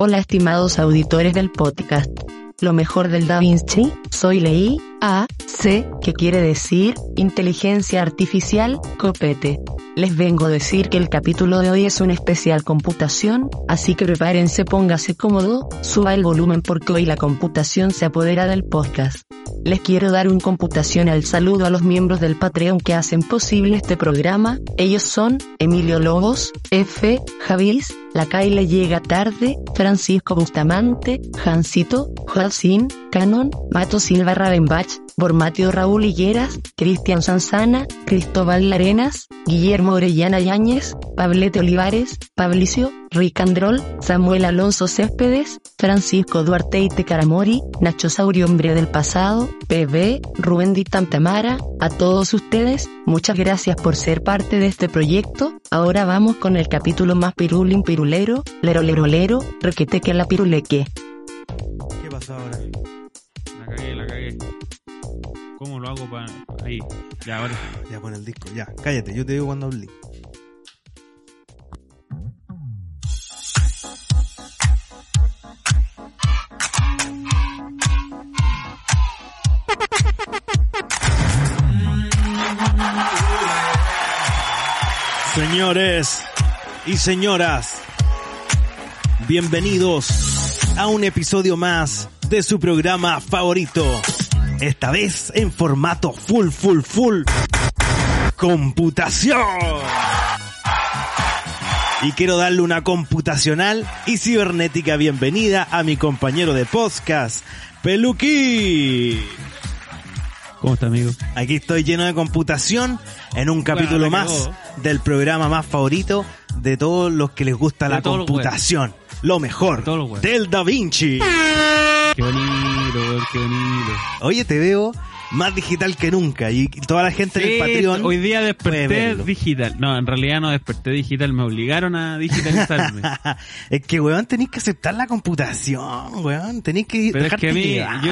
Hola estimados auditores del podcast. Lo mejor del Da Vinci, soy Leí, A, C, que quiere decir, inteligencia artificial, copete. Les vengo a decir que el capítulo de hoy es un especial computación, así que prepárense, póngase cómodo, suba el volumen porque hoy la computación se apodera del podcast. Les quiero dar un computacional saludo a los miembros del Patreon que hacen posible este programa, ellos son, Emilio Lobos, F, Javis, La Kyle llega tarde, Francisco Bustamante, Jancito, Joacín, Canon, Mato Silva Ravenbach, Bormatio Raúl Higueras, Cristian Sanzana, Cristóbal Larenas, Guillermo Orellana Yáñez, Pablete Olivares, Pablicio, Ricandrol, Samuel Alonso Céspedes, Francisco Duarte Ite Caramori, Nacho Saurio Hombre del Pasado, PB, Rubén Di Tamara, a todos ustedes, muchas gracias por ser parte de este proyecto, ahora vamos con el capítulo más pirulín pirulero, lero lero lero, requete que la piruleque. ¿Qué pasó ahora? La cagué, la cagué. ¿Cómo lo hago para...? Ahí. Ya, ahora. Ya pon el disco, ya. Cállate, yo te digo cuando hablé. Señores y señoras, bienvenidos a un episodio más de su programa favorito. Esta vez en formato full, full, full. Computación. Y quiero darle una computacional y cibernética bienvenida a mi compañero de podcast, Peluquí. ¿Cómo está, amigo? Aquí estoy lleno de computación en un capítulo más del programa más favorito de todos los que les gusta De la computación. Lo mejor del Da Vinci. Qué bonito, weón, qué bonito. Oye, te veo más digital que nunca y toda la gente en el Sí, Patreon. hoy día desperté digital. No, en realidad no desperté digital, me obligaron a digitalizarme. es que, weón, tenéis que aceptar la computación, weón. Tenéis que Pero es que a mí, llevar,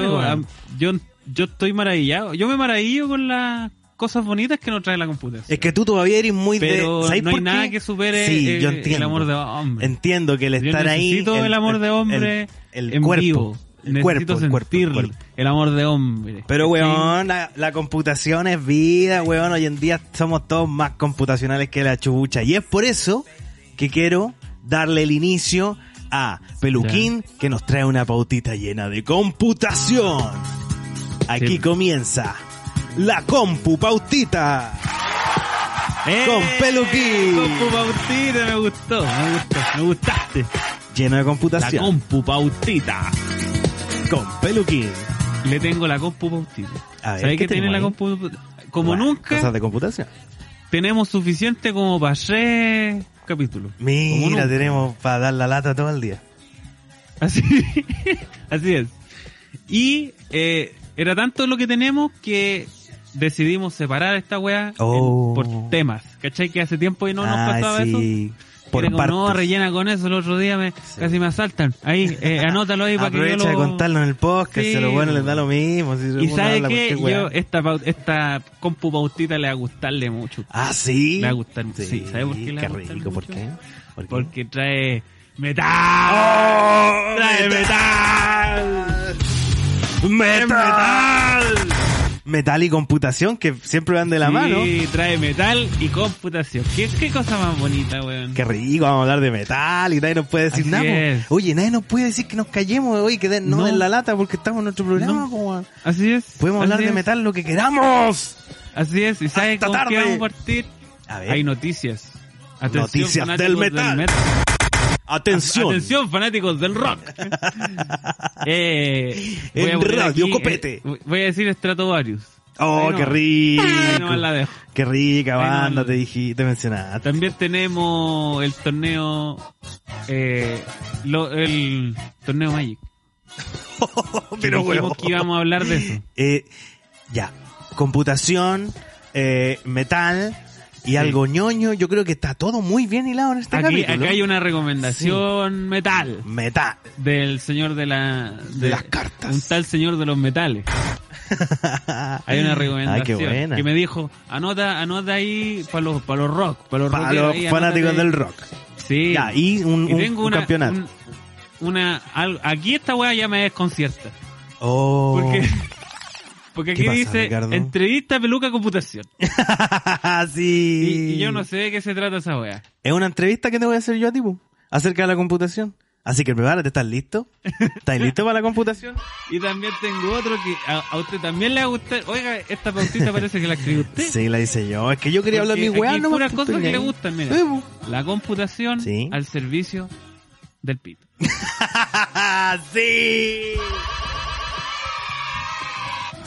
yo, yo, yo estoy maravillado. Yo me maravillo con las cosas bonitas que nos trae la computación. Es que tú todavía eres muy Pero de... ¿sabes no hay por qué? nada que supere Sí, eh, yo el entiendo. amor de hombre. Entiendo que el Yo estar ahí... necesito el, amor de hombre el, el en cuerpo. vivo. El cuerpo, el cuerpo, el cuerpo. el amor de hombre. Pero, weón, la, la computación es vida, weón. Hoy en día somos todos más computacionales que la chubucha. Y es por eso que quiero darle el inicio a Peluquín, que nos trae una pautita llena de computación. Aquí Sí. comienza la compu pautita. ¡Eh! Con Peluquín. Compu Pautita, me gustó, me gustó, me gustaste. Lleno de La computación. Compu Pautita. Con Peluquín. Le tengo la Compu ¿Sabes ¿qué qué tiene la Compu? Como Bueno, nunca, Cosas de computación. tenemos suficiente como para tres capítulos. Mira, tenemos para dar la lata todo el día. Así, así es. Y eh, era tanto lo que tenemos que decidimos separar esta weá en- Oh. por temas. ¿Cachai? Que hace tiempo y no nos Ah, pasaba eso. sí. Por Por no, partes. rellena con eso. El otro día me casi me asaltan. Ahí, eh, anótalo ahí para que yo Aprovecha lo... de contarlo en el podcast, Sí, a lo bueno les da lo mismo. Si Y sabe que yo esta esta compu pautita le va a gustarle mucho. Ah, sí. Le va a gustar. Sí, ¿sabe por qué le va Qué a gustar rico, ¿por mucho? qué? ¿Por qué? Porque trae metal. ¡Oh! trae metal. metal. ¡Metal! Metal y computación que siempre van de la sí, mano. trae metal y computación. ¿Qué, qué cosa más bonita, weón? Qué rico, vamos a hablar de metal y nadie nos puede decir Así nada. es. Oye, nadie nos puede decir que nos callemos, oye, que den- no, No. den la lata porque estamos en nuestro programa. No. Así es. Podemos así hablar de metal lo que queramos. Así es. ¿Y sabes con tarde. qué vamos a partir? A ver, Hay noticias. Noticias del metal. Atención. Atención, fanáticos del rock. eh, En Radio aquí, Copete. eh, voy a decir Stratovarius. Oh, qué rico. La dejo. Qué rica banda, te dije, te mencionaste. También tenemos el torneo, eh, lo- el torneo Magic. Pero weón. que íbamos a hablar de eso. Eh, ya, computación, eh, metal y Sí. algo ñoño, yo creo que está todo muy bien hilado en este Aquí, capítulo. acá hay una recomendación metal Metal. del señor de la De las cartas. un tal señor de los metales. Hay una recomendación Ay, qué buena. que me dijo, anota, anota ahí para los, para los rock, para los Para rockeros los ahí, fanáticos del ahí". rock. Sí. Ya, y un, Y un- tengo un una- campeonato. un- una... al- aquí esta weá ya me desconcierta. Oh. Porque, porque ¿Qué aquí pasa, dice Ricardo? entrevista peluca computación. sí. Y, y yo no sé de qué se trata esa weá. Es una entrevista que te voy a hacer yo a ti, acerca de la computación. Así que prepárate, ¿estás listo? ¿Estás listo para la computación? Y también tengo otro que a, a usted también le va a gustar. Oiga, esta pautita parece que la escribió usted. Sí, la hice yo. Es que yo quería hablar de mi weá, no puras cosas que le gustan, mira. Sí. La computación Sí. al servicio del pito. sí.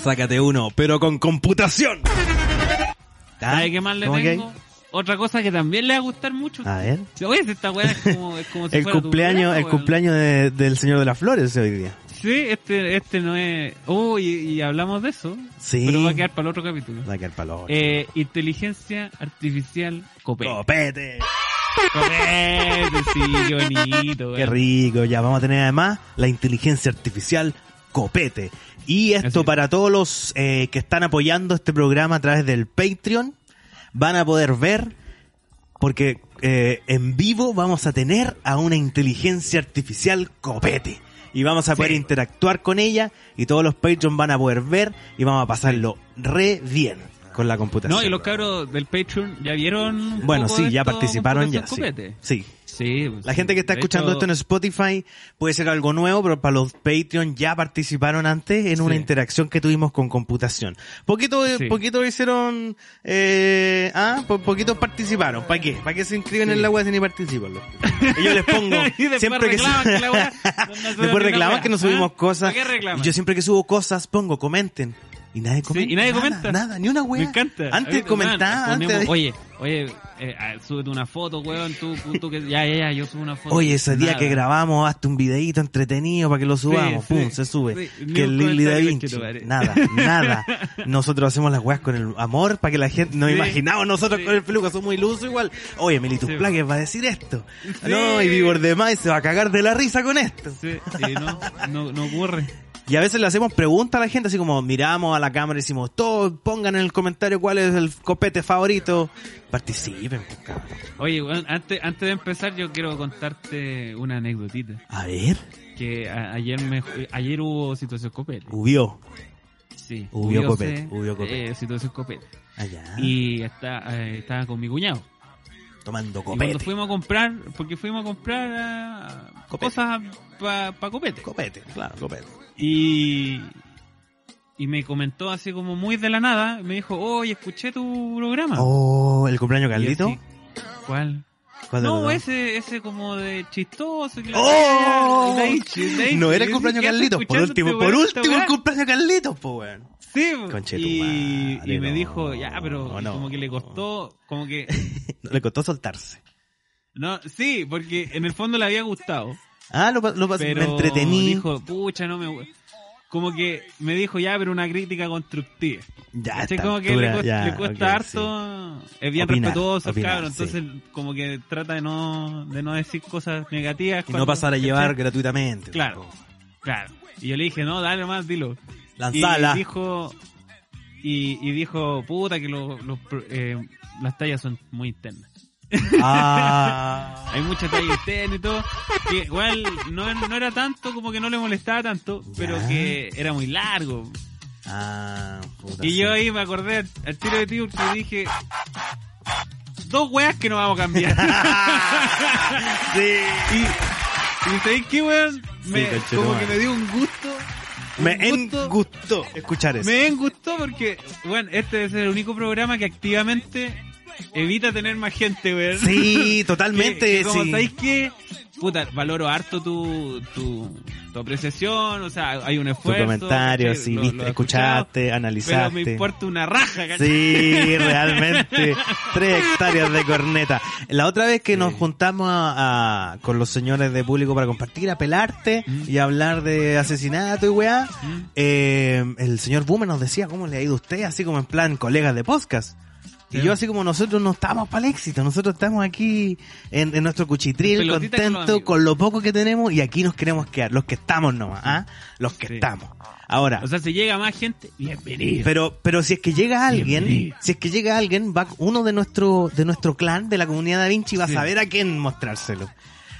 Sácate uno, pero con computación. ¿Sabe qué más le tengo? Otra cosa que también le va a gustar mucho. A ver. Oye, si esta weá es como, es como si El fuera tu cumpleaños, el cumpleaños de- del señor de las flores hoy día. Sí, este, este no es... Oh, y, y hablamos de eso. Sí. Pero va a quedar para el otro capítulo. Va a quedar pa'l otro. Eh, inteligencia artificial copete. Copete. Copete, sí, qué bonito. Qué weón. rico, ya vamos a tener además la inteligencia artificial Copete. Y esto es. para todos los eh, que están apoyando este programa a través del Patreon, van a poder ver, porque eh, en vivo vamos a tener a una inteligencia artificial Copete. Y vamos a poder Sí. interactuar con ella y todos los Patreon van a poder ver y vamos a pasarlo re bien con la computación. No, y los cabros del Patreon ya vieron. un Bueno, poco sí, de ya participaron ya. Sí. sí. Sí, pues, La sí. gente que está escuchando hecho, esto en Spotify puede ser algo nuevo, pero para los Patreon ya participaron antes en una interacción que tuvimos con computación. Poquito, Sí. poquito hicieron, eh, ah, po- poquitos participaron. ¿Para qué? ¿Para qué se inscriben en la web si ni participan? yo les pongo, siempre que reclaman que la wea no- después reclaman que no subimos ¿Ah? cosas. ¿Para qué reclaman? Yo siempre que subo cosas pongo, comenten. Y nadie comenta. y nadie nada, comenta. Nada, ni una wea. Me encanta. Antes comentaba, man, ponemos, antes. Oye, oye, eh, ah, súbete una foto, weón, tú, tú, que, ya, ya, ya, yo subo una foto. Oye, ese día Nada. que grabamos, hazte un videito entretenido para que lo subamos. Sí, Pum, sí, se sube. que el Lili da Vinci. Nada, nada. Nosotros hacemos las weas con el amor para que la gente, nos imaginamos nosotros con el peluca, somos ilusos igual. Oye, Milito Sí. Plaques va a decir esto. No, y Vigor de Mai se va a cagar de la risa con esto. Sí, no, no, no ocurre. Y a veces le hacemos preguntas a la gente, así como miramos a la cámara y decimos, todos pongan en el comentario cuál es el copete favorito. Participen, pues, cabrón. Oye, antes, antes de empezar yo quiero contarte una anécdotita. A ver, Que a- ayer me, ayer hubo situación copete. hubió. Sí. Hubióse, copete, hubo copete. eh, situación copete. Allá. Y está, eh, estaba con mi cuñado. tomando Y copete. cuando fuimos a comprar, porque fuimos a comprar ah, cosas para pa copete. Copete, claro, copete. Y, y me comentó así como muy de la nada, me dijo, oye, escuché tu programa. Oh, el cumpleaños Carlito. ¿Cuál? ¿Cuál de los No, ese, ese como de chistoso. que ¡Oh! No era el cumpleaños ¿qué haces Carlitos, por último, este por último el cumpleaños Carlitos, po weón. Sí, y, y me no. dijo, ya, pero No. como que le costó, como que, No le costó soltarse. no, sí, porque en el fondo le había gustado, Ah, lo, lo pero me entretení. dijo, pucha, no me, gu-". como que me dijo, ya, pero una crítica constructiva. ya, esta como que le altura, ya, le cuesta harto, es bien Opinar, respetuoso, opinar, cabrón, sí. entonces como que trata de no, de no decir cosas negativas. Y cuando- no pasar a ¿cachai? llevar gratuitamente. Claro. tampoco. Claro. Y yo le dije, no, dale más, dilo. Lanzala. Y dijo, y, y dijo, puta, que lo- los eh, las tallas son muy internas. Ah. Hay mucha talla interna y todo. Que igual no, no era tanto, como que no le molestaba tanto, pero que era muy largo. Ah, puta. Y sí. yo ahí me acordé al, tiro de ti porque dije, dos weas que no vamos a cambiar. Sí. y, y ¿sabéis qué, weón? Me, conchetumare. como que me dio un gusto. Me gustó escuchar eso. Me gustó porque, bueno, este es el único programa que activamente evita tener más gente, weón. Sí, totalmente, Que- que como sí. sabéis que, puta, valoro harto tu, tu, tu apreciación, o sea, hay un Tu esfuerzo. comentario, ¿cachai? sí, Lo- viste, lo escuchaste, analizaste. Pero me importa una raja, ¿cachai? Sí, realmente. Tres hectáreas de corneta. La otra vez que nos juntamos a- a- con los señores de público para compartir, a pelarte Mm. y hablar de asesinato y weá, Mm. eh, el señor Boomer nos decía cómo le ha ido a usted, así como en plan colegas de podcast. Y yo así como nosotros no estamos para el éxito, nosotros estamos aquí en, en nuestro cuchitril, Pelotita con lo poco que tenemos y aquí nos queremos quedar, los que estamos nomás, ¿ah? Los que Sí. estamos. Ahora, O sea, si llega más gente, bienvenido. pero, pero si es que llega alguien, Bienvenido. si es que llega alguien, va uno de nuestro, de nuestro clan, de la comunidad Da Vinci, va Sí. a saber a quién mostrárselo.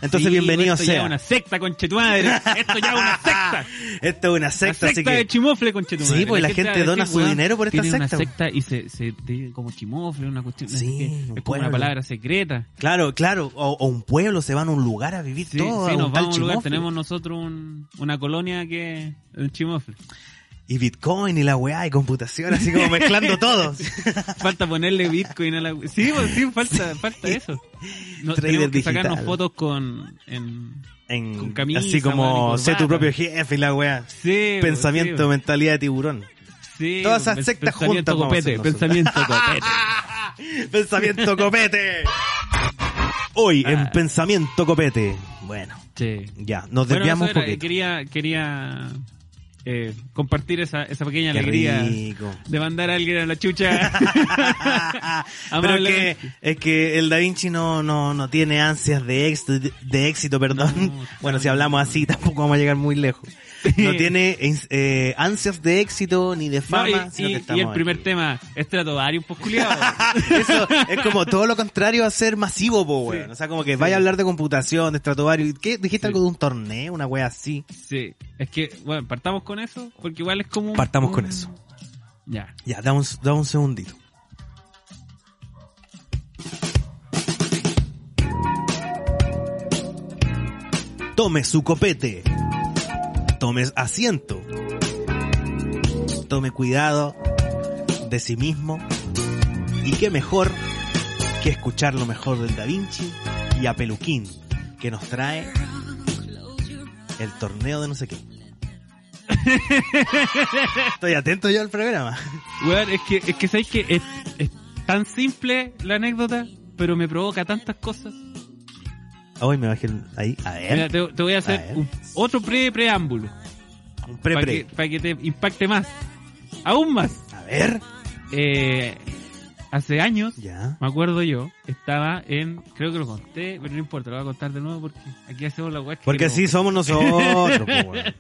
Entonces, Sí, bienvenido esto ya sea. es una secta, conchetumadre. Esto ya es una secta. Esto es una La secta, secta así que... de chimofle, conchetumadre. Sí, pues, la gente va a dona decir, su dinero por esta secta, una secta y se, se dice como chimofle, una cuestión. Sí, un es como una palabra secreta. Claro, claro. O, o un pueblo se van a un lugar a vivir Sí, todo. sí, a nos un tal vamos a un lugar. Tenemos nosotros un- una colonia que es el chimofle. Y Bitcoin y la weá y computación, así como mezclando todo. Falta ponerle Bitcoin a la... Sí, pues, sí, falta, falta eso. No, Trader tenemos que digital. sacarnos fotos con... En, En, Con camisa, así como sé tu propio jefe y la weá. sí, pues, Pensamiento, sí, mentalidad de tiburón. sí, todas esas pues, sectas juntas copete, pensamiento copete. Pensamiento copete. Hoy en Ah. Pensamiento copete. Bueno, Sí. ya, nos Bueno, desviamos eso un poquito. quería, quería eh, compartir esa, esa pequeña Qué alegría rico. de mandar a alguien a la chucha. Pero es que, es que el Da Vinci no, no, no tiene ansias de éxito, de éxito perdón. No, bueno, si hablamos así tampoco vamos a llegar muy lejos. No tiene eh, ansias de éxito ni de No, fama, y, sino y- que y el primer aquí. tema, Stratovarius, pues culiado. Eso es como todo lo contrario a ser masivo, po, weón. Sí. O sea, como que Sí. vaya a hablar de computación, de Stratovarius. ¿Qué? ¿Dijiste Sí. algo de un torneo? Una wea así. sí, es que, bueno, partamos con eso, porque igual es como... un- Partamos con eso. Ya. Ya, da un, da un segundito. Tome su copete. Tome asiento. Tome cuidado de sí mismo. Y qué mejor que escuchar lo mejor del Da Vinci y a Peluquín, que nos trae el torneo de no sé qué. Estoy atento yo al programa. Weón, es que, es que sabéis que es, es tan simple la anécdota, pero me provoca tantas cosas. Hoy me bajé el- ahí. A ver. Mira, te, te voy a hacer un- otro pre-preámbulo. un Para que, te impacte más. Aún más. A ver. Eh, hace años, Ya. me acuerdo yo, estaba en, creo que lo conté, pero no importa, lo voy a contar de nuevo porque aquí hacemos la que Porque así somos nosotros.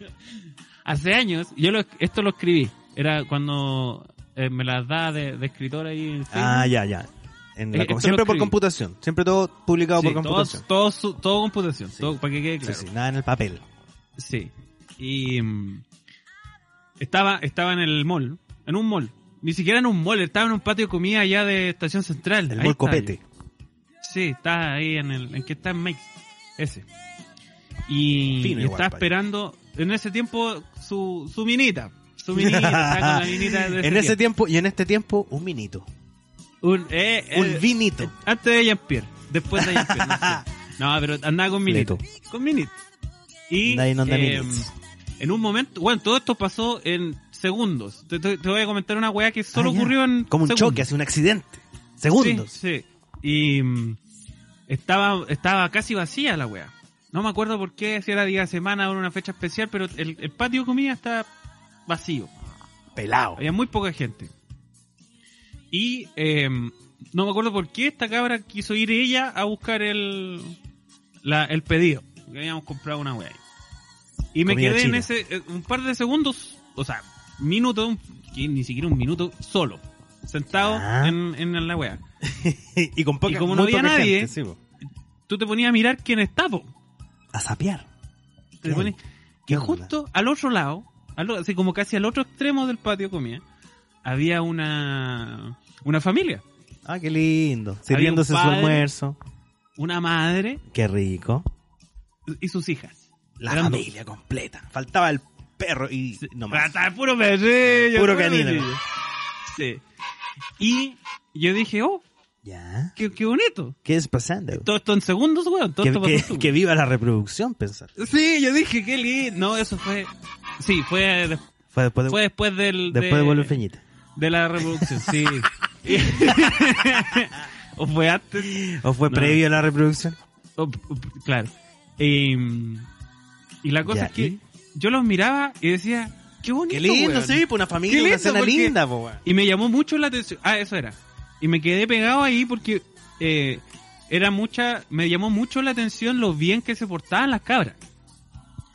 Hace años, yo lo- esto lo escribí, era cuando eh, me las da de, de escritor ahí en Ah, ya, ya. En Eh, la- siempre por computación. Siempre todo publicado Sí, por todo, computación. todo, su- todo computación, Sí. todo, para que quede claro. sí, nada en el papel. Sí. Y mm, estaba, estaba en el mall, en un mall. Ni siquiera en un mall, estaba en un patio de comida allá de Estación Central. El Ahí estaba copete. Sí, está ahí en el, en que está en Makes. Ese. Y, Fino y igual, esperando, en ese tiempo, su, su minita. Su minita, estaba con la minita de en ese tiempo y en este tiempo, un minito. Un, eh, Un eh, vinito. Antes de Jean-Pierre. Después de Jean-Pierre. No, sé. No, pero andaba con Minito. Con Minito. Y Andaba en eh, un momento, bueno, todo esto pasó en segundos. Te, te- te voy a comentar una weá que solo Ah, ocurrió en Como un segundos. choque, hace un accidente. Segundos. Sí, sí. Y mm, estaba, estaba casi vacía la weá. No me acuerdo por qué, si era día de semana o una fecha especial, pero el, el patio de comida estaba vacío. Pelado. Había muy poca gente. Y eh, no me acuerdo por qué esta cabra quiso ir ella a buscar el, la- el pedido. Que habíamos comprado una wea. ahí. Y me Comida quedé en ese eh, un par de segundos, o sea, minuto, que ni siquiera un minuto, solo. Sentado Ah. en, en la wea. y con poca, Y como no había nadie, gente, sí. Tú te ponías a mirar quién está, po. a sapear. Que justo al otro lado, al así como casi al otro extremo del patio de comida, había una, una familia. Ah, qué lindo. Sirviéndose su padre. almuerzo. Una madre Qué rico. y sus hijas. La Eran dos. familia completa. Faltaba el perro y no más. puro perrillo, Puro canino. perrillo. Sí. Y yo dije, oh, Ya. qué, qué bonito. ¿Qué es pasando? Todo esto en segundos, weón. Todo Que, esto pasó que- que viva la reproducción, pensar. Sí, yo dije, qué lindo. No, eso fue... Sí, fue, de- Fue después de, fue después del... después de Vuelo Feñita. De la reproducción, sí. o fue antes. ¿O fue No. previo a la reproducción? o- o- claro. Y, y la cosa Ya, es que ¿y? yo los miraba y decía, qué bonito. Qué lindo, weón. sí, pues una familia, Qué una lindo, escena porque- linda, po, weón. Y me llamó mucho la atención. Ah, eso era. Y me quedé pegado ahí porque eh, era mucha, me llamó mucho la atención lo bien que se portaban las cabras.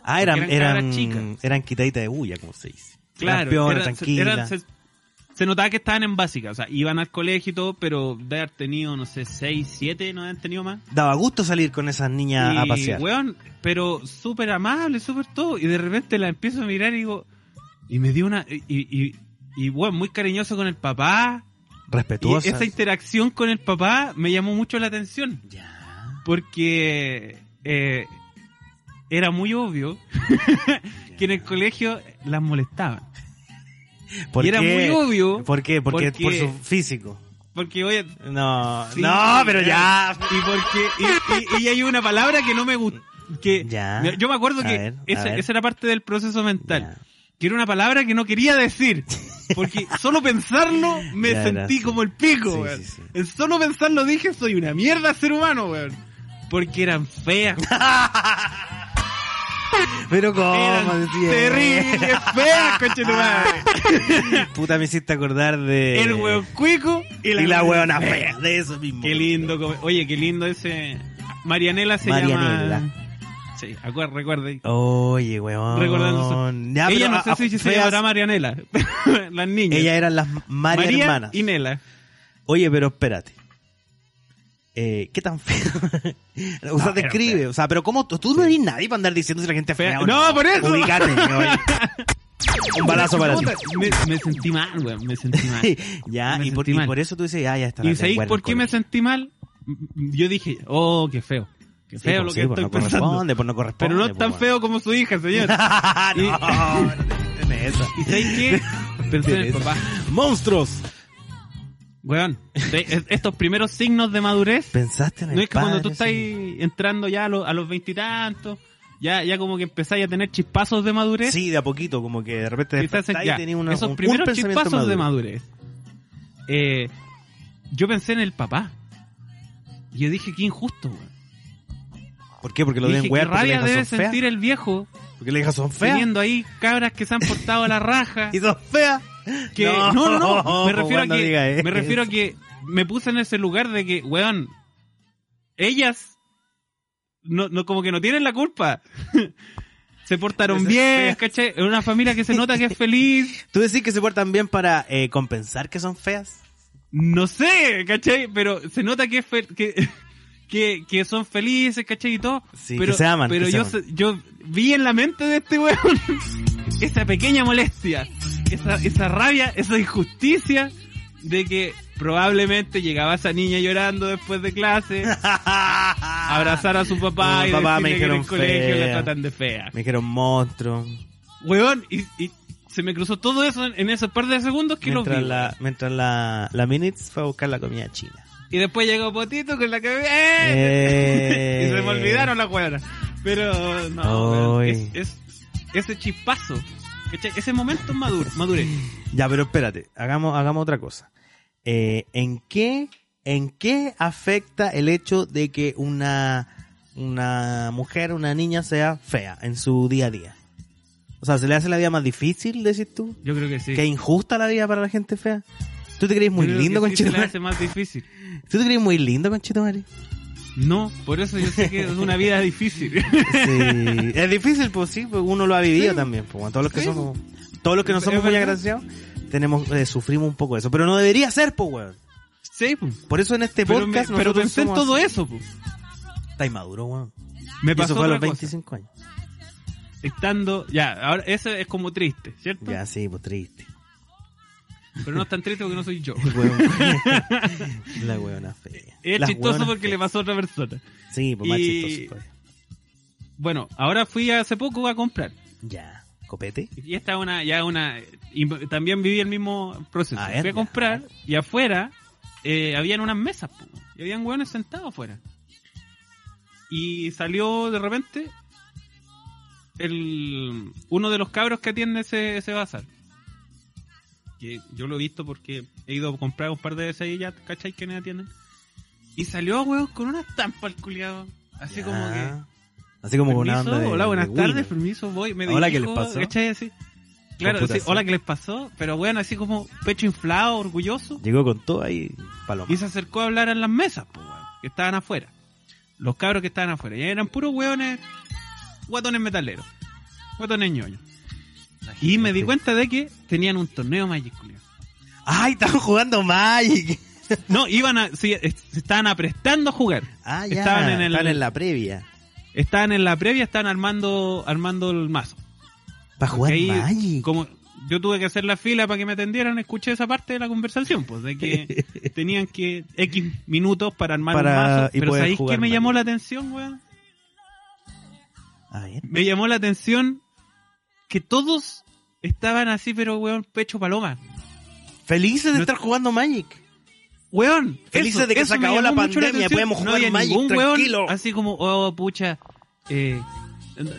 Ah, eran, eran eran, chicas. eran quitaditas de bulla, como se dice. Claro, Eran se, se notaba que estaban en básica, o sea, iban al colegio y todo, pero de haber tenido, no sé, 6, 7, no habían tenido más. Daba gusto salir con esas niñas a pasear. weón, pero súper amable, súper todo. Y de repente la empiezo a mirar y digo, y me dio una, y, y, y weón, muy cariñoso con el papá. Y Respetuosa. esa interacción con el papá me llamó mucho la atención. Ya. Porque eh, era muy obvio que en el colegio las molestaban. ¿Por y era muy obvio. ¿Por qué? Porque, porque- por su físico. Porque, oye, No, Sí, no, pero ya. Y porque y, y- y hay una palabra que no me gusta. Que Ya. Yo me acuerdo que ver, esa, esa era parte del proceso mental. Ya. Que era una palabra que no quería decir. Porque solo pensarlo me Ya, sentí como sí. el pico, weón. sí, sí. En solo pensarlo dije, soy una mierda ser humano, weón. Porque eran feas. Pero cómo decía. terribles, feas, coche tu madre. Puta, me hiciste acordar de. El weón cuico y la, Y la hueona fea. De eso mismo. Qué lindo. come- Oye, qué lindo ese. Marianela se Marianela. llama. Sí, recuerde. Oye, weón. Recordando Ya, Ella no a- sé a- si se feas- llamará Marianela. Las niñas. Ellas eran las María, María hermanas. y Nela. Oye, pero espérate. Eh, ¿Qué tan feo? o sea, No, te era escribe. feo. O sea, pero ¿cómo? Tú, tú no eres nadie para andar diciendo si la gente es fea. O No, por eso. Un balazo para ti. Me, me sentí mal, weón. Me sentí mal. ya, Me y por, sentí y por eso tú dices, ah, ya está. ¿Y sabéis por qué me sentí mal? Yo dije, oh, qué feo. Qué feo pues lo sí, que pues estoy no pensando. corresponde, pues no corresponde. Pero no es pues, tan feo como su hija, señor. no, Y- no. ¿Y sabéis qué? Pensé en el Tiene eso. papá. ¡Monstruos! Weón, estos primeros signos de madurez ¿Pensaste en el No es que cuando tú estás entrando ya a los, a los veintitantos, ya, ya como que empezáis a tener chispazos de madurez. Sí, de a poquito, como que de repente despertáis ya, y tenías una- esos un, primeros chispazos de madurez. Eh, yo pensé en el papá. Y yo dije, qué injusto, weón. ¿Por qué? Porque lo deben wear porque rabia debe feas. sentir el viejo Porque las hijas son feas. teniendo ahí cabras que se han portado a la raja. Y son feas. que, no, no, no, me refiero, a no que, me refiero a que me puse en ese lugar de que, weón, ellas no, no como que no tienen la culpa. se portaron Pues bien. ¿cachai? Es una familia que se nota que es feliz. ¿Tú decís que se portan bien para eh, compensar que son feas? No sé, ¿cachai? Pero se nota que es fe- que, que, que son felices, ¿cachai? Y todo. Sí, pero, que se aman, Pero que se yo, aman. yo vi en la mente de este weón esa pequeña molestia, esa, esa rabia, esa injusticia de que probablemente llegaba esa niña llorando después de clase, abrazar a su papá y papá, me que en el colegio la fea. tratan de fea. Me dijeron monstruo. Weón, y, y se me cruzó todo eso en, en esos par de segundos que los vi. Mientras la, mientras la, la Minutes fue a buscar la comida china. Y después llegó Potito con la cabeza. Eh. y se me olvidaron las cuadras. Pero no, es ese chispazo. ¿Cachai? Ese momento es maduro, madurez. Ya, pero espérate, hagamos, hagamos otra cosa. Eh, ¿En qué, en qué afecta el hecho de que una, una mujer, una niña sea fea en su día a día? O sea, ¿se le hace la vida más difícil, decís tú? Yo creo que sí. ¿Que injusta la vida para la gente fea? ¿Tú te crees muy lindo con sí se le hace más difícil. ¿Tú te crees muy lindo con Chitomari? No, por eso yo sé que es una vida difícil. Sí. es difícil, pues sí, pues uno lo ha vivido Sí. también. Pues, todos los que Sí. somos, todos los que no somos muy agraciados, tenemos, eh, sufrimos un poco de eso. Pero no debería ser, pues, weón. sí, pues. Por eso en este pero, me- podcast pero nosotros pensé en todo así. eso. Pues. Está inmaduro, weón. Me Y pasó eso fue a los otra cosa. 25 años. Estando, ya, ahora eso es como triste, ¿cierto? Ya, sí, pues triste. Pero no es tan triste porque no soy yo. La weona fea. Es Las chistoso porque le pasó a otra persona. Sí, pues más Y- chistoso todavía. Bueno, ahora fui hace poco a comprar. Ya. ¿Copete? Y esta es una, ya una, y también viví el mismo proceso. A ver, Fui a ya. comprar y afuera eh, habían unas mesas, po, y habían hueones sentados afuera. Y salió de repente el uno de los cabros que atiende ese, ese bazar. Que yo lo he visto porque he ido a comprar un par de veces ahí ya, ¿cachai? Que me atienden. Y salió, weón, con una estampa al culiado. Así Ya. como que... Así como una Permiso, onda de- hola, buenas de tardes, permiso, voy, me Hola, ¿qué les pasó? ¿cachai? Así. Claro, sí, hola, ¿qué les pasó? Pero bueno, así como pecho inflado, orgulloso. Llegó con todo ahí, paloma. Y se acercó a hablar en las mesas, pues, weón, que estaban afuera. Los cabros que estaban afuera. Y eran puros weones, guatones metaleros. Guatones ñoños. Y me di cuenta de que tenían un torneo Magic, culiao. ¡Ay, estaban jugando Magic! No, iban a, sí, es- se estaban aprestando a jugar. Ah, ya. Estaban en el- Estaban en la previa. Estaban en la previa, estaban armando, armando el mazo. Para jugar ahí, Magic. Como yo tuve que hacer la fila para que me atendieran, escuché esa parte de la conversación, pues, de que tenían que X minutos para armar Para- un mazo. Pero ¿sabéis qué me llamó la atención, weón? A ver. Me llamó la atención que todos estaban así, pero weón, pecho paloma. Felices de No- estar jugando Magic. Weón, Felices eso- de que se acabó la pandemia, atención. podemos no jugar había Magic ningún tranquilo. weón así como, oh, pucha, eh,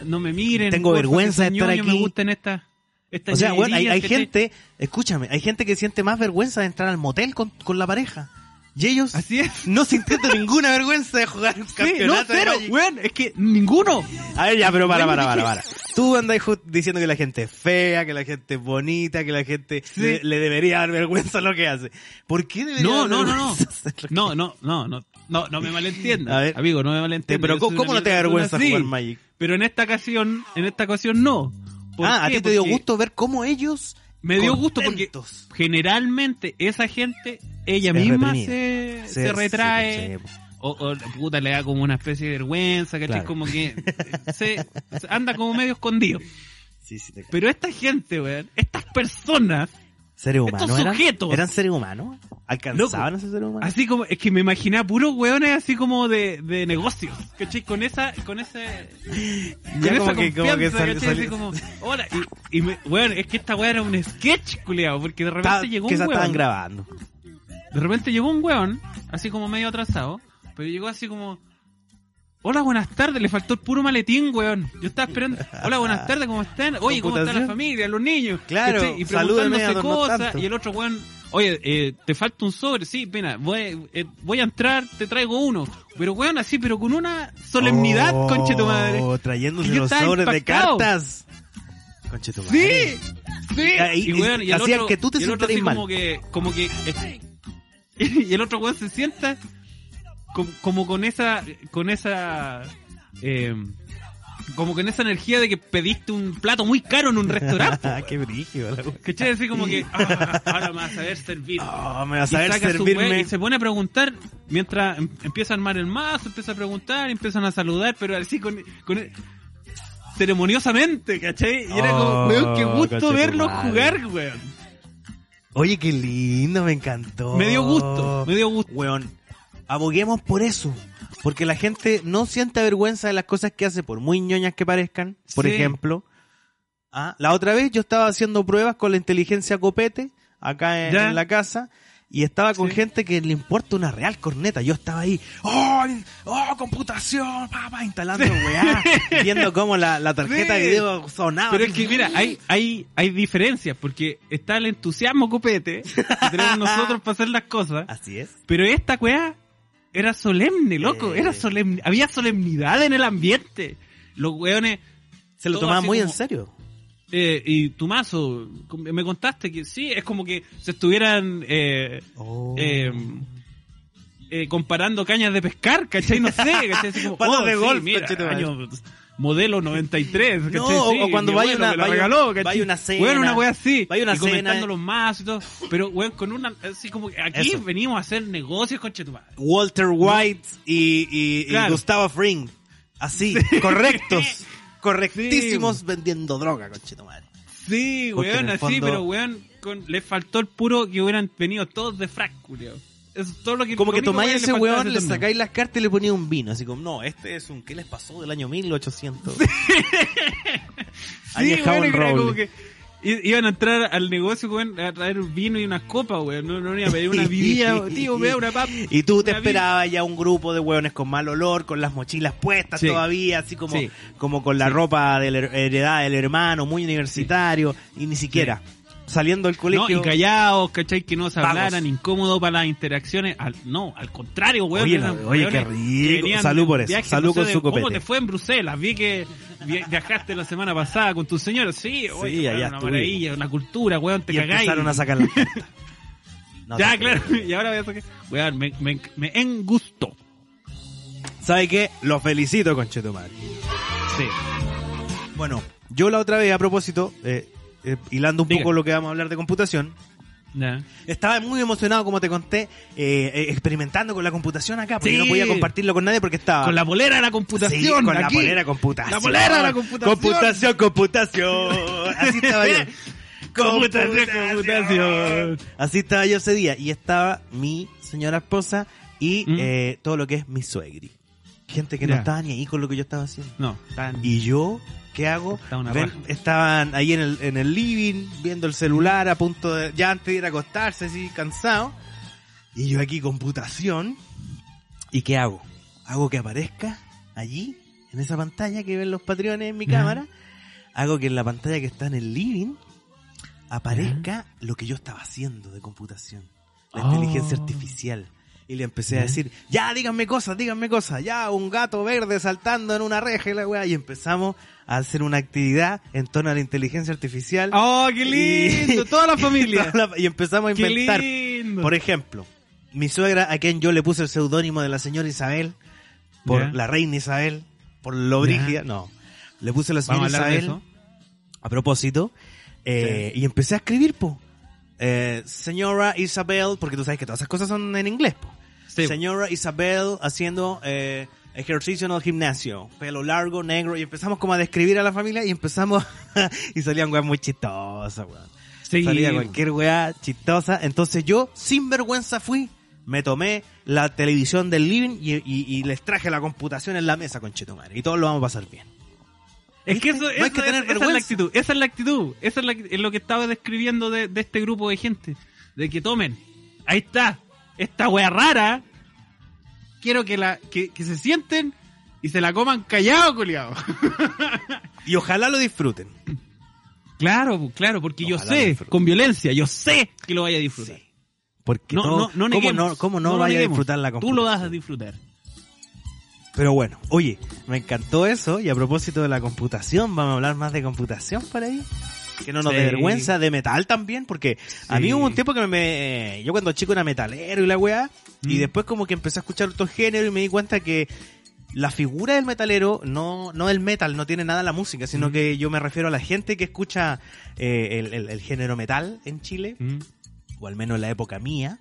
no me miren. Tengo vergüenza de estar aquí. Me gustan estas esta O sea, bueno, hay, hay gente, escúchame, hay gente que siente más vergüenza de entrar al motel con, con la pareja. Y ellos Así es. no sintiendo ninguna vergüenza de jugar un Sí, no, campeonato de cero, weón, es que ninguno. A ver, ya, pero para, para, para, para. Tú andas ju- diciendo que la gente es fea, que la gente es bonita, que la gente Sí. le, le debería dar vergüenza lo que hace. ¿Por qué debería No, dar no, no, no. vergüenza lo que- No, no, no, no, no, no me malentiendas. A. Amigo, no me malentiendas. Pero ¿cómo, cómo no te da vergüenza persona, jugar. Magic? Pero en esta ocasión, en esta ocasión no. ¿Por Ah, a qué? ti te dio Porque gusto ver cómo ellos Me dio gusto porque generalmente esa gente, ella Se misma se, se, Se- retrae. O, o puta le da como una especie de vergüenza, ¿cachai? Claro. Como que se, se anda como medio escondido. sí, sí. Pero esta gente, weón, estas personas, ¿Seres estos humanos eran? sujetos. ¿Eran seres humanos? ¿Alcanzaban a ser seres humanos? así como, es que me imaginaba puros weones así como de, de negocios, ¿cachai? Con esa, con ese, con Ya esa como que- como que como, hola, y, y me, weón, es que esta weá era un sketch, culiao, porque de repente llegó que un se estaban grabando. De repente llegó un weón, así como medio atrasado, pero llegó así como... Hola, buenas tardes, le faltó el puro maletín, weón. Yo estaba esperando. Hola, buenas tardes, ¿cómo están? Oye, ¿cómo está la familia, los niños? Claro, ¿Cachai? Y preguntándose no cosas. Y el otro weón, oye, eh, te falta un sobre, sí, pena, voy, eh, voy a entrar, te traigo uno. Pero weón, así, pero con una solemnidad, oh, conche tu madre. trayéndose los sobres de impactado. cartas. Conche tu madre. Sí, sí. Ahí- y weón, y el hacían otro, que tú te y el otro sintieras así mal. como que, como que, eh, y el otro weón se sienta como, como con esa, con esa, eh, como con esa energía de que pediste un plato muy caro en un restaurante. Qué brígido. ¿Cachai? Así como que, ah, ahora me vas a saber servir. Oh, me vas a su servirme. y se pone a preguntar mientras em- empieza a armar el mazo, empieza a preguntar, empiezan a saludar, pero así con, con ceremoniosamente, ¿cachai? Y era como, Oh, weón, qué gusto conchetumare. verlos jugar, weón. Oye, qué lindo, me encantó. Me dio gusto, me dio gusto. Weón, aboguemos por eso. Porque la gente no siente vergüenza de las cosas que hace, por muy ñoñas que parezcan. Por Sí. ejemplo, ah, la otra vez yo estaba haciendo pruebas con la inteligencia copete, acá en, en la casa, y estaba con Sí. gente que le importa una real corneta. Yo estaba ahí, ¡oh! ¡oh! Computación, papá, instalando weá, viendo cómo la, la tarjeta Sí. de video sonaba. Pero es que, mira, hay, hay, hay diferencias, porque está el entusiasmo copete que tenemos nosotros para hacer las cosas, Así es. pero esta weá era solemne, loco, Eh. era solemne, había solemnidad en el ambiente. Los weones, Se lo Todo tomaba así muy en serio. eh, y tu mazo, me contaste que sí, es como que se estuvieran eh, Oh. eh, eh, comparando cañas de pescar, ¿cachai? No sé, ¿cachai? Así como, Palos oh, de sí, golf, mira, año modelo 93, ¿cachai? No, Sí, o cuando vaya una- vaya- regaló, vaya una cena, Bueno, una wea así. vaya una y comentando cena. los mazos y todo. Pero, weón, con una, así como que aquí Eso. venimos a hacer negocios, conche tu madre. Walter White y, y- y Claro. Gustavo Fring. Así, correctos. Correctísimos vendiendo droga, conchito madre. Sí, Porque weón, así, fondo- pero weón, con, le faltó el puro que hubieran venido todos de frac, culiao. Eso es todo lo que Como lo que tomáis weón ese weón, le torneo. sacáis las cartas y le ponía un vino. Así como, no, este es un, ¿qué les pasó del año 1800? Sí, Añejado weón, en era como que iban a entrar al negocio, weón, a traer un vino y unas copas, weón. No, no iban a pedir una bebida, tío, da una papa. Y tú te esperabas ya un grupo de hueones con mal olor, con las mochilas puestas Sí. todavía, así como, Sí. como con la Sí. ropa de la her- heredad del hermano, muy universitario, y ni siquiera. Saliendo del No, colegio. y callados, ¿cachai? Que no se hablaran, incómodo para las interacciones. Al, no, al contrario, weón. Oye, no, oye, qué rico. que Salud por eso. Salud no con de su ¿Cómo copete. te fue en Bruselas? Vi que vi- viajaste la semana pasada con tu señora. Sí, oye, Sí, allá una maravilla, una cultura, weón, te y cagáis. empezaron a sacar cartas. No ya, claro. Y ahora voy a sacar. Weón, me, me, me engustó. ¿Sabe qué? Lo felicito, conchetumare. Sí. Bueno, yo la otra vez, a propósito, eh, eh, hilando un Diga. poco lo que vamos a hablar de computación. Estaba muy emocionado, como te conté, eh, eh, experimentando con la computación acá, porque Sí. no podía compartirlo con nadie porque estaba... Con la polera de la computación. Sí, con la aquí. polera computación. La polera de la computación. Computación, computación. Así estaba yo. Computación, computación. Así estaba yo ese día. Y estaba mi señora esposa y ¿Mm? eh, todo lo que es mi suegri. Gente que no Ya. estaba ni ahí con lo que yo estaba haciendo. No, tan... Y yo, ¿qué hago? Ven, estaban ahí en el, en el living, viendo el celular, a punto de, ya antes de ir a acostarse, así, cansado. Y yo aquí, computación. ¿Y qué hago? Hago que aparezca allí, en esa pantalla que ven los patrones en mi Ya. cámara. Hago que en la pantalla que está en el living aparezca lo que yo estaba haciendo de computación. La Oh. inteligencia artificial. Y le empecé a decir, ya, díganme cosas, díganme cosas. Ya, un gato verde saltando en una reja y la weá. Y empezamos a hacer una actividad en torno a la inteligencia artificial. ¡Oh, qué lindo! Y- Toda la familia. Toda la- y empezamos a ¡Qué inventar. lindo! Por ejemplo, mi suegra, a quien yo le puse el seudónimo de la señora Isabel, por la reina Isabel, por lo brígida, no. Le puse la Vamos señora a Isabel a propósito, eh, y empecé a escribir, po. Eh, señora Isabel, porque tú sabes que todas esas cosas son en inglés, po. Sí. Señora Isabel haciendo eh, ejercicio en el gimnasio, pelo largo, negro, y empezamos como a describir a la familia y empezamos, y salían weas muy chistosas, weón. Sí. Salía cualquier weá chistosa. Entonces yo, sin vergüenza, fui, me tomé la televisión del living y, y- y les traje la computación en la mesa, con Y todos lo vamos a pasar bien. Es que eso, No hay eso- que tener esa es la actitud, esa es la actitud, esa es, la- es lo que estaba describiendo de, de este grupo de gente, de que tomen, ahí está, esta wea rara, quiero que la que, que se sienten y se la coman callado, culiado. Y ojalá lo disfruten. claro, claro, porque yo Ojalá sé, con violencia, yo sé que lo vaya a disfrutar. Porque No, todo- no, no ¿cómo no, cómo no, vaya a disfrutar la Tú computación? lo vas a disfrutar. Pero bueno, oye, me encantó eso y a propósito de la computación, vamos a hablar más de computación por ahí. Que no nos Sí. dé vergüenza, de metal también, porque a mí hubo un tiempo que me... Yo cuando chico era metalero y la weá, y Mm. después como que empecé a escuchar otros géneros y me di cuenta que la figura del metalero, no, no el metal, no tiene nada la música, sino Mm. que yo me refiero a la gente que escucha eh, el, el- el género metal en Chile, Mm. o al menos en la época mía,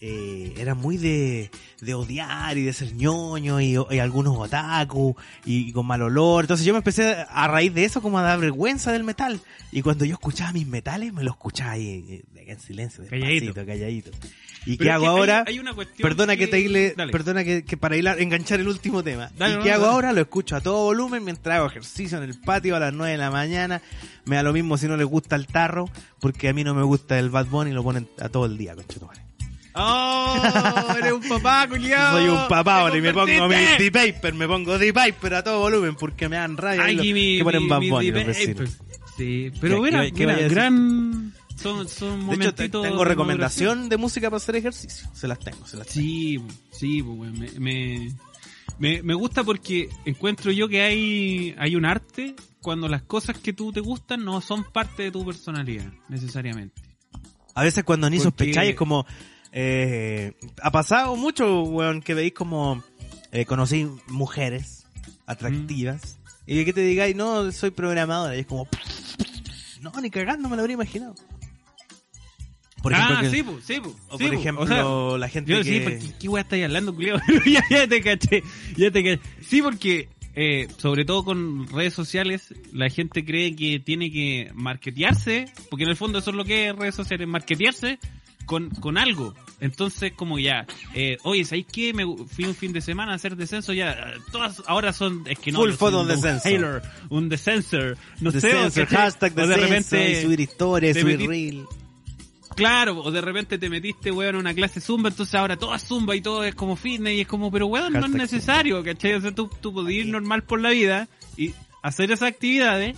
eh, era muy de, de odiar y de ser ñoño y, y algunos otaku y, con mal olor. Entonces yo me empecé a raíz de eso como a dar vergüenza del metal. Y cuando yo escuchaba mis metales, me lo escuchaba ahí eh, en silencio, Calladito. despacito, calladito. ¿Y Pero qué hago que ahora? hay una cuestión Perdona que, te hile- perdona que, que para hilar, enganchar el último tema. Dale, ¿Y no, qué hago ahora? Lo escucho a todo volumen mientras hago ejercicio en el patio a las 9 de la mañana. Me da lo mismo si no les gusta el tarro, porque a mí no me gusta el Bad Bunny y lo ponen a todo el día, conchetumare. ¡Oh! Eres un papá, culiado. Soy un papá ahora y me pongo mi convertiste. D-Paper, me pongo D-Paper a todo volumen porque me dan rabia Ay, y mi, que ponen debate. vecinos. Sí, pero ¿Qué- mira, gran... Son, son De hecho, tengo recomendación de música para hacer ejercicio. Se las tengo, se las tengo. Sí, sí, pues, me, me, me gusta porque encuentro yo que hay, hay un arte cuando las cosas que tú te gustan no son parte de tu personalidad, necesariamente. A veces cuando ni Porque- sospecháis es como... Eh, ha pasado mucho, weón, que veis como... Eh, conocí mujeres atractivas. Y que te digáis, no, soy programadora. Y es como... No, ni cagando me lo habría imaginado. Por ejemplo, ah, que- sí, sí, o sí, por ejemplo, o sea, la gente Yo que... sí, ¿qué weá estáis hablando, culiao? ya, ya te caché, ya te caché. Sí, porque, eh, sobre todo con redes sociales, la gente cree que tiene que marketearse, porque en el fondo eso es lo que es redes sociales, marketearse con, con algo. Entonces, como ya, eh, oye, ¿sabéis qué? Me fui un fin de semana a hacer descenso, ya, todas ahora son, es que no, Full photo un descenso. Taylor, un descensor, no sé, ¿cachai? hashtag O de repente subir historias, subir metí- reel. Claro, o de repente te metiste, weón, a una clase zumba, entonces ahora todo es zumba y todo es como fitness y es como, pero weón, no es necesario, ¿cachai? O sea, tú, tú podías ir normal por la vida y hacer esas actividades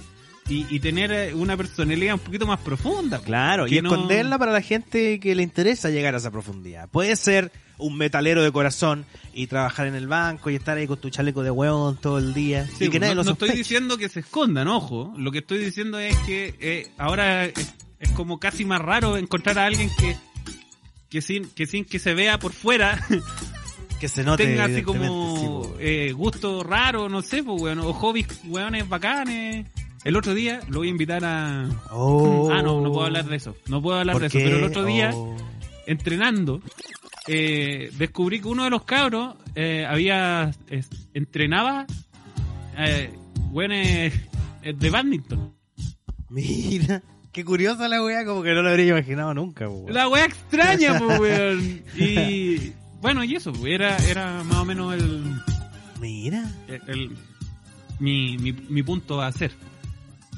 y, y tener eh, una personalidad un poquito más profunda. Claro, y no- esconderla para la gente que le interesa llegar a esa profundidad. Puede ser un metalero de corazón y trabajar en el banco y estar ahí con tu chaleco de huevón todo el día Sí, y que nadie no, lo no estoy diciendo que se escondan, ojo. Lo que estoy diciendo es que eh, ahora es, es como casi más raro encontrar a alguien que que sin que sin que se vea por fuera que se note tenga así como sí, eh, gusto raro, no sé, pues, weón, o hobbies, weones bacanes. El otro día lo voy a invitar a... Oh. Ah, no, no puedo hablar de eso. No puedo hablar ¿Por de eso. qué? Pero el otro día, Oh. entrenando, eh, descubrí que uno de los cabros eh, había... entrenaba... Eh, güeyes, eh, de badminton. Mira, qué curiosa la weá, como que no lo habría imaginado nunca, weón. La wea extraña, pues, weón. Y... Bueno, y eso, era, era más o menos el... Mira. el- el- mi, mi, mi punto a hacer.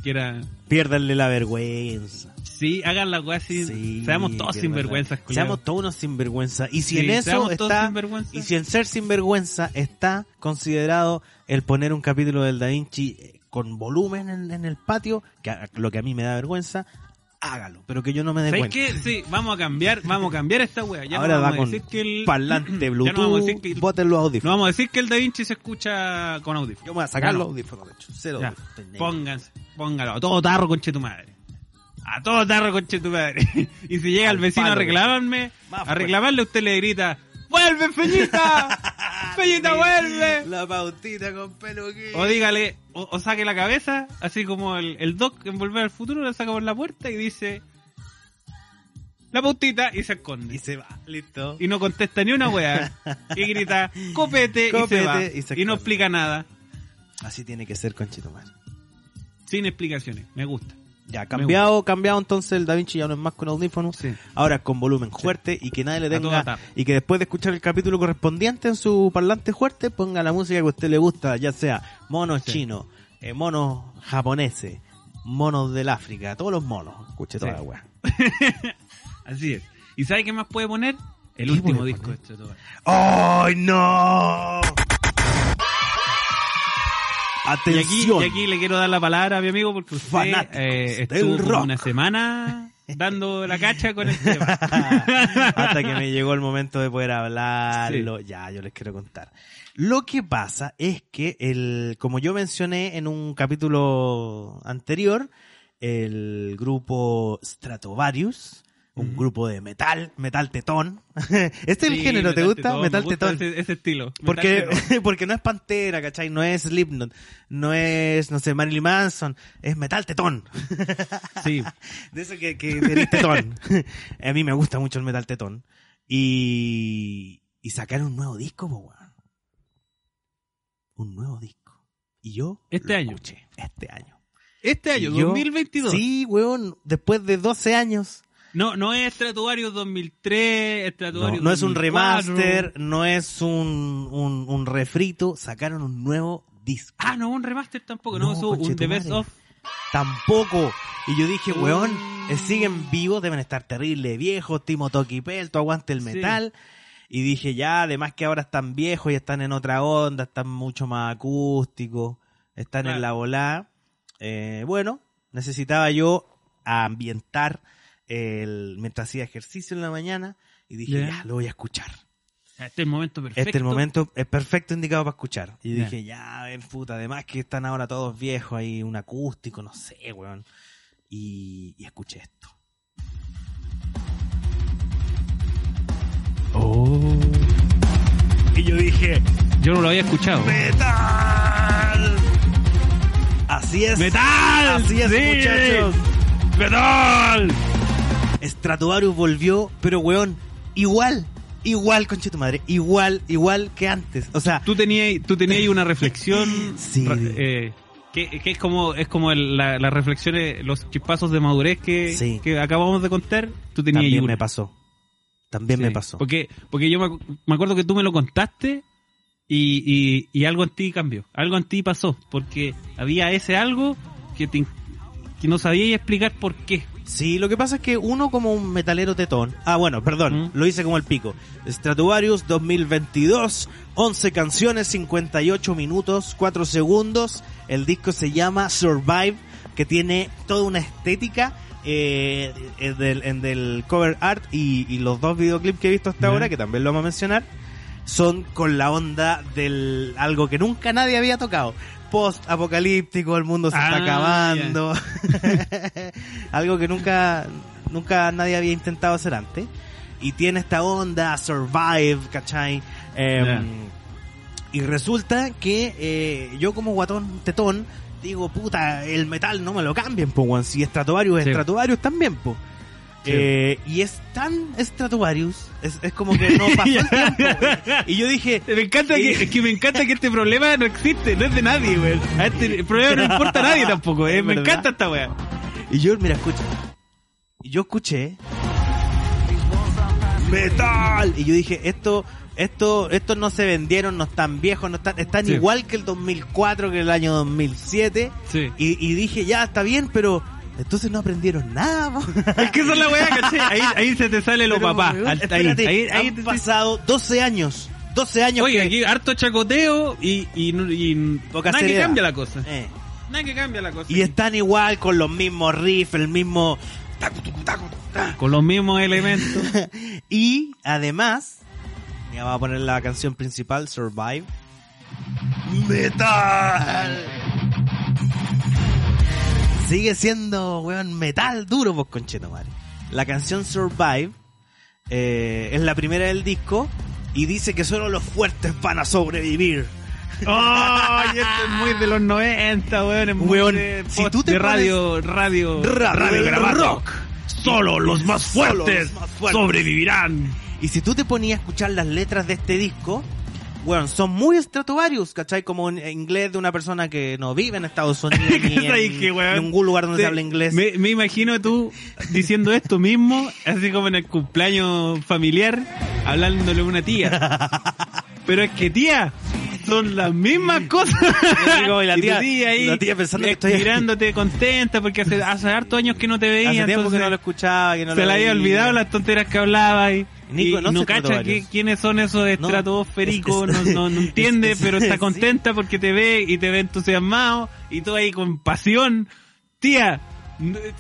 Que era... Piérdanle la vergüenza. Sí, hagan la weá así. Sí, seamos todos sinvergüenzas, culiao. Seamos todos unos sinvergüenza. Y si Sí, en eso está. Y si en ser sinvergüenza está considerado el poner un capítulo del Da Vinci eh, con volumen en, en el patio, que lo que a mí me da vergüenza, hágalo. Pero que yo no me dé ¿Sabes cuenta. qué? Sí, vamos a cambiar, vamos a cambiar esta wea. Ya Ahora no va vamos a con decir que el... parlante Bluetooth, no vamos a decir que el- boten los No vamos a decir que el Da Vinci se escucha con audífonos. Yo me voy a sacar Ya los no. audífonos, de hecho. Cero audífonos. Pónganse, póngalo. A todo tarro, conche tu madre. A todo tarro, conche tu madre. y si llega Al el vecino palo, a reclamarme, a reclamarle, usted le grita, ¡Vuelve, Feñita! ¡Feñita, vuelve! La pautita con peluquín. O dígale, o, o saque la cabeza, así como el, el Doc en Volver al Futuro, le saca por la puerta y dice, la pautita, y se esconde. Y se va, listo. y no contesta ni una wea. Y grita, copete, y se Copete, va. y no explica nada. Así tiene que ser, conchito madre. Sin explicaciones. Me gusta. Ya, cambiado, cambiado entonces el Da Vinci ya no es más con audífonos, Sí. ahora es con volumen fuerte y que nadie le tenga y que después de escuchar el capítulo correspondiente en su parlante fuerte ponga la música que a usted le gusta, ya sea monos Sí. chinos, eh, monos japoneses, monos del África, todos los monos, escuche toda la weá. Así es. ¿Y sabe qué más puede poner? El ¿Qué último disco de Stratovarius. ¡Ay, no! Y aquí, Atención. y aquí le quiero dar la palabra a mi amigo porque usted eh, estuvo rock. una semana dando la cacha con el tema. Hasta que me llegó el momento de poder hablarlo. Ya, yo les quiero contar. Lo que pasa es que el, como yo mencioné en un capítulo anterior, el grupo Stratovarius, un grupo de metal, metal tetón. ¿Este es el Sí, género, te gusta? tetón, metal me gusta tetón. Ese, ese estilo. Porque, porque no es Pantera, ¿cachai? No es Slipknot, no es, no sé, Marilyn Manson, es metal tetón. Sí. De eso que, que eres tetón. A mí me gusta mucho el metal tetón. Y, y sacaron un nuevo disco, po, weón. Un nuevo disco. Y yo Este lo año. escuché este año. Este año, Y yo- 2022. Sí, weón, después de 12 años. No, no es Stratovarius 2003, No, Stratovarius no es un 2004. remaster, no es un, un, un refrito, sacaron un nuevo disco. Ah, no, un remaster tampoco, no, No, un The. Best of. Tampoco. Y yo dije, Oh. weón, eh, siguen vivos, deben estar terrible viejos, Timo Toki Pelto, aguante el Sí. metal. Y dije, ya, además que ahora están viejos y están en otra onda, están mucho más acústicos, están en la volada. Eh, bueno, necesitaba yo ambientar el, mientras hacía ejercicio en la mañana y dije, Ya. ya, lo voy a escuchar. Este es el momento perfecto. Este es el momento es perfecto indicado para escuchar. Y dije, ya, ven puta, además que están ahora todos viejos ahí, un acústico, no sé, weón. Y, y escuché esto. Oh. Y yo dije, Yo no lo había escuchado. ¡Metal! Así es. ¡Metal! Así es, ¡Sí! muchachos. ¡Metal! Stratovarius volvió, pero weón, igual, igual, conche tu madre, igual, igual que antes. O sea, Tú tenías, tú tenías una reflexión Sí. eh, que, que es como es como el- la, las reflexiones, los chispazos de madurez que, Sí. que acabamos de contar. Tú tenías también una. me pasó. También Sí. me pasó. Porque, porque yo me, acu- me acuerdo que tú me lo contaste y, y, y algo en ti cambió. Algo en ti pasó. Porque había ese algo que, te que no sabía explicar por qué. Sí, lo que pasa es que uno como un metalero tetón. Ah, bueno, perdón, ¿Mm? lo hice como el pico. Stratovarius 2022, 11 canciones, 58 minutos, 4 segundos. El disco se llama Survive, que tiene toda una estética eh, en, del, en del cover art y, y los dos videoclips que he visto hasta ahora, que también lo vamos a mencionar, son con la onda del algo que nunca nadie había tocado. Post apocalíptico, el mundo se está Ah, acabando. algo que nunca nunca nadie había intentado hacer antes. Y tiene esta onda survive, ¿cachai? Ya. Y resulta que eh, yo como guatón tetón digo, puta, el metal no me lo cambien, po. Si Stratovarius Sí. Stratovarius también, po. Sí. Eh, y es tan Stratovarius, es, es como que no pasó el tiempo. weón. Y yo dije, Me encanta que, me encanta que este problema no existe, no es de nadie. A este el problema no importa a nadie tampoco, eh. Me encanta esta weá. y yo, mira, escucha. Y yo escuché metal. Y yo dije, esto, esto, estos no se vendieron, no están viejos, no están, están Sí. igual que el 2004, que el año 2007. Sí. Y, y dije, ya, está bien, pero entonces no aprendieron nada, po. Es que esa es la weá, ¿cachai? Ahí, ahí se te sale lo Pero, papá. weón, Ahí, espérate, ahí, ahí han te- pasado 12 años. 12 años Oye, que- aquí harto chacoteo y, y, y Poca nada que cambia la cosa. Eh. Nada que cambia la cosa. Y están igual con los mismos riffs, el mismo... Con los mismos elementos. Y además, ya vamos a poner la canción principal, Survive. Metal. Sigue siendo, weón, metal duro, pues conchetomare. La canción Survive eh, es la primera del disco y dice que solo los fuertes van a sobrevivir. ¡Oh! Y esto es muy de los 90, weón. Es muy Weón, de, si post- tú te de pones- radio, radio, Radio grabado. rock. Solo los más Solo fuertes, los más fuertes. sobrevivirán. Y si tú te ponías a escuchar las letras de este disco, bueno, son muy Stratovarius, ¿cachai? Como en inglés de una persona que no vive en Estados Unidos ni en ¿Sabes qué, weón? ningún lugar donde se habla inglés. Me, me imagino tú diciendo esto mismo, así como en el cumpleaños familiar, hablándole a una tía. Pero es que tía, son las mismas cosas. La Y tu tía- ahí la tía pensando que estoy- mirándote contenta porque hace, hace harto años que no te veía. Hace tiempo que entonces no lo escuchaba, que no se lo le había olvidado las tonteras que hablaba y, Nico, no no, cacha que- quiénes son esos estratosféricos, es- no, no, no entiende, pero está contenta porque te ve y te ve entusiasmado y tú ahí con pasión. Tía,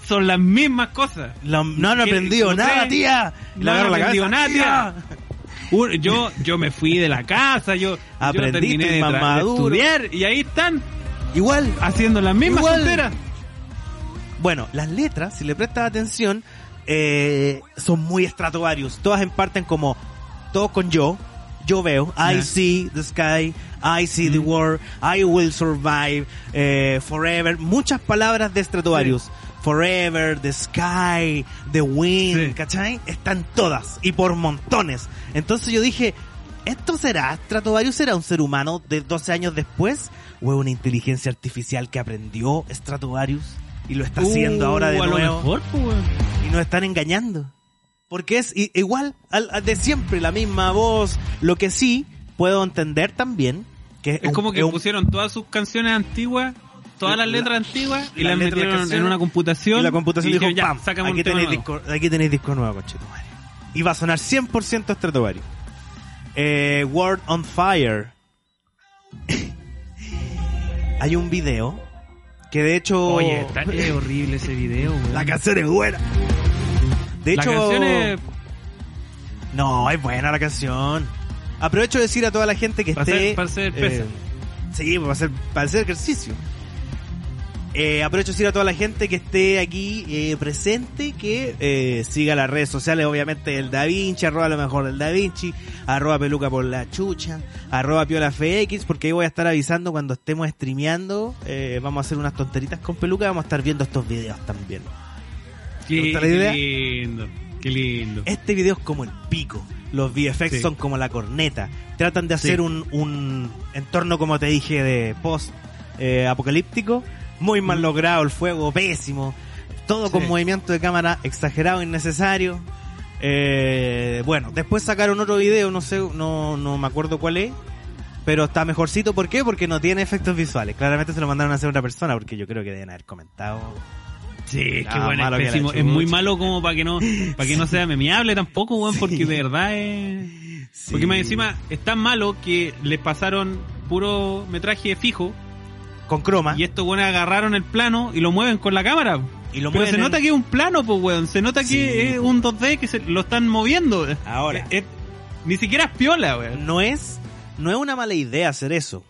son las mismas cosas. La- no han ¿Qué- aprendido nada, tía. No han aprendido nada, tía. Yo, yo me fui de la casa, yo, yo Aprendiste terminé de, más estudiar y ahí están Igual. haciendo las mismas Igual. Bueno, las letras, si le prestas atención, eh, son muy Stratovarius. Todas parten como, todo con yo. Yo veo, I see the sky, I see the world, I will survive, eh, forever. Muchas palabras de Stratovarius. Forever, the sky, the wind, Sí. ¿cachai? Están todas y por montones. Entonces yo dije, ¿esto será Stratovarius? ¿Será un ser humano de 12 años después? ¿O es una inteligencia artificial que aprendió Stratovarius y lo está haciendo Uh, ahora de a lo nuevo? mejor, pues, nos están engañando. Porque es igual al, al de siempre, la misma voz. Lo que sí puedo entender también que Es un- como que es un- pusieron todas sus canciones antiguas, todas las La- letras antiguas, y las metieron en una computación. y la computación y dijo, pam, ya, un aquí tenéis, nuevo". disco, aquí tenéis disco nuevo, conchetumare. Y va a sonar 100% Stratovarius. Eh, World on Fire. Hay un video que de hecho... Oye, está, es horrible ese video, weón. La canción es buena. De La hecho... canción es No, es buena la canción. Aprovecho de decir a toda la gente que Para esté... hacer- para hacer pesa. sí, para hacer, para hacer ejercicio. Eh, aprovecho de decir a toda la gente que esté aquí eh, presente que eh, siga las redes sociales, obviamente el Da Vinci, arroba lo mejor del Da Vinci, arroba peluca por la chucha, arroba piola FX, porque ahí voy a estar avisando cuando estemos streameando, eh, vamos a hacer unas tonteritas con peluca, vamos a estar viendo estos videos también. Qué, gusta la idea? qué lindo, qué lindo. Este video es como el pico. Los VFX Sí. son como la corneta. Tratan de hacer Sí. un, un entorno, como te dije, de post eh, apocalíptico. Muy mal logrado, el fuego pésimo. Todo con movimiento de cámara exagerado, innecesario. Eh, bueno, después sacaron otro video, no sé, no, no me acuerdo cuál es. Pero está mejorcito, ¿por qué? Porque no tiene efectos visuales. Claramente se lo mandaron a hacer otra persona, porque yo creo que deben haber comentado. Sí, es que No, bueno, malo es pésimo. Es muy malo como para que no, para que no sea memeable tampoco, weón, porque de verdad es... Porque más encima es tan malo que les pasaron puro metraje fijo Con croma. y estos weones agarraron el plano y lo mueven con la cámara. Y lo Pero se en- nota que es un plano, pues weón. Se nota Sí. que es un 2D que se lo están moviendo. Ahora. Es- es- ni siquiera es piola, weón. no es no es una mala idea hacer eso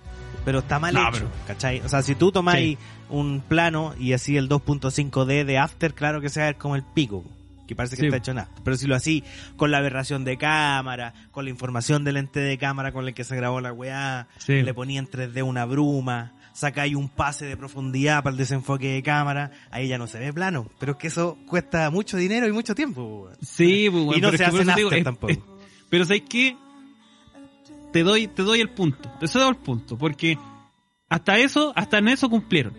pero está mal No, hecho pero- ¿cachai? o sea si tú tomáis Sí. un plano y así el 2.5D de After claro que se va a ver como el pico que parece que Sí. está hecho nada pero si lo así con la aberración de cámara con la información del lente de cámara con el que se grabó la weá le ponía en 3D una bruma sacáis un pase de profundidad para el desenfoque de cámara, ahí ya no se ve plano. Pero es que eso cuesta mucho dinero y mucho tiempo. Sí, pues, weón, Y no pero se after es- tampoco. es- pero ¿sabes qué? Te doy, te doy el punto. Te doy el punto. Porque hasta eso, hasta en eso cumplieron.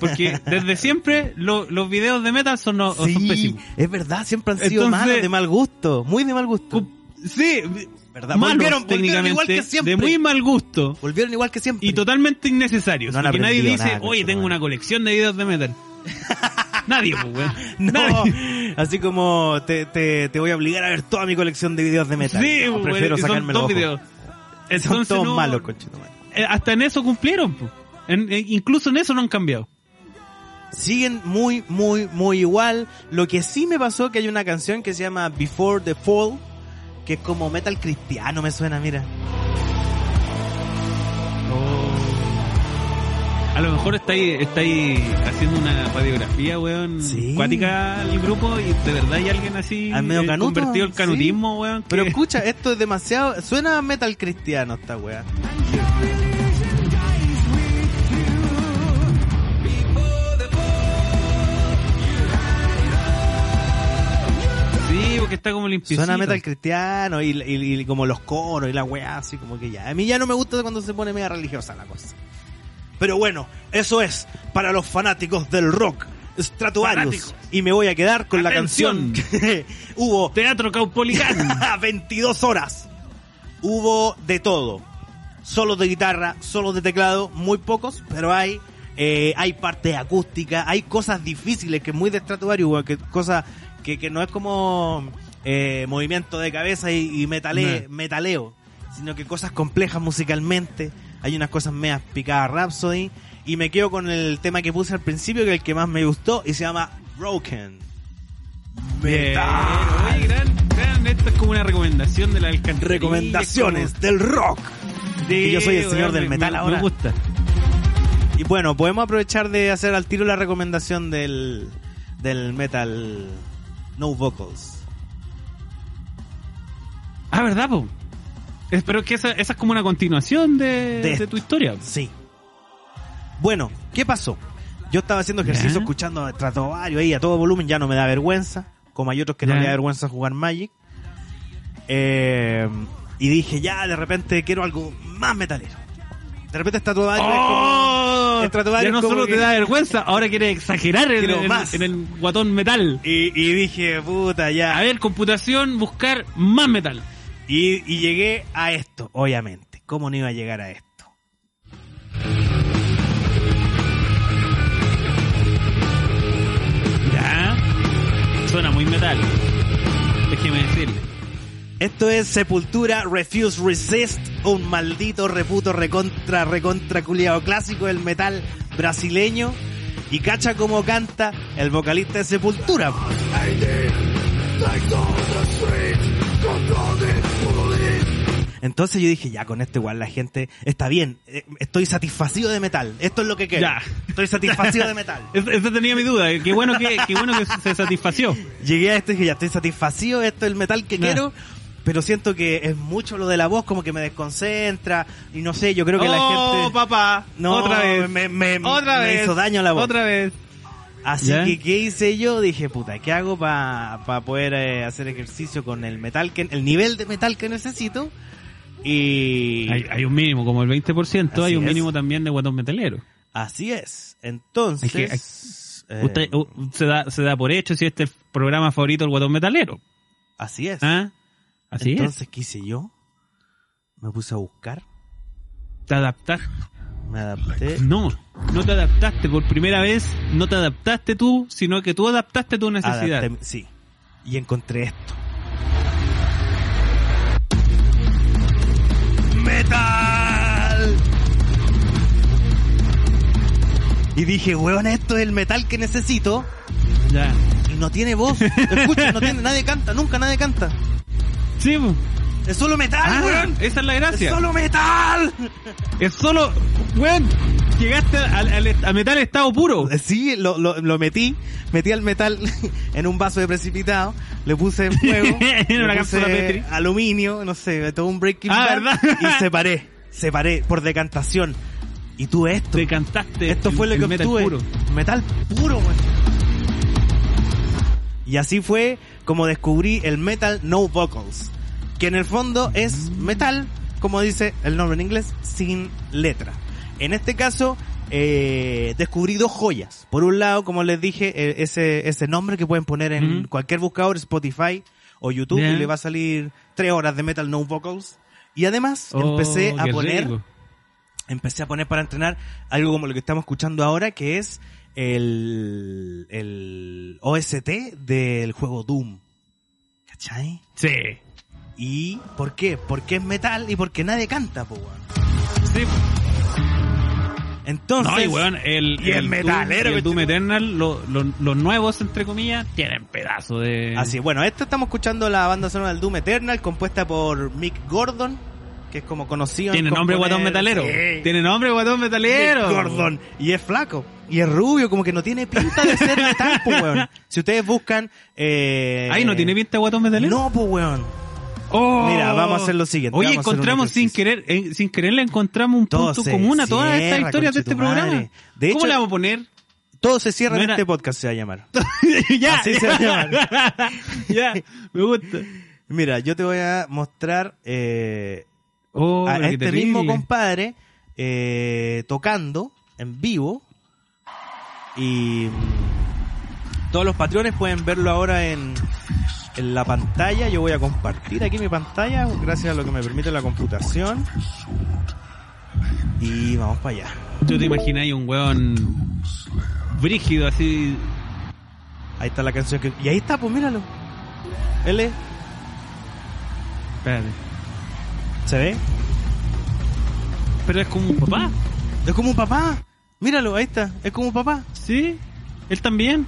Porque desde siempre lo- los videos de metal son, no- son pésimos. es verdad, siempre han sido Entonces- malos, de mal gusto, muy de mal gusto. Sí, ¿Verdad? malos Volvieron- volvieron técnicamente, igual que siempre. de muy mal gusto. Volvieron igual que siempre. Y totalmente innecesarios. No porque nadie dice, nada, oye, tengo madre". una colección de videos de metal. nadie, pues, weón. No, Nadie. así como te, te, te voy a obligar a ver toda mi colección de videos de metal. Sí, No, pues, prefiero sacarme los videos. Son todos no- malos, conchetumare. eh, hasta en eso cumplieron, pues. En- en- incluso en eso no han cambiado. Siguen muy, muy, muy igual. Lo que sí me pasó que hay una canción que se llama Before the Fall, que es como metal cristiano, me suena, mira. A lo mejor estáis estáis haciendo una radiografía, weón, Sí. cuática al grupo y de verdad hay alguien así Al medio eh, canuto, convertido al sí. canutismo, weón. Pero escucha, esto es demasiado, suena a metal cristiano esta wea. Porque está como limpiecito. Suena metal cristiano y, y- y como los coros y la weá, así como que ya. A mí ya no me gusta cuando se pone media religiosa la cosa. Pero bueno, eso es para los fanáticos del rock. Stratovarius. Fanáticos. Y me voy a quedar con Atención. la canción que hubo Teatro Caupolicán. 22 horas. Hubo de todo. Solos de guitarra, solos de teclado, muy pocos, pero hay. eh, hay parte acústica, hay cosas difíciles que es muy de Stratovarius, que cosas que, que no es como eh, movimiento de cabeza y, y metale- No. metaleo, sino que cosas complejas musicalmente. Hay unas cosas medias picadas Rhapsody. Y me quedo con el tema que puse al principio, que es el que más me gustó, y se llama Broken. Metal. Oye, gran, gran, esto es como una recomendación de la alcantarilla. recomendaciones como- del rock. que yo soy el señor del me- metal me- ahora. Me gusta. Y bueno, podemos aprovechar de hacer al tiro la recomendación del, del metal no vocals. Ah, ¿verdad, po? Espero que esa, esa es como una continuación de, De de esto. tu historia. Sí. Bueno, ¿qué pasó? Yo estaba haciendo ejercicio Ya. escuchando a Stratovarius ahí a todo volumen, ya no me da vergüenza, como hay otros que no le da vergüenza jugar Magic. Eh, y dije, ya, de repente quiero algo más metalero. De repente Stratovarius es como... ¡Oh! Stratovarius Ya no solo que- te da vergüenza, ahora quieres exagerar en, Quiero en- más. en el guatón metal. Y, y dije, puta, ya. A ver, computación, buscar más metal. Y, y llegué a esto, obviamente. ¿Cómo no iba a llegar a esto? Ya. Suena muy metal. Déjeme decirle. Esto es Sepultura Refuse Resist, un maldito reputo recontra, recontra culiado clásico del metal brasileño. Y cacha como canta el vocalista de Sepultura. Entonces yo dije, ya con esto igual la gente está bien, eh, estoy satisfacido de metal, esto es lo que quiero. Ya. Estoy satisfacido de metal. Es- Esa tenía mi duda. Qué bueno que, qué bueno que se satisfació. Llegué a esto y dije, ya estoy satisfacido, esto es el metal que Nah. quiero, pero siento que es mucho lo de la voz, como que me desconcentra, y no sé, yo creo que la oh, gente... papá. No, otra vez. me, me- otra me vez. hizo daño la voz. Otra vez. Así ¿Ya? que, ¿qué hice yo? Dije, puta, ¿qué hago para poder eh, hacer ejercicio con el metal, que el nivel de metal que necesito? Y... Hay, hay un mínimo, como el 20%, Así hay un es. mínimo también de guatón metalero. Así es. Entonces... Es eh, Usted uh, se, da, se da por hecho si este es el programa favorito del guatón metalero. así es. ¿Ah? Así Entonces, ¿qué hice yo? Me puse a buscar, es. Te adaptaste. me adapté. No, no te adaptaste por primera vez, no te adaptaste tú, sino que tú adaptaste tu necesidad. Adapté- sí. Y encontré esto. ¡Metal! Y dije, weón, esto es el metal que necesito. Ya. Y no tiene voz. Escucha, no tiene, nadie canta, nunca nadie canta. Sí. Es solo metal, Ah, weón. esa es la Es gracia. solo metal. Es solo, weón, llegaste al, al, a metal estado puro. Sí, lo, lo, lo metí, metí al metal en un vaso de precipitado, le puse fuego, En una cápsula Petri. aluminio, no sé, todo un breaking Ah, ¿verdad? y separé, separé por decantación. Y tuve esto. Te cantaste. Esto el- fue lo que metal obtuve. puro. Metal puro, weón. Y así fue como descubrí el metal no vocals. Que en el fondo es metal, como dice el nombre en inglés, sin letra. En este caso, eh, descubrí dos joyas. Por un lado, como les dije, eh, ese, ese nombre que pueden poner en cualquier buscador, Spotify o YouTube, y le va a salir tres horas de metal no vocals. Y además, Oh, empecé a poner rico. empecé a poner para entrenar algo como lo que estamos escuchando ahora, que es el, el OST del juego Doom. ¿Cachai? Sí. ¿Y por qué? Porque es metal y porque nadie canta, po, weón. Sí. Entonces, no, y weón, el, y el el metalero Doom, el Doom. Eternal, lo- lo- los nuevos, entre comillas, tienen pedazo de... así, bueno, esto estamos escuchando la banda sonora del Doom Eternal, compuesta por Mick Gordon, que es como conocido. en Tiene nombre guatón metalero. Sí. Tiene nombre guatón metalero. Mick Gordon. Y es flaco. Y es rubio, como que no tiene pinta de ser metal, pues, weón. Si ustedes buscan... Eh, Ay, ¿no tiene pinta de guatón metalero? No, pues, weón. Oh. Mira, vamos a hacer lo siguiente, Oye, encontramos sin querer, eh, sin querer le encontramos un Todo punto común a todas estas historias de este programa. De ¿Cómo hecho- le vamos a poner? Todo se cierra No en era- este podcast, se va a llamar. ya, Así se va a llamar. ya, me gusta. Mira, yo te voy a mostrar eh, Oh, a este mismo compadre eh, tocando en vivo. Y mm, todos los patrones pueden verlo ahora en, en la pantalla. Yo voy a compartir aquí mi pantalla gracias a lo que me permite la computación. Y vamos para allá. ¿Tú te imaginas ahí un weón brígido así? Ahí está la canción que... Y ahí está, pues míralo. Es... Espérate. ¿Se ve? Pero es como un papá. Es como un papá. Míralo, ahí está. Es como papá. Sí, él también.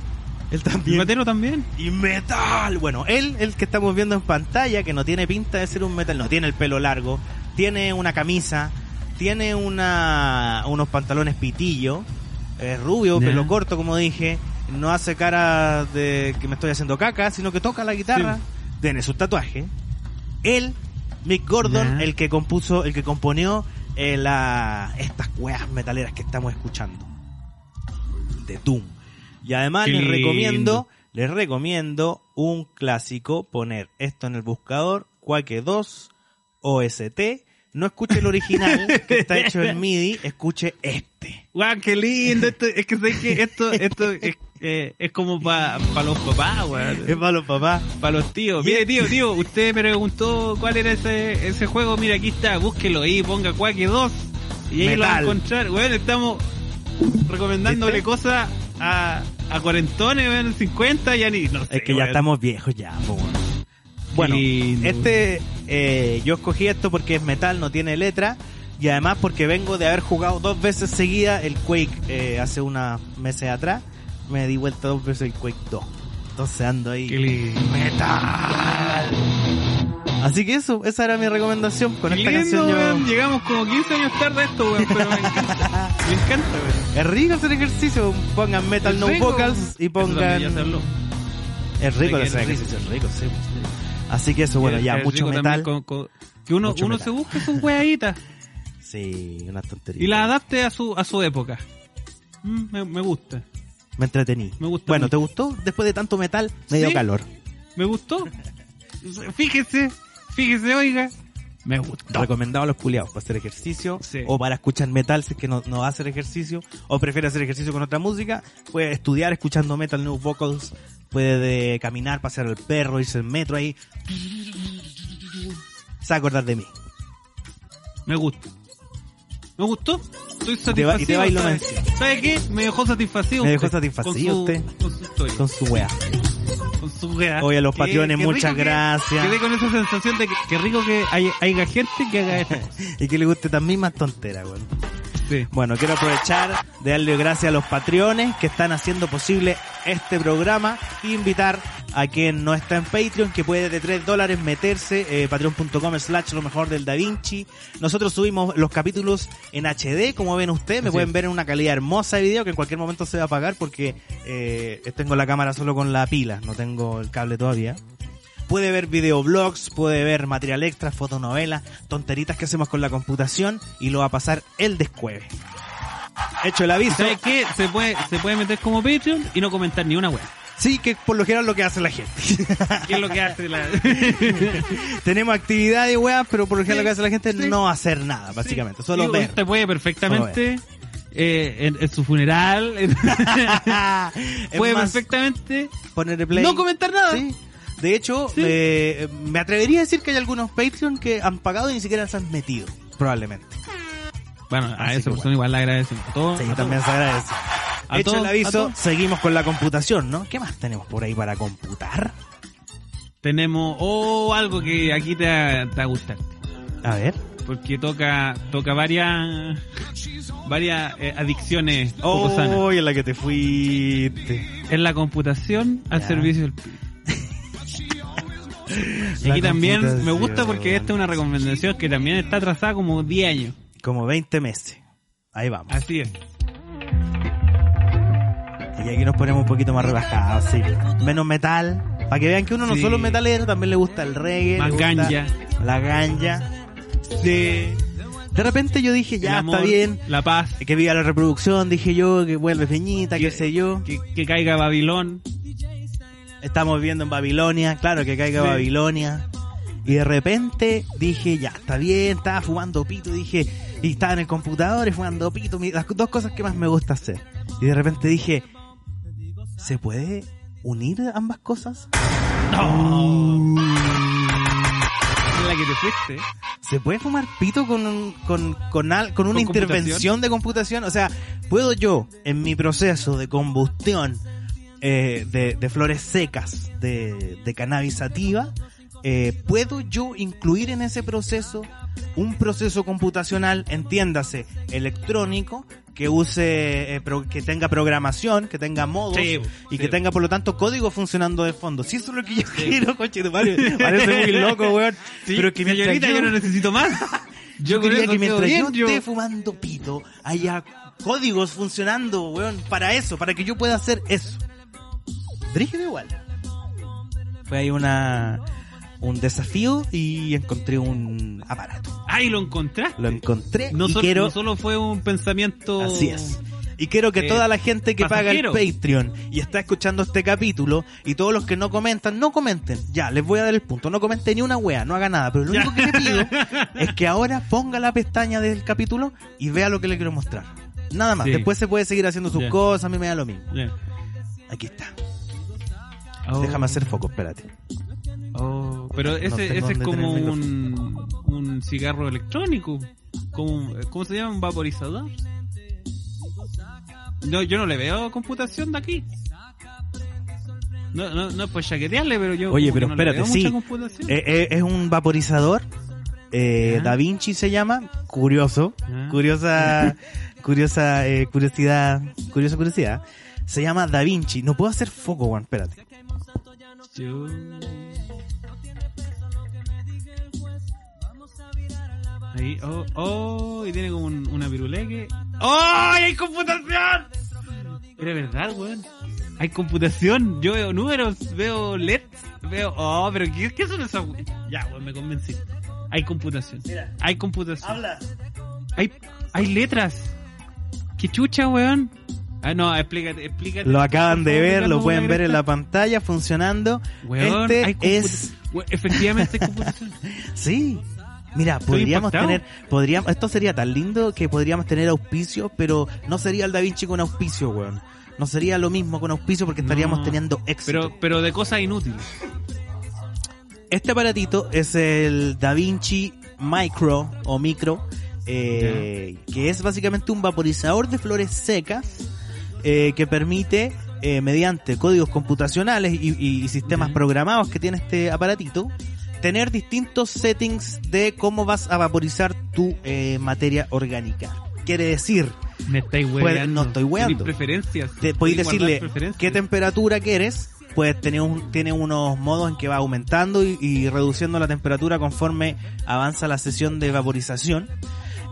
Él El también. matero también. Y metal. Bueno, él, el que estamos viendo en pantalla, que no tiene pinta de ser un metal, no tiene el pelo largo, tiene una camisa, tiene una, unos pantalones pitillo, es rubio, pelo corto, como dije, no hace cara de que me estoy haciendo caca, sino que toca la guitarra, tiene su tatuaje. Él, Mick Gordon, el que compuso, el que componió eh, la, estas weas metaleras que estamos escuchando. De Doom. Y además Qué les lindo. recomiendo, les recomiendo un clásico, poner esto en el buscador, Quake 2 OST. No escuche el original, que está hecho en MIDI, escuche este. Guau, qué lindo. Esto, es que sé que esto, esto es, eh, es como para los papás, weón. Es para los papás. Para los tíos. Mire, tío, tío, usted me preguntó cuál era ese, ese juego. Mira, aquí está, búsquelo ahí, ponga Quake 2. Y ahí lo va a encontrar. Weón, estamos recomendándole ¿Viste? cosas a, a cuarentones, weón, 50, ya ni, no sé. Es que ya estamos viejos ya, weón. Bueno, este, eh, yo escogí esto porque es metal, no tiene letra. Y además porque vengo de haber jugado dos veces seguida el Quake eh, hace unos meses atrás. Me di vuelta dos veces el Quake 2. Entonces ando ahí. Metal. Así que eso, esa era mi recomendación. Con Qué esta lindo, canción yo... Llegamos como 15 años tarde a esto, weón, pero me encanta. Me encanta, weón. Es rico hacer ejercicio. Pongan metal Es no rico. vocals y pongan... Es rico hacer es ejercicio, es rico, sí. Así que eso, bueno, ya, mucho metal. con- con- que uno, Mucho uno metal. se busque sus weaditas Sí, una tontería. y la adapte a su, a su época. Mm, me, me gusta. Me entretení. Me gusta Bueno, mucho. ¿te gustó? Después de tanto metal, me dio Sí. calor. Me gustó. Fíjese, fíjese, oiga. Me gustó. Recomendado a los culiados para hacer ejercicio Sí. o para escuchar metal si es que no, no va a hacer ejercicio o prefiere hacer ejercicio con otra música. Puede estudiar escuchando metal new vocals. Puede caminar, pasear al perro, irse al metro ahí. Se va a acordar de mí. Me gusta. Me gustó. Estoy va- y te satisfacido. bailo ¿sabe? encima. ¿Sabe qué? Me dejó satisfacido. Me dejó usted, satisfacido con su- usted. Con su historia. Con su wea. con su wea. Oye, a los patrones, muchas que- gracias. Quedé con esa sensación de que, que rico que hay, haya gente que haga esto. y que le guste tan mismas tonteras, weón. Sí. Bueno, quiero aprovechar de darle gracias a los patrones que están haciendo posible este programa e invitar a quien no está en Patreon que puede de 3 dólares meterse eh, patreon.com slash lo mejor del Da Vinci. Nosotros subimos los capítulos en HD, como ven ustedes, me Así pueden es. ver en una calidad hermosa de video que en cualquier momento se va a apagar porque eh, tengo la cámara solo con la pila, no tengo el cable todavía. Puede ver videoblogs, puede ver material extra, fotonovelas, tonteritas que hacemos con la computación y lo va a pasar el descueve. Hecho el aviso. ¿Sabes qué? Se puede, se puede meter como Patreon y no comentar ni una wea. Sí, que por lo general lo que hace la gente. ¿Qué es lo que hace la.? Tenemos actividades, weas, pero por lo general Sí, lo que hace la gente es sí. no hacer nada, básicamente. Solo Sí, ver. Usted puede perfectamente. eh, en, en su funeral. Es puede más, perfectamente. ponerle play. No comentar nada. Sí. De hecho, Sí. eh, me atrevería a decir que hay algunos Patreon que han pagado y ni siquiera se han metido. Probablemente. Bueno, a Así esa persona igual le agradecemos. A todos. Sí, a también todos. se agradece. A Hecho todos, el aviso, seguimos con la computación, ¿no? ¿Qué más tenemos por ahí para computar? Tenemos. Oh, algo que aquí te va, a. A ver. Porque toca toca varias varias eh, adicciones poco sanas. Oh, en la que te fuiste. Es la computación al Ya. servicio del Y aquí también me gusta porque esta es una recomendación que también está atrasada como 10 años. Como 20 meses. Ahí vamos. Así es. Y aquí nos ponemos un poquito más relajados, sí. Menos metal. Para que vean que uno no Sí. solo es metalero, también le gusta el reggae. Más le gusta ganja. La ganja. Sí. De repente yo dije, ya amor, está bien. La paz. Que viva la reproducción, dije yo, que vuelve Peñita, qué Que- sé yo. Que, que caiga Babilón. Estamos viviendo en Babilonia, claro que caiga Sí. Babilonia. Y de repente dije, ya, está bien, estaba fumando pito, dije, y estaba en el computador y fumando pito, las dos cosas que más me gusta hacer. Y de repente dije, ¿se puede unir ambas cosas? Es la que te fuiste. ¿Se puede fumar pito con, un- con, con, al- con una ¿Con intervención de computación? O sea, ¿puedo yo, en mi proceso de combustión eh, de, de flores secas de, de cannabis sativa, eh, ¿puedo yo incluir en ese proceso un proceso computacional, entiéndase, electrónico, que use, eh, pro- que tenga programación, que tenga modos Sí, y sí. que tenga por lo tanto código funcionando de fondo? Si eso es lo que yo quiero, coche de Mario. Parece muy loco, weón. Sí, pero que mientras señorita, yo... no necesito más. yo quería eso que mientras yo esté fumando pito, haya códigos funcionando, weón, para eso, para que yo pueda hacer eso. Brígido igual. Fue ahí una un desafío y encontré un aparato. Ay, lo encontraste. Lo encontré No, y quiero no solo fue un pensamiento. Así es. Y quiero que eh, toda la gente que paga el. Patreon y está escuchando este capítulo y todos los que no comentan, no comenten. Ya, les voy a dar el punto. No comenten ni una wea, no haga nada. Pero lo único que le pido es que ahora ponga la pestaña del capítulo y vea lo que le quiero mostrar. Nada más. Sí. Después se puede seguir haciendo sus cosas, a mí me da lo mismo. Aquí está. Oh. Déjame hacer foco, espérate. Oh, pero ese, ese es como un, un cigarro electrónico. Como, ¿Cómo se llama? ¿Un vaporizador? No, yo no le veo computación de aquí. No, no, no es por chaquetearle, pero yo. Oye, pero no espérate, sí. Eh, eh, es un vaporizador. Eh. Da Vinci se llama. Curioso. Curiosa, curiosa eh, curiosidad. Curiosa curiosidad. Se llama Da Vinci. No puedo hacer foco, Juan. Espérate. Yo- Ahí, oh, oh, y tiene como un- una viruleque. ¡Oh! ¡Hay computación! Era verdad, weón. Hay computación. Yo veo números, veo LEDs, veo. Oh, pero ¿qué, qué son esas? we- Ya, weón, me convencí. Hay computación. Mira. Hay computación. Habla. Hay, hay letras. ¿Qué chucha, weón? Ah, no, explícate, explícate. Lo acaban de ver, lo pueden ver en la pantalla funcionando. Weón, este es. We- Efectivamente hay computación. Sí. Mira, podríamos impactado. tener, podríamos, esto sería tan lindo que podríamos tener auspicio, pero no sería el Da Vinci con auspicio, weón. No sería lo mismo con auspicio porque estaríamos No, teniendo éxito. Pero, pero de cosas inútiles. Este aparatito es el Da Vinci Micro o Micro, eh, que es básicamente un vaporizador de flores secas eh, que permite, eh, mediante códigos computacionales y, y- y sistemas programados que tiene este aparatito, tener distintos settings de cómo vas a vaporizar tu eh, materia orgánica. Quiere decir, Me estáis weando. no estoy weando. Preferencias. te podéis decirle qué temperatura quieres, pues tiene, un, tiene unos modos en que va aumentando y, y reduciendo la temperatura conforme avanza la sesión de vaporización.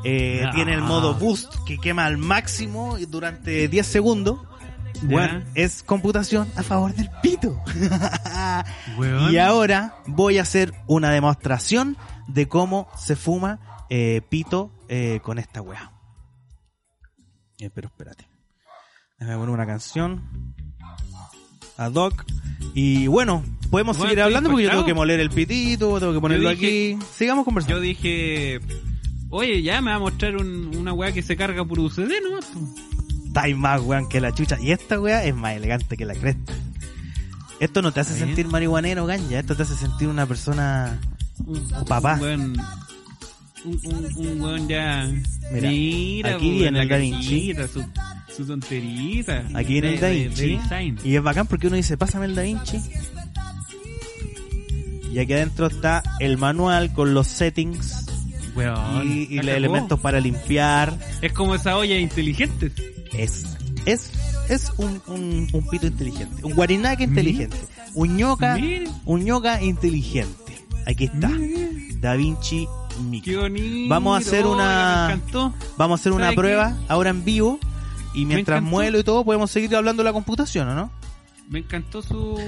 Eh, Ah. Tiene el modo boost que quema al máximo durante 10 segundos. Bueno, es computación a favor del pito. Y ahora voy a hacer una demostración de cómo se fuma eh, pito eh, con esta weá. Eh, pero espérate. Déjame poner una canción. A Doc. Y bueno, podemos Bueno, seguir hablando porque yo tengo que moler el pitito, tengo que ponerlo dije- aquí. Sigamos Yo conversando. dije, oye, ya me va a mostrar un- una weá que se carga por UCD nomás. Estáis más weón que la chucha. Y esta wea es más elegante que la cresta. Esto no te hace sentir marihuanero, ganja. Esto te hace sentir una persona. Un, Papá. Un weón, un, un, un weón ya. Mira, Mira, aquí viene el Da Vinci. Su, su tonterita. Aquí viene de- el Da de- de Vinci. Y es bacán porque uno dice, pásame el Da Vinci. Y aquí adentro está el manual con los settings Weón, y, y los elementos para limpiar. Es como esa olla inteligente. Es, es, es un, un, un pito inteligente. Un guarinaque inteligente. Un ñoca, Mira. un ñoca inteligente. Aquí está. Mira, Da Vinci. Qué bonito. Vamos a hacer una-. Vamos a hacer una ¿Sabe prueba ahora en vivo. Y mientras muelo y todo, podemos seguir hablando de la computación, ¿o no? Me encantó su.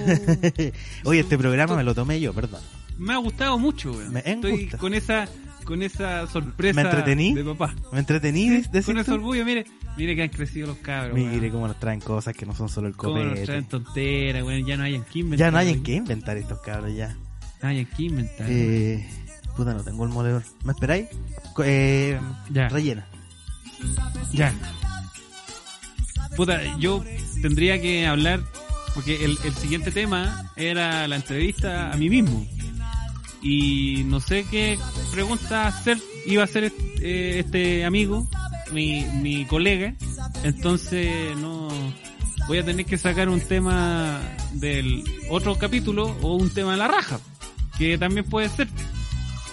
Oye, este programa me lo tomé yo, perdón. me ha gustado mucho, weón. Me Estoy gusta. con esa con esa sorpresa ¿Me entretení? de papá. ¿Me entretení? Con ese orgullo, mire, mire que han crecido los cabros. Mire weón. cómo nos traen cosas que no son solo el Cómo nos copete. traen tonteras, weón. Ya no hay en qué inventar. Ya no hay en qué inventar estos cabros ya. No hay en qué inventar. Eh, puta, no tengo el moledor. ¿Me esperáis? Eh, Ya. Rellena. Ya. Puta, yo tendría que hablar, porque el, el siguiente tema era la entrevista a mí mismo. Y no sé qué pregunta hacer, iba a hacer este, este amigo, mi, mi colega. Entonces no voy a tener que sacar un tema del otro capítulo o un tema de la raja, que también puede ser.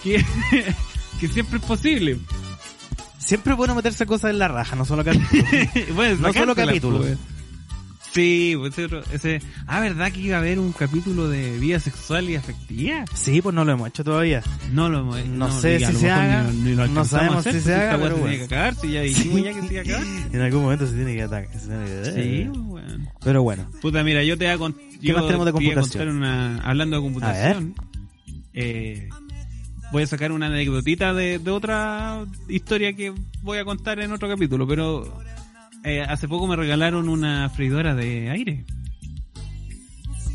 Que, que siempre es posible. Siempre es bueno meterse cosas en la raja, no solo capítulos. bueno, No solo sacársela, capítulos. pues. Sí, pues ese. Ah, ¿verdad que iba a haber un capítulo de vida sexual y afectiva? sí, pues no lo hemos hecho todavía. No lo hemos No sé diga, si se haga, ni- ni lo no alcanzamos sabemos hacer, si se haga, pero se bueno. tiene que acabar, si ya dijimos ya que se acabar. En algún momento se tiene que atacar. se tiene que- Sí, pues, bueno. Pero bueno. Puta, mira, yo te voy a, con- yo más tenemos de computación? contar una... Hablando de computación, eh, voy a sacar una anecdotita de, de otra historia que voy a contar en otro capítulo, pero eh, hace poco me regalaron una freidora de aire.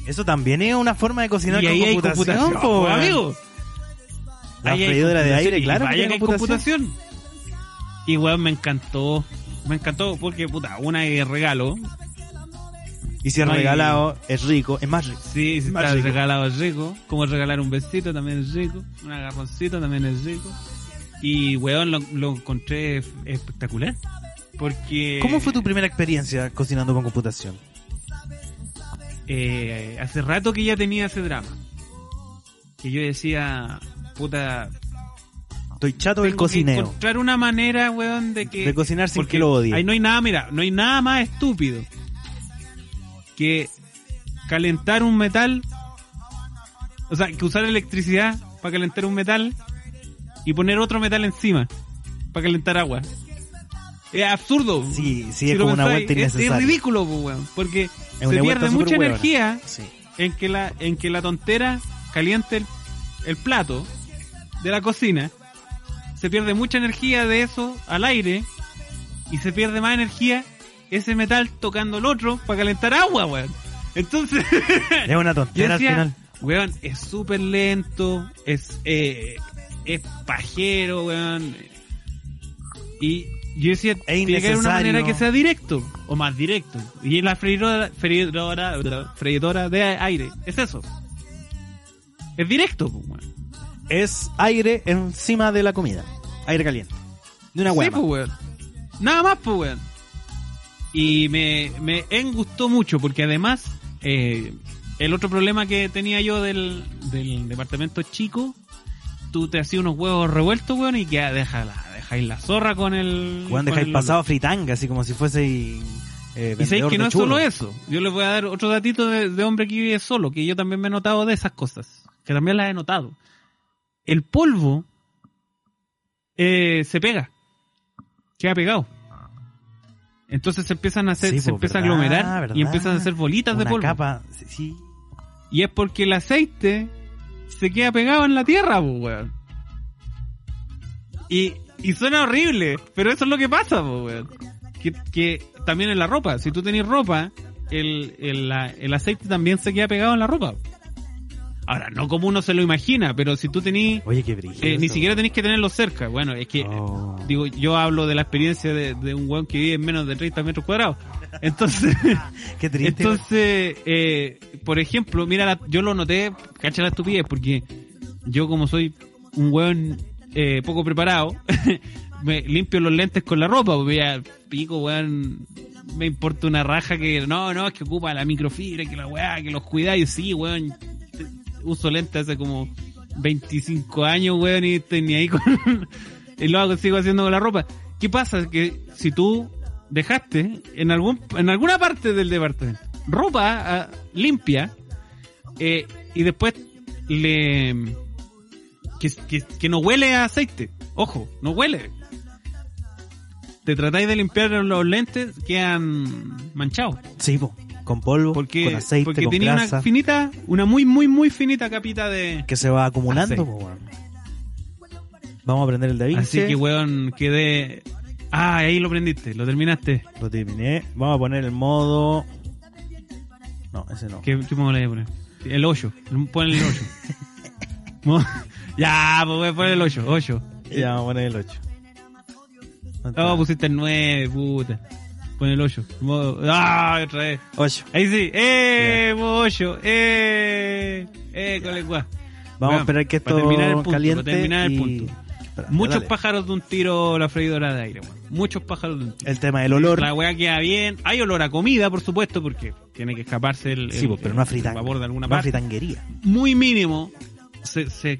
Eso también es una forma de cocinar y con ahí hay computación, computación, po, po, weón. amigo. La Ahí hay freidora de computación aire, claro vaya que hay computación. computación. Y weón, me encantó. Me encantó porque, puta, una es regalo. Y si es No hay- regalado, es rico, es más rico. Sí, si está regalado es rico. Como regalar un besito también es rico. Un agarroncito también es rico. Y weón, lo, lo encontré espectacular. Porque... ¿Cómo fue tu primera experiencia cocinando con computación? eh, hace rato que ya tenía ese drama. Que yo decía, puta, Estoy chato del cocineo. encontrar una manera, weón, de que... De cocinar sin que lo odie. Ahí no hay nada, mira, no hay nada más estúpido que calentar un metal, o sea, que usar electricidad para calentar un metal y poner otro metal encima para calentar agua. Es absurdo. Sí, sí, Si es como una vuelta es, es ridículo, weón, porque se pierde mucha energía Sí. en que la en que la tontera caliente el, el plato de la cocina se pierde mucha energía de eso al aire y se pierde más energía ese metal tocando el otro para calentar agua, weón. Entonces, Es una tontera al final. weón, es súper lento, es, eh, es pajero, weón. Y yo decía, tiene que haber una manera que sea directo, o más directo. Y la freidora, freidora, freidora de aire, es eso. Es directo, pues. Es aire encima de la comida. Aire caliente. De una Sí, hueá. pues, weón. Nada más, pues, weón. Y me, me gustó mucho porque además, eh, el otro problema que tenía yo del, del departamento chico, tú te hacías unos huevos revueltos, weón, y que deja la, dejáis la zorra con el... Con dejáis el- pasado a fritanga, así como si fuese. Eh, Y sabéis que no es solo eso. Yo les voy a dar otro datito de, de hombre que vive solo, que yo también me he notado de esas cosas. Que también las he notado. El polvo eh, se pega. Queda pegado. Entonces se empiezan a hacer, Sí, se po, empieza a aglomerar verdad. y empiezan a hacer bolitas de polvo. capa. sí, Sí. Y es porque el aceite se queda pegado en la tierra, po, weón. Y, y suena horrible, pero eso es lo que pasa, po, weón. que, que también en la ropa. Si tú tenés ropa, el, el, la- el aceite también se queda pegado en la ropa. Ahora, no como uno se lo imagina, pero si tú tenés... Oye, qué brillo. eh, ni siquiera tenéis que tenerlo cerca. Bueno, es que Oh. digo, yo hablo de la experiencia de, de un weón que vive en menos de 30 metros cuadrados. Entonces, Qué triste. entonces, eh, por ejemplo, mira, la- yo lo noté, cacha la estupidez, porque yo como soy un weón eh, poco preparado, me limpio los lentes con la ropa, porque ya pico, weón, me importa una raja que, no, no, es que ocupa la microfibra, que la weá, que los cuidáis, sí, weón, uso lentes hace como 25 años, weón, y estoy ni ahí con... y lo hago, sigo haciendo con la ropa. ¿Qué pasa? Que si tú dejaste en algún en alguna parte del departamento ropa ah, limpia eh, y después le que, que, que no huele a aceite ojo no huele te tratáis de limpiar los lentes quedan manchados Sí, po, con polvo, porque con aceite, porque con tenía grasa, una finita una muy muy muy finita capita de que se va acumulando, po, weón. Vamos a prender el Da Vinci. así que weón quedé ah ahí lo prendiste lo terminaste Lo terminé. Vamos a poner el modo... No, ese no. ¿Qué, qué modo le voy a poner? El 8. Pon el 8. Ya, pues voy a poner el 8. 8. Ya, vamos a poner el 8. Oh, pusiste el 9, puta. Pon el 8. Modo- Ah, otra vez. 8. Ahí sí. ¡Eh! Modo 8. ¡Eh! ¡Eh! colegua. Vamos Bueno, a esperar que esto terminar el punto, caliente para terminar el punto. Espera, Muchos dale. pájaros de un tiro la freidora de aire, weón. Muchos pájaros de un tiro. El tema del olor. La weá queda bien. Hay olor a comida, por supuesto, porque tiene que escaparse el, Sí, el- pues, pero no a el vapor de alguna no parte. fritanguería. muy mínimo se, se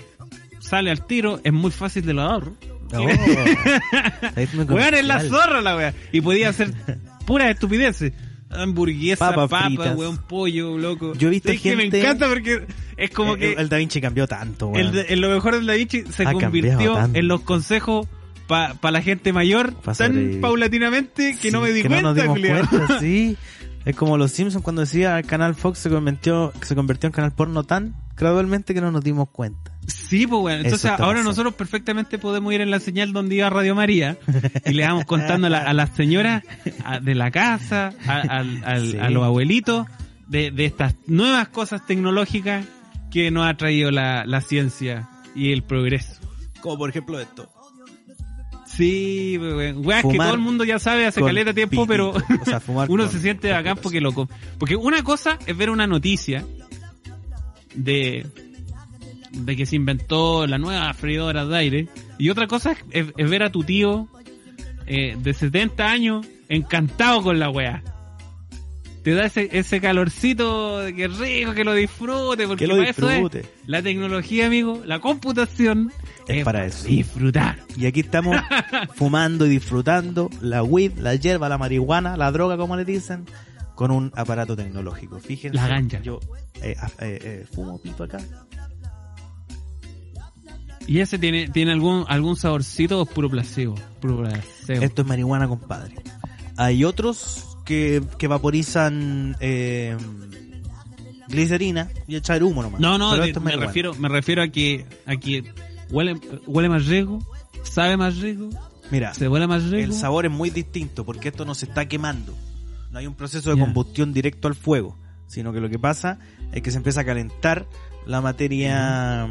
sale al tiro, es muy fácil de lavar. Oh. Weón, es la zorra la weá. Y podía hacer puras estupideces. Hamburguesa, Papas papa, fritas. weón, pollo, loco. Yo he visto Es que me gente- encanta porque es como Eh, que El Da Vinci cambió tanto, el, weón. en lo mejor del Da Vinci se Ha convirtió en los consejos para la gente mayor Pa' tan sobrevivir. paulatinamente que no me di que cuenta, no nos dimos cuenta, sí. Es como los Simpsons cuando decía el canal Fox se convirtió, se convirtió en canal porno tan gradualmente que no nos dimos cuenta. Sí, pues bueno. Entonces ahora pasando. nosotros perfectamente podemos ir en la señal donde iba Radio María y le vamos contando a, la- a las señoras a- de la casa, a, al- al- Sí. a los abuelitos, de, de estas nuevas cosas tecnológicas que nos ha traído la, la ciencia y el progreso. Como por ejemplo esto. Sí, pues, weón. Weas que todo el mundo ya sabe hace caleta tiempo, pitito. pero O sea, fumar uno con se siente bacán porque lo com- Porque una cosa es ver una noticia de de que se inventó la nueva freidora de aire y otra cosa es, es- es ver a tu tío eh, de 70 años encantado con la wea. Te da ese, ese calorcito de que rico, que lo disfrute, porque Que lo para eso es la tecnología, amigo, la computación Es para eso. disfrutar. Y aquí estamos fumando y disfrutando la weed, la hierba, la marihuana, la droga, como le dicen, con un aparato tecnológico. Fíjense. La ganja. Yo eh, af- eh, eh, fumo pito acá. ¿Y ese tiene, tiene algún, algún saborcito o es puro placebo? Puro placebo. Esto es marihuana, compadre. Hay otros que, que vaporizan eh, glicerina y echar humo nomás. no, no, Pero de- esto es me marihuana. refiero, me refiero a que, a que huele, huele más rico, sabe más rico, Mira, se huele más rico. el sabor es muy distinto porque esto no se está quemando. No hay un proceso de combustión directo al fuego, sino que lo que pasa es que se empieza a calentar la materia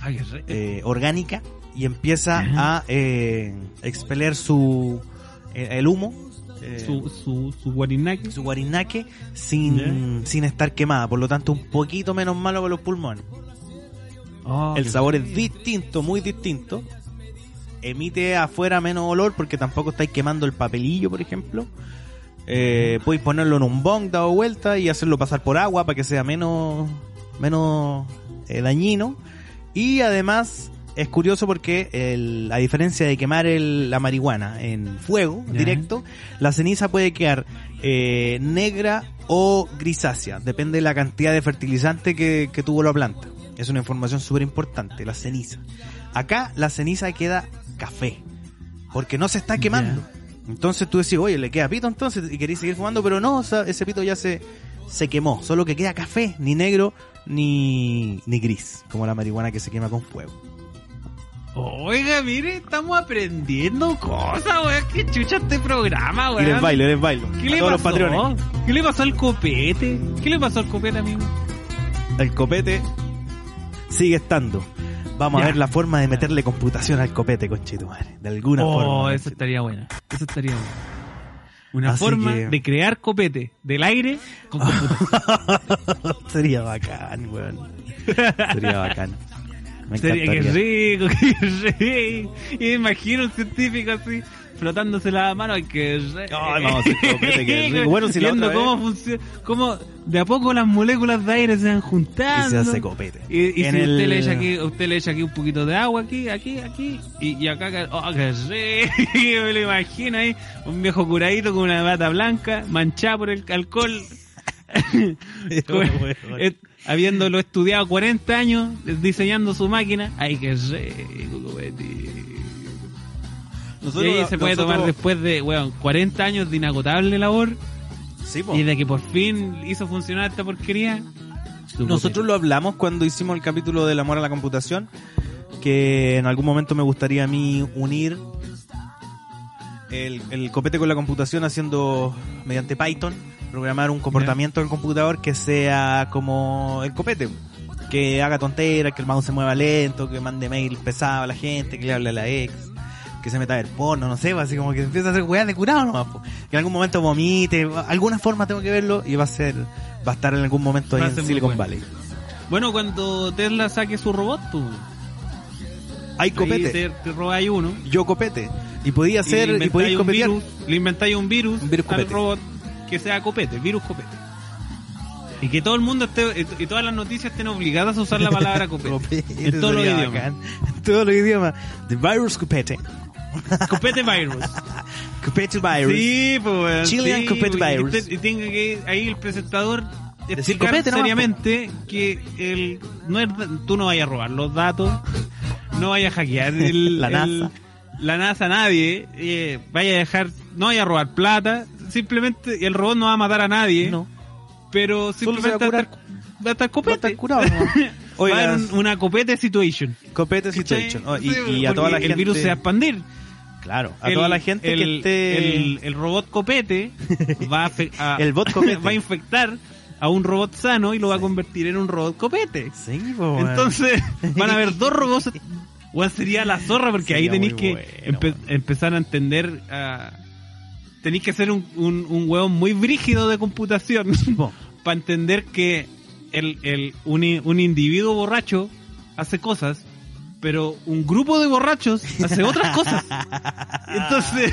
Ay, rico. eh, orgánica y empieza Ajá. a eh, expeler su eh, el humo, eh, su, su, su guarinaque. su guarinaque sin, sin estar quemada, por lo tanto un poquito menos malo para los pulmones. Oh, El sabor es distinto, muy distinto. Emite afuera menos olor porque tampoco estáis quemando el papelillo, por ejemplo. Eh, podéis ponerlo en un bong dado vuelta y hacerlo pasar por agua para que sea menos, menos eh, dañino. Y además es curioso porque el- a diferencia de quemar el- la marihuana en fuego directo, la ceniza puede quedar eh, negra o grisácea, depende de la cantidad de fertilizante que, que tuvo la planta. Es una información súper importante, la ceniza. Acá la ceniza queda café, porque no se está quemando. Entonces tú decís, oye, le queda pito entonces y queréis seguir fumando, pero no, o sea, ese pito ya se, se quemó, solo que queda café, ni negro ni, ni gris, como la marihuana que se quema con fuego. Oiga, mire, estamos aprendiendo cosas, weón. Qué chucha este programa, weón. bailo, les bailo. ¿Qué A le todos los pasó? patrones. ¿Qué le pasó al copete? ¿Qué le pasó al copete, amigo? El copete sigue estando. Vamos Ya. a ver la forma de meterle computación al copete, conchito madre. De alguna Oh, forma. eso estaría bueno. Eso estaría bueno. Una Así forma que- de crear copete del aire con computación. Sería bacán, weón. Sería bacán. Me Sería que rico, que rico. Y me imagino un científico así, frotándose la mano, ay, que rico. Ay, vamos a hacer copete, qué rico. Bueno, si Viendo cómo funciona, cómo de a poco las moléculas de aire se van juntando. Y se hace copete. Y, si el- usted le echa aquí, usted le echa aquí un poquito de agua aquí, aquí, aquí, y, y acá, que- oh, que rico, me lo imagino ahí, un viejo curadito con una bata blanca, manchada por el alcohol, eh, habiéndolo estudiado 40 años, diseñando su máquina, ay que rico, copete. Y ahí se puede tomar después de, weón, 40 años de inagotable labor Sí, po. y de que por fin hizo funcionar esta porquería. Nosotros lo hablamos cuando hicimos el capítulo del amor a la computación, que en algún momento me gustaría a mí unir el, el copete con la computación haciendo mediante Python, programar un comportamiento del computador que sea como el copete. Que haga tonteras, que el mouse se mueva lento, que mande mail pesado a la gente, que le hable a la ex, que se meta a ver porno, no sé, pues, así como que empieza a hacer weas de curado nomás. po. Que en algún momento vomite, alguna forma tengo que verlo y va a ser, va a estar en algún momento ahí en Silicon bueno. Valley. Bueno, cuando Tesla saque su robot, tú. Hay Ahí copete. te, te robáis uno. Yo copete. Y podía le y, podía un virus, le inventáis un virus, Un virus al robot que sea copete, virus copete. Y que todo el mundo esté, y todas las noticias estén obligadas a usar la palabra copete. Copete, en todos los idiomas. En todos los idiomas. The virus copete. Copete virus. Copete virus. Sí, pues, Chilean sí, copete y virus. te- Y tenga que ahí el presentador Decir explicar copete nomás, seriamente que el no es, tú no vayas a robar los datos, no vayas a hackear el, La el- NASA. la NASA nadie, eh, vaya a dejar, no vaya a robar plata, simplemente el robot no va a matar a nadie, No. pero simplemente va a estar, va a estar copete. Va a estar curado, ¿no? va a Oiga, haber un- una copete situation. copete situation. Oh, y, Sí, y a toda la gente. el virus se va a expandir. Claro, a El- toda la gente el, que esté. el, el robot copete va a, fe- a- El bot copete. va a infectar a un robot sano y lo va a convertir en un robot copete. Sí, weón. Entonces van a haber dos robots. Weón, sería la zorra porque ahí tenéis que bueno, empe- empezar a entender. ah, tenéis que ser un, un, un hueón muy brígido de computación para entender que el, el, un, un individuo borracho hace cosas, pero un grupo de borrachos hace otras cosas. Entonces,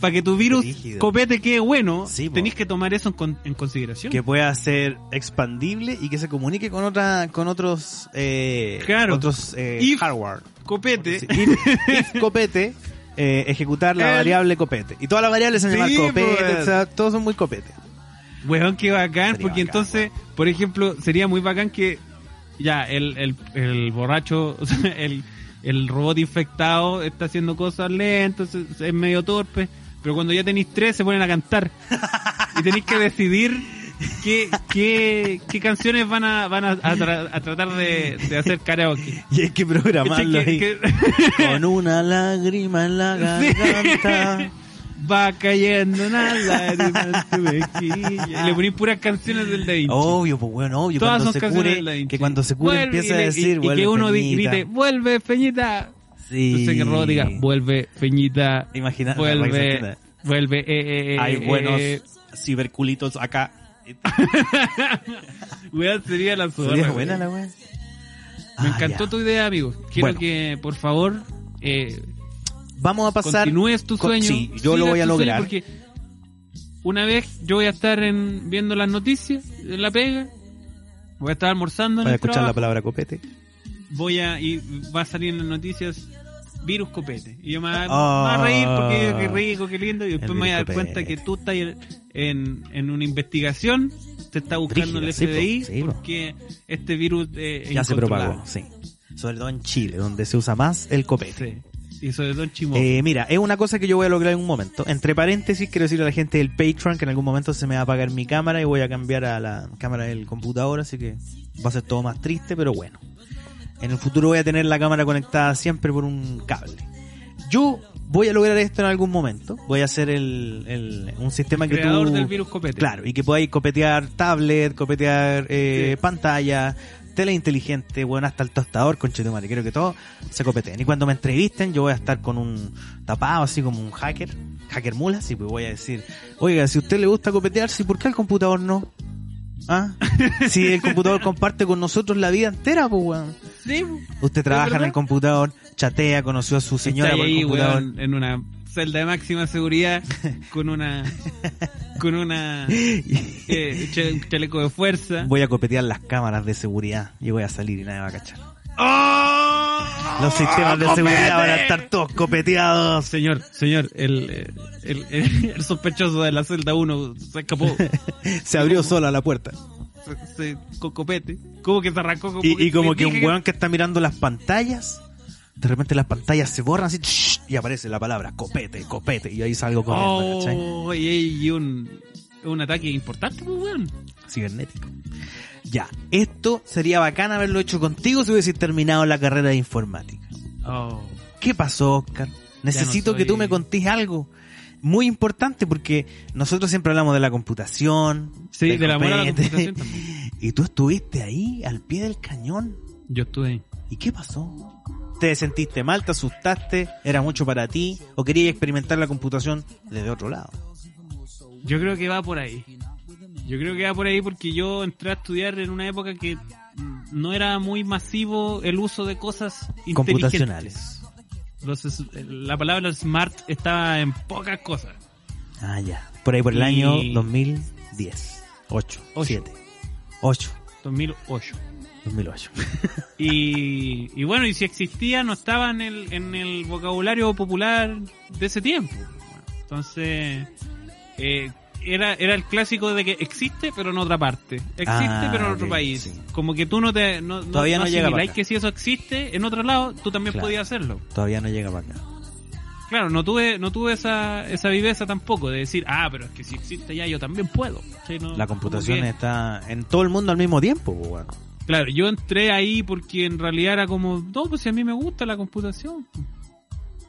para que tu virus Brígido. copete quede bueno, Sí, po. tenéis que tomar eso en, con- en consideración. que pueda ser expandible y que se comunique con otra con otros eh, Claro. otros eh, If- hardware Copete. Sí, if, if copete eh, ejecutar la El- variable copete y todas las variables se Sí, llaman copete pues. o sea, todos son muy copete Weón, qué bacán, Sería porque bacán, entonces, por ejemplo, sería muy bacán que ya el, el, el borracho, el, el robot infectado está haciendo cosas lentas, es, medio torpe, pero cuando ya tenéis tres se ponen a cantar y tenéis que decidir qué, qué, qué canciones van a, van a, a tra- a tratar de, de hacer karaoke. y hay que programarlo ahí Que- con una lágrima en la Sí. Va cayendo una lágrima en tu mejilla. Y le ponéis puras canciones del Da Vinci. obvio pues bueno obvio Todas cuando son se canciones cure que cuando se cure Vuelve, empieza y a decir y, y que uno Feñita. grite, vuelve Feñita. sí Entonces que el robot diga, vuelve Feñita. Imagina- vuelve, vuelve, eh, eh, eh, hay eh, buenos eh. ciberculitos acá Weón, sería la zorra. sería weón. buena la wea Me Ah, encantó tu idea, amigo. Quiero Bueno. que, por favor, eh, vamos a pasar continúes tu con- sueño. sí, yo lo voy a lograr. Porque una vez yo voy a estar en, viendo las noticias en la pega. Voy a estar almorzando Voy a escuchar trabajo. la palabra copete. voy a y va a salir en las noticias virus copete y yo me, Ah. voy a reír porque qué rico qué lindo y después me voy a dar cuenta que tú estás en, en una investigación te está buscando el FBI sí, po. porque este virus eh, Ya se propagó, sí. Sobre todo en Chile, donde se usa más el copete. Sí. Y sobre todo en Chimó Eh, mira, es una cosa que yo voy a lograr en un momento. Entre paréntesis, quiero decirle a la gente del Patreon que en algún momento se me va a apagar mi cámara y voy a cambiar a la cámara del computador, así que va a ser todo más triste, pero bueno. En el futuro voy a tener la cámara conectada siempre por un cable. Yo voy a lograr esto en algún momento. Voy a hacer el, el- un sistema que Creador tú... del virus copete. Claro, y que podáis copetear tablet, copetear eh, Sí. pantalla, tele inteligente, bueno, hasta el tostador, con Chetumare. Quiero que todo se copeteen. Y cuando me entrevisten, yo voy a estar con un tapado, así como un hacker, hacker mula, así pues voy a decir, oiga, si a usted le gusta copetear, ¿sí por qué al computador no? ¿Ah? si el computador comparte con nosotros la vida entera, pues weón. Sí, Usted trabaja en el computador, chatea, conoció a su señora Está por el ahí, computador. weón, en una celda de máxima seguridad con una con una eh, un chaleco de fuerza. Voy a copetear las cámaras de seguridad y voy a salir y nadie va a cachar. ¡Oh! Los sistemas de seguridad van a estar todos copeteados. Señor, señor, el, el, el, el sospechoso de la celda 1 se escapó. Se abrió sola la puerta. Se, se- con copete. Como que se arrancó como Y, y como que un dije weón que está mirando las pantallas, de repente las pantallas se borran así shh, y aparece la palabra copete, copete. Y ahí salgo corriendo, ¿cachai? Oh, y, y un, un ataque importante, pues, weón. Cibernético. Ya, esto sería bacán haberlo hecho contigo si hubiese terminado la carrera de informática. Oh. ¿Qué pasó, Oscar? Necesito soy- que tú me contés algo muy importante porque nosotros siempre hablamos de la computación. Sí, amor a la computación también. Y tú estuviste ahí, al pie del cañón. Yo estuve ahí. ¿Y qué pasó? ¿Te sentiste mal? ¿Te asustaste? ¿Era mucho para ti? ¿O querías experimentar la computación desde otro lado? Yo creo que va por ahí. Yo creo que va por ahí porque yo entré a estudiar en una época que mm, no era muy masivo el uso de cosas. Computacionales. Los la palabra smart estaba en pocas cosas. Ah, ya. Por ahí por el Y- año 2010. 8. Ocho. 7. 8. 2008. 2008. Y, y bueno, y si existía, no estaba en el, en el vocabulario popular de ese tiempo. Entonces, eh, era, era el clásico de que existe, pero en otra parte. Existe, Ah, pero en otro país. sí. Como que tú no te. No, no- Todavía no llega para acá. que si eso existe en otro lado, tú también Claro. podías hacerlo. Todavía no llega para acá. Claro, no tuve, no tuve esa, esa viveza tampoco de decir, ah, pero es que si existe ya, yo también puedo. No- La computación está en todo el mundo al mismo tiempo, pues, weón. Claro, yo entré ahí porque en realidad era como, no, pues si a mí me gusta la computación.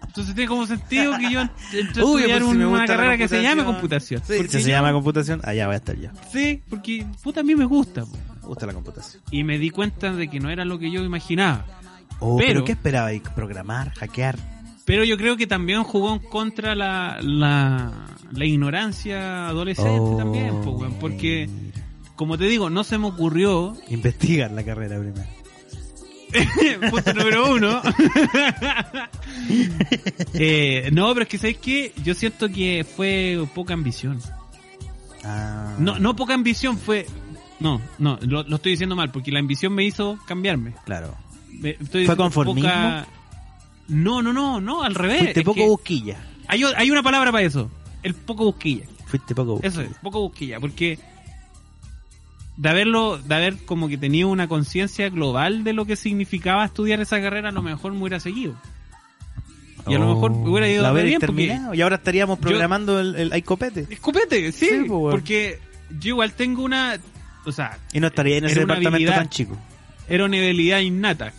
Entonces tiene como sentido que yo entré a estudiar pues, si me una carrera que se llame computación. Sí, si se yo- llama computación, allá voy a estar yo. Sí, porque puta a mí me gusta. Me gusta la computación. Y me di cuenta de que no era lo que yo imaginaba. Oh, pero, Pero- ¿qué esperaba? ahí? ¿Programar? ¿Hackear? Pero yo creo que también jugó en contra la, la, la ignorancia adolescente Oh, también, porque. Como te digo, no se me ocurrió Investigar la carrera primero. Punto número uno. Eh, no, pero es que ¿sabes qué? Yo siento que fue poca ambición. Ah. No, no poca ambición, fue... No, no, lo, lo estoy diciendo mal, porque la ambición me hizo cambiarme. Claro. Estoy ¿Fue conformismo? No, no, no, no, al revés. Fuiste poco que busquilla. hay, hay una palabra para eso, el poco busquilla. Fuiste poco busquilla. Eso es, poco busquilla, porque de haberlo, de haber como que tenido una conciencia global de lo que significaba estudiar esa carrera, a lo mejor me hubiera seguido. Y a lo mejor me hubiera ido Oh. Re hubierais bien porque y ahora estaríamos programando el, el iCopete. escopete, sí, Sí, pues, porque yo igual tengo una, o sea, Y no estaría en ese Era una departamento habilidad. tan chico. era una habilidad innata.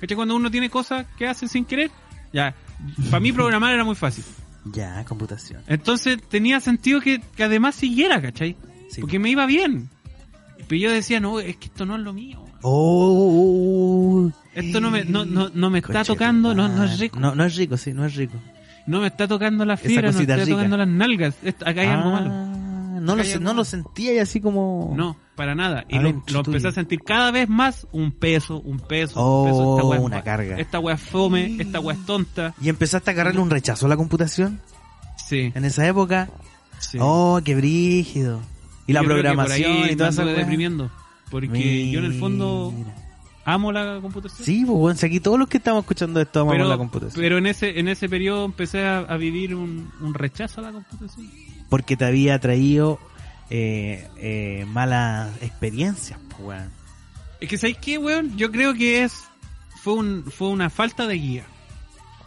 ¿Cachai? Cuando uno tiene cosas que hace sin querer, ya, para mí programar era muy fácil. Ya, computación. Entonces tenía sentido que, que además siguiera, ¿cachai? Sí. Porque me iba bien. Pero yo decía, no, es que esto no es lo mío. Oh, Esto no me, no, no, no me está tocando, no, no es rico. No, no es rico, sí, no es rico. No me está tocando la fibra, no me está rica. tocando las nalgas. Esto- acá hay algo malo. Ah, No lo, no lo sentía y así como... No, para nada. Y lo, lo empecé a sentir cada vez más un peso, un peso, Oh, un peso. Esta wea una carga. Esta wea es fome, esta wea es tonta. ¿Y empezaste a agarrarle un rechazo a la computación Sí. en esa época? sí. Oh, qué brígido. Y la Yo por programación ahí y anduve weá. deprimiendo. Porque yo en el fondo amo la computación. Sí, pues bueno, si aquí todos los que estamos escuchando esto amamos pero, la computación. pero en ese en ese periodo empecé a, a vivir un, un rechazo a la computación. Porque te había traído eh, eh, malas experiencias, pues weón. Es que ¿sabes qué, weón? Yo creo que es fue un fue una falta de guía.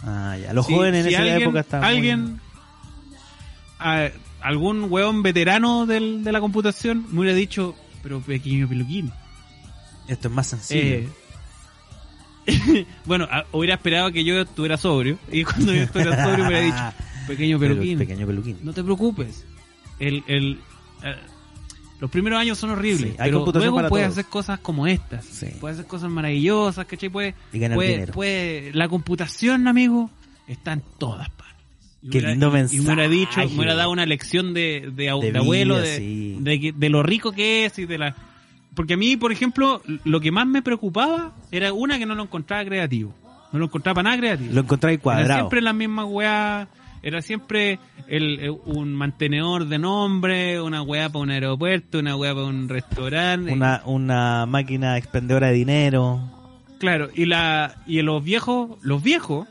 Ah, ya. Los jóvenes en esa alguien, época estaban. muy- alguien a- algún weón veterano del, de la computación me hubiera dicho, pero pequeño peluquín, Esto es más sencillo. eh, bueno, a- hubiera esperado que yo estuviera sobrio. Y cuando yo estuviera sobrio me hubiera dicho, pequeño peluquín, Pequeño peluquín. no te preocupes. El, el, eh, los primeros años son horribles, Sí, hay pero computación luego para puedes todos. hacer cosas como estas. Sí. Puedes hacer cosas maravillosas, ¿cachai? Puede, Y ganar puede, dinero. puede- la computación, amigo, está en todas partes. Y Qué hubiera- lindo y- Y me hubiera mensaje. dicho, me hubiera dado una lección de, de, De de abuelo, vida, de, sí. de, que- de lo rico que es y de la... Porque a mí, por ejemplo, lo que más me preocupaba era una que no lo encontraba creativo. No lo encontraba para nada creativo. Lo encontráis Era cuadrado. siempre la misma weá. Era siempre el, eh, un mantenedor de nombre, una weá para un aeropuerto, una weá para un restaurante. Una, una máquina expendedora de dinero. Claro, y la y los viejos, los viejos,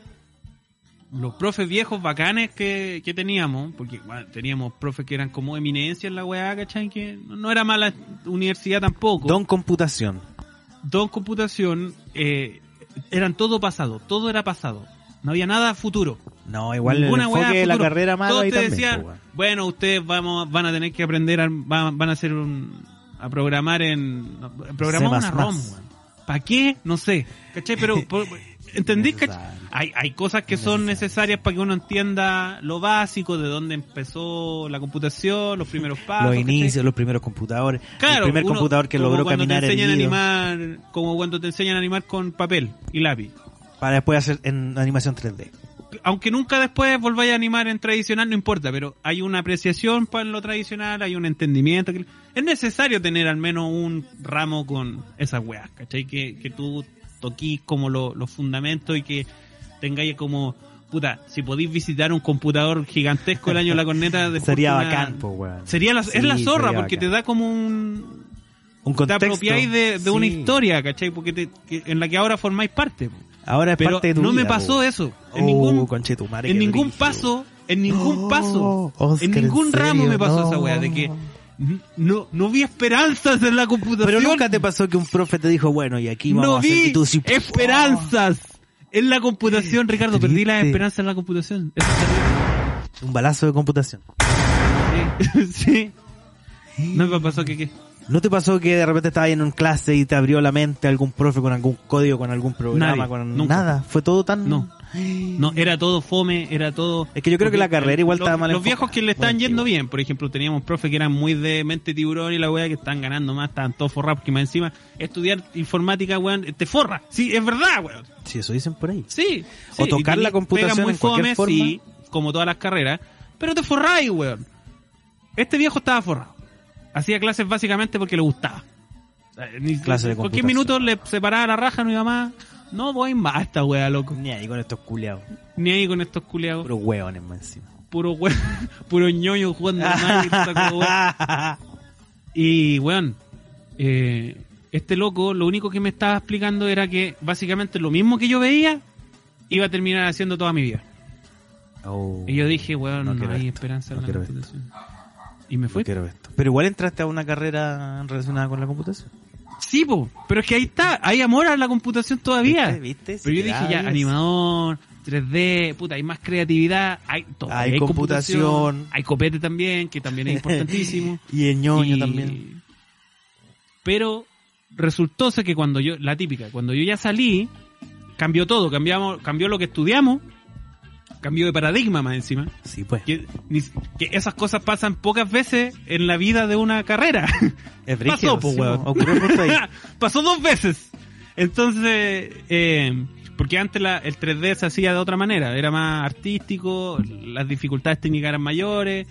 los profes viejos bacanes que, que teníamos, porque bueno, teníamos profes que eran como eminencia en la weá, ¿cachai? Que no, no era mala universidad tampoco. Don Computación. Don Computación, eh, eran todo pasado, todo era pasado. No había nada futuro. No, igual el Ninguna weá enfoque de la carrera malo Todos ahí te también. decían, bueno, ustedes vamos, van a tener que aprender, a, van, van a hacer un, a programar en, programar una ROM, ¿Para qué? No sé. ¿Cachai? Pero, por- ¿entendí? Necesario. cachai? Hay, hay cosas que son necesarias para que uno entienda lo básico, de dónde empezó la computación, los primeros pasos. Los inicios, los primeros computadores. Claro, el primer uno- computador que como logró cuando caminar te enseñan a animar, como cuando te enseñan a animar con papel y lápiz. para después hacer en animación 3D. aunque nunca después volváis a animar en tradicional, no importa, pero hay una apreciación para lo tradicional, hay un entendimiento. que- es necesario tener al menos un ramo con esas weas, ¿cachai? Que, que tú toquís como lo- los fundamentos y que tengáis como, puta, si podéis visitar un computador gigantesco el año de la corneta, de Sería fortuna- bacán, po, weón. Sería la, es la zorra, porque bacán. te da como un... Un Te contexto. apropiáis de, de una historia, ¿cachai? Porque te- que- en la que ahora formáis parte. po. Ahora es Pero parte de tu no me pasó po. eso. En Oh, ningún, conchetumare, en ningún paso, en ningún No, paso, Oscar, en ningún ¿en ramo me pasó No. esa weá de que no, no vi esperanzas en la computación. Pero nunca te pasó que un profe te dijo, bueno, y aquí vamos no a hacer... vi y tú sí, esperanzas en la computación, Ricardo. Perdí las Triste. esperanzas en la computación. Eso es Un balazo de computación. sí. sí. No me pasó que qué. ¿No te pasó que de repente estabas en una clase y te abrió la mente algún profe con algún código, con algún programa, Nadie, con nunca. nada? ¿Fue todo tan...? No. No, era todo fome, era todo... Es que yo creo que la carrera igual los, estaba mal Los viejos que le Muy yendo bien, por ejemplo, teníamos profes que eran muy de mente tiburón y la weá que están ganando más, estaban todos forrados, porque más encima estudiar informática, weón, te forra. Sí, es verdad, weón. Sí, eso dicen por ahí. Sí. O tocar y la computación muy en cualquier fome, forma. sí, como todas las carreras, pero te forráis, weón. Este viejo estaba forrado. Hacía clases básicamente porque le gustaba. Ni- Clase de cualquier minuto le separaba la raja a mi mamá. No voy más a esta weá, loco. Ni ahí con estos culiados. Ni ahí con estos culeados. Puros hueones más encima. Puro we- puro ñoño jugando weá. Y, weón, eh, este loco lo único que me estaba explicando era que básicamente lo mismo que yo veía iba a terminar haciendo toda mi vida. Oh, Y yo dije, weón, no no, hay esto, esperanza no en la. Y me no fui. quiero esto. Pero igual entraste a una carrera relacionada con la computación. Sí, po, pero es que ahí está, hay amor a la computación todavía. ¿Viste? ¿Viste? Pero yo dije ya, animador, 3D, puta, hay más creatividad, hay todo. Hay computación. hay copete también, que también es importantísimo. Y el ñoño Y- también. Pero resultó ser que cuando yo, la típica, cuando yo ya salí, cambió todo, cambiamos, cambió lo que estudiamos, cambió de paradigma más encima. Sí, pues. Que, esas cosas pasan pocas veces en la vida de una carrera. Es Pasó, sí, weón. Pasó dos veces. Entonces, eh, porque antes la, el 3D se hacía de otra manera, era más artístico, las dificultades técnicas eran mayores,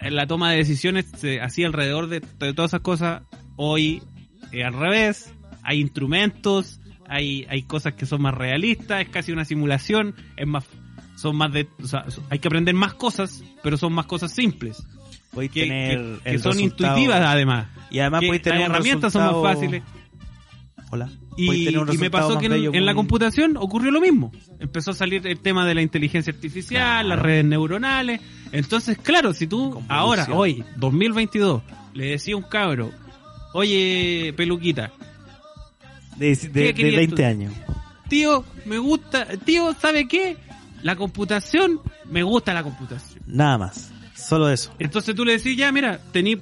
la toma de decisiones se hacía alrededor de, de todas esas cosas. Hoy, eh, al revés, hay instrumentos, hay, hay cosas que son más realistas, es casi una simulación, es más, son más de, o sea, hay que aprender más cosas, pero son más cosas simples, que, tener que- que son resultado- intuitivas además. Y además que tener las herramientas son más fáciles. Hola. Y, Podéis tener un y me pasó que en, la computación ocurrió lo mismo. Empezó a salir el tema de la inteligencia artificial, Claro. las redes neuronales. Entonces, claro, si tú ahora, hoy, 2022, le decía a un cabro, oye, peluquita, de, de, ¿Qué de querías 20 tú? años. tío, me gusta, tío, ¿sabe qué? La computación, me gusta la computación. Nada más. Solo eso. Entonces tú le decís, ya, mira, tení...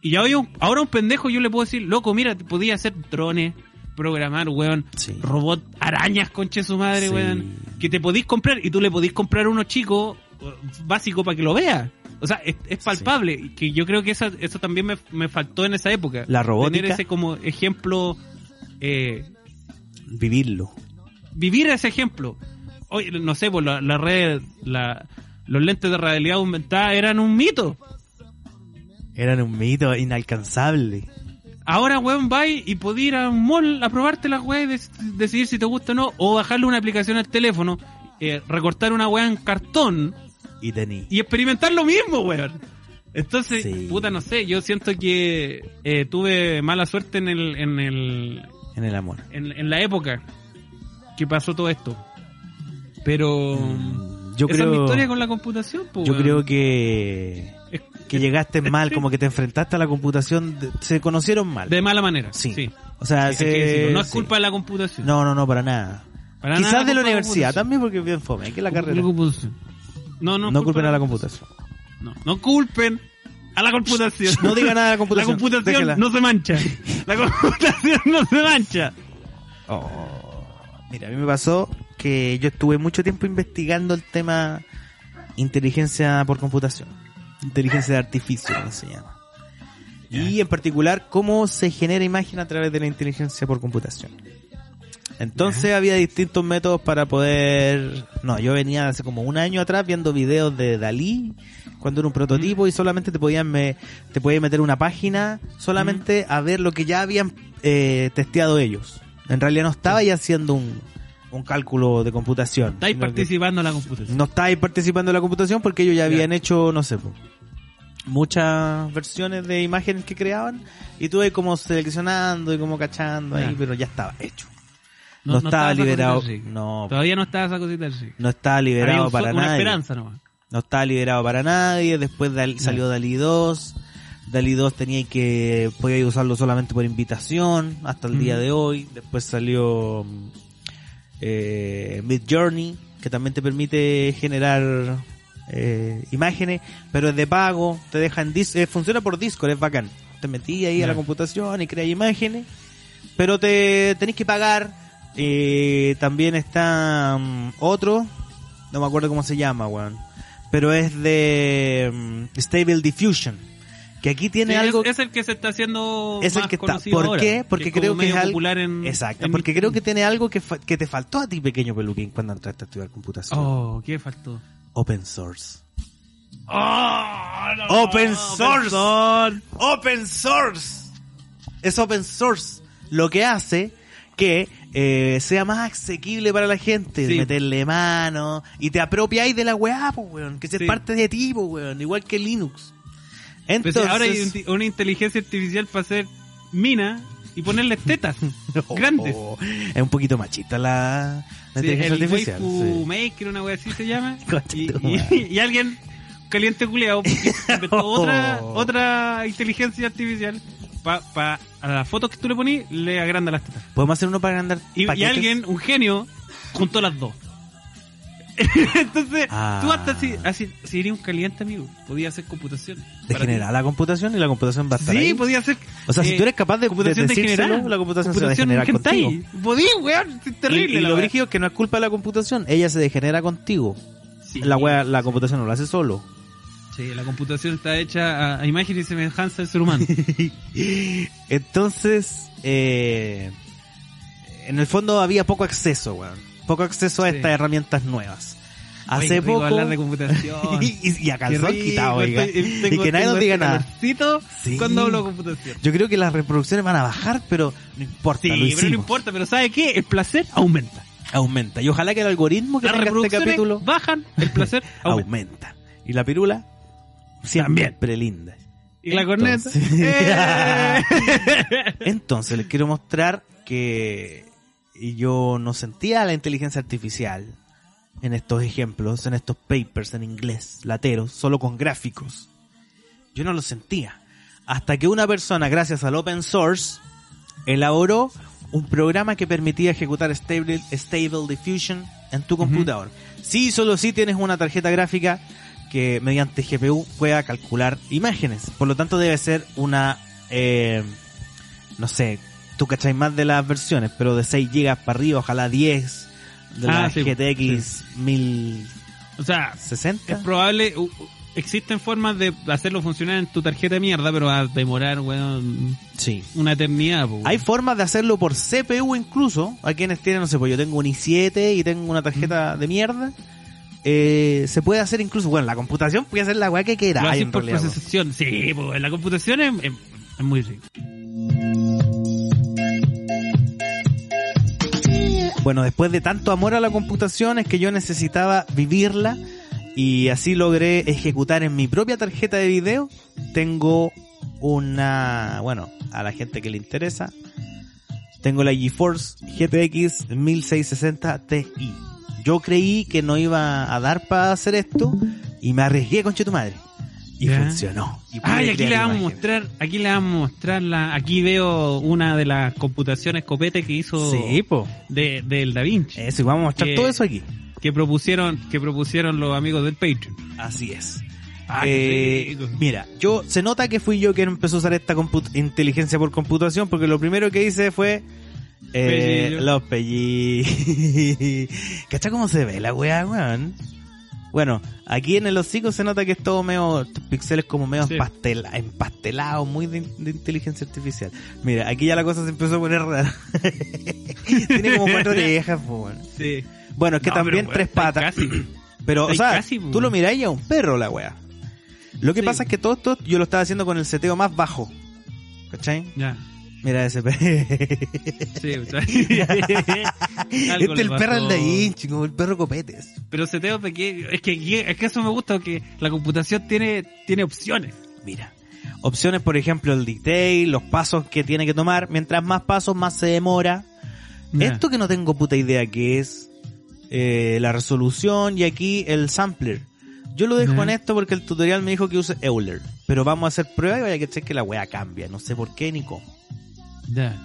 Y ya hoy un- ahora un pendejo yo le puedo decir, loco, mira, podía hacer drones, programar, weón, Sí. robot arañas, conche su madre, Sí. weón, que te podís comprar y tú le podís comprar uno chico básico para que lo vea. O sea, es, es palpable. Que yo creo que eso, eso también me, me faltó en esa época. La robótica. Tener ese como ejemplo, eh, Vivirlo. vivir ese ejemplo. Oye, no sé, pues la, la red, la, los lentes de realidad aumentada eran un mito. Eran un mito inalcanzable. Ahora, weón, vais y podés ir a un mall a probarte las weas y dec- decidir si te gusta o no, o bajarle una aplicación al teléfono, eh, recortar una wea en cartón Y tení. y experimentar lo mismo, weón. Entonces, Sí. puta, no sé, yo siento que eh, tuve mala suerte en el, en el, En el amor. en, en la época que pasó todo esto. Pero Mm, Yo esa es mi creo, historia con la computación, pues, yo creo que, que llegaste mal, como que te enfrentaste a la computación, se conocieron mal. de mala manera. Sí. Sí. O sea, se- no es sí. culpa de la computación. No, no, no, para nada. Para Quizás nada de la universidad computación. también, porque es bien fome, que la carrera. La computación. No, no, No culpen a la computación. No, no culpen a la computación. No digan nada de la La computación. computación déjela. no se mancha. La computación no se mancha. Oh, mira, a mí me pasó que yo estuve mucho tiempo investigando el tema inteligencia por computación, inteligencia de artificio, como se llama. Y en particular, cómo se genera imagen a través de la inteligencia por computación. Entonces había distintos métodos para poder... No, yo venía hace como un año atrás viendo videos de Dalí, cuando era un prototipo y solamente te podían me, te podían meter una página solamente a ver lo que ya habían eh, testeado ellos. En realidad no estaba ya haciendo un, un cálculo de computación. Estáis sino que- participando en la computación. no estáis participando en la computación porque ellos ya habían hecho, no sé, muchas versiones de imágenes que creaban y tú ahí como seleccionando y como cachando ahí, pero ya estaba hecho. No- No, no estaba estaba liberado, no, Todavía no está esa cosita así. no estaba liberado un- para una nadie. esperanza nomás. No estaba liberado para nadie, después Dal- salió Dalí 2, Dalí 2 tenía que, podía usarlo solamente por invitación, hasta el día de hoy, después salió mm, eh, Mid Journey, que también te permite generar eh, imágenes, pero es de pago, te deja en dis eh, funciona por Discord, es bacán. Te metí ahí a la computación y creas imágenes, pero te tenés que pagar. Eh, también está mm, otro, no me acuerdo cómo se llama, weón. Pero es de mm, Stable Diffusion. Que aquí tiene Sí, algo. es, es el que se está haciendo es el más que está. ¿Por ahora, qué? Porque es como creo que es algo. popular en Exacto, en porque mi- creo que tiene algo que, fa- que te faltó a ti, pequeño peluquín, cuando entraste a estudiar computación. Oh, ¿qué faltó? Open source. Oh, no, Open source. Open source. Es open source. Lo que hace que eh, sea más asequible para la gente. Sí. Meterle mano. Y te apropiáis de la weá, pues, weón. Que sea Sí. parte de ti, pues, weón. Igual que Linux. Entonces, si ahora hay un- una inteligencia artificial para hacer mina y ponerle tetas grandes. Oh, es un poquito machista la, la Sí, inteligencia el artificial. sí. maker, una wea así se llama. Y, alguien caliente culeado inventó otra, Oh. otra inteligencia artificial para a las fotos que tú le ponís le agranda las tetas. Podemos hacer uno para agrandar Y, y alguien, un genio, juntó las dos. Entonces, Ah. tú hasta si, así, si eres un caliente amigo, podías hacer computación. Degenerar la computación y la computación va a estar Sí, ahí. podía hacer. O sea, si tú eres capaz de, de computación degenerada. la computación, Computación se va a degenerar hentai. contigo. Podí, weón, es terrible. y, y la lo brígido es que no es culpa de la computación, ella se degenera contigo. Sí. La wea, la computación no lo hace solo. Sí, la computación está hecha a, a imagen y semejanza del ser humano. Entonces, eh, en el fondo había poco acceso, weón. Poco acceso a Sí. estas herramientas nuevas. Oye, Hace rico poco... hablar de computación. y, y a calzón rico, quitado, oiga. estoy- y que nadie nos diga este nada. Sí. Cuando hablo de computación. Yo creo que las reproducciones van a bajar, pero no importa, Sí, lo pero no importa, pero ¿sabe qué? El placer aumenta. Aumenta. Y ojalá que el algoritmo que Las tenga este capítulo bajan, el placer aumenta. aumenta. Y la pirula siempre linda. Y la corneta. Entonces- ¡Eh! Entonces les quiero mostrar que yo no sentía la inteligencia artificial en estos ejemplos, en estos papers en inglés, lateros, solo con gráficos. Yo no lo sentía. Hasta que una persona, gracias al open source, elaboró un programa que permitía ejecutar Stable, stable Diffusion en tu computador. Sí, solo si tienes una tarjeta gráfica que mediante GPU pueda calcular imágenes. Por lo tanto debe ser una, eh, no sé, tú cacháis más de las versiones, pero de 6 GB para arriba, ojalá 10 de Ah, la sí, GTX 1060. O sea, es probable, existen formas de hacerlo funcionar en tu tarjeta de mierda, pero va a demorar, weón, Sí. una eternidad. Hay formas de hacerlo por CPU incluso. Hay quienes tienen, no sé, pues yo tengo un i7 y tengo una tarjeta de mierda. Eh, se puede hacer incluso, bueno, la computación puede hacer la weá que Lo quiera. hacen en por realidad, procesación. Sí, pues la computación es, es- es muy rica. Bueno, después de tanto amor a la computación es que yo necesitaba vivirla y así logré ejecutar en mi propia tarjeta de video. Tengo una, bueno, a la gente que le interesa, tengo la GeForce GTX 1660 Ti. Yo creí que no iba a dar para hacer esto y me arriesgué con tu madre. Y Ya. funcionó. Y Ay, aquí le vamos a mostrar, aquí le vamos a mostrar la, aquí veo una de las computaciones copete que hizo Sí, po. de, del Da Vinci, Eso, y vamos a mostrar Que- todo eso aquí. que propusieron, que propusieron los amigos del Patreon. Así es. Ah, Eh, mira, yo se nota que fui yo quien empezó a usar esta inteligencia por computación porque lo primero que hice fue eh, Pellillo. los pellí. ¿Cachai cómo se ve la weá, weón? Bueno, aquí en el hocico se nota que es todo medio, píxeles como medio Sí. empastela- empastelados, muy de, de inteligencia artificial. Mira, aquí ya la cosa se empezó a poner rara. Tiene como cuatro orejas, po, weón. Sí. Bueno, es que No, también pero, tres patas. casi. Pero, o sea, casi, tú lo miráis y es un perro la wea. Lo que Sí. pasa es que todo esto yo lo estaba haciendo con el seteo más bajo. ¿Cachai? Ya. Mira ese perro. Sí, o sea, este algo el perro del Da Vinci, como el perro copetes. Pero seteo de que es que es que eso me gusta que la computación tiene tiene opciones. Mira. Opciones, por ejemplo, el detail, los pasos que tiene que tomar. Mientras más pasos, más se demora. Esto que no tengo puta idea que es eh, la resolución y aquí el sampler. Yo lo dejo Ya. en esto porque el tutorial me dijo que use Euler. Pero vamos a hacer prueba y vaya que cheque que la wea cambia. No sé por qué ni cómo. Ya.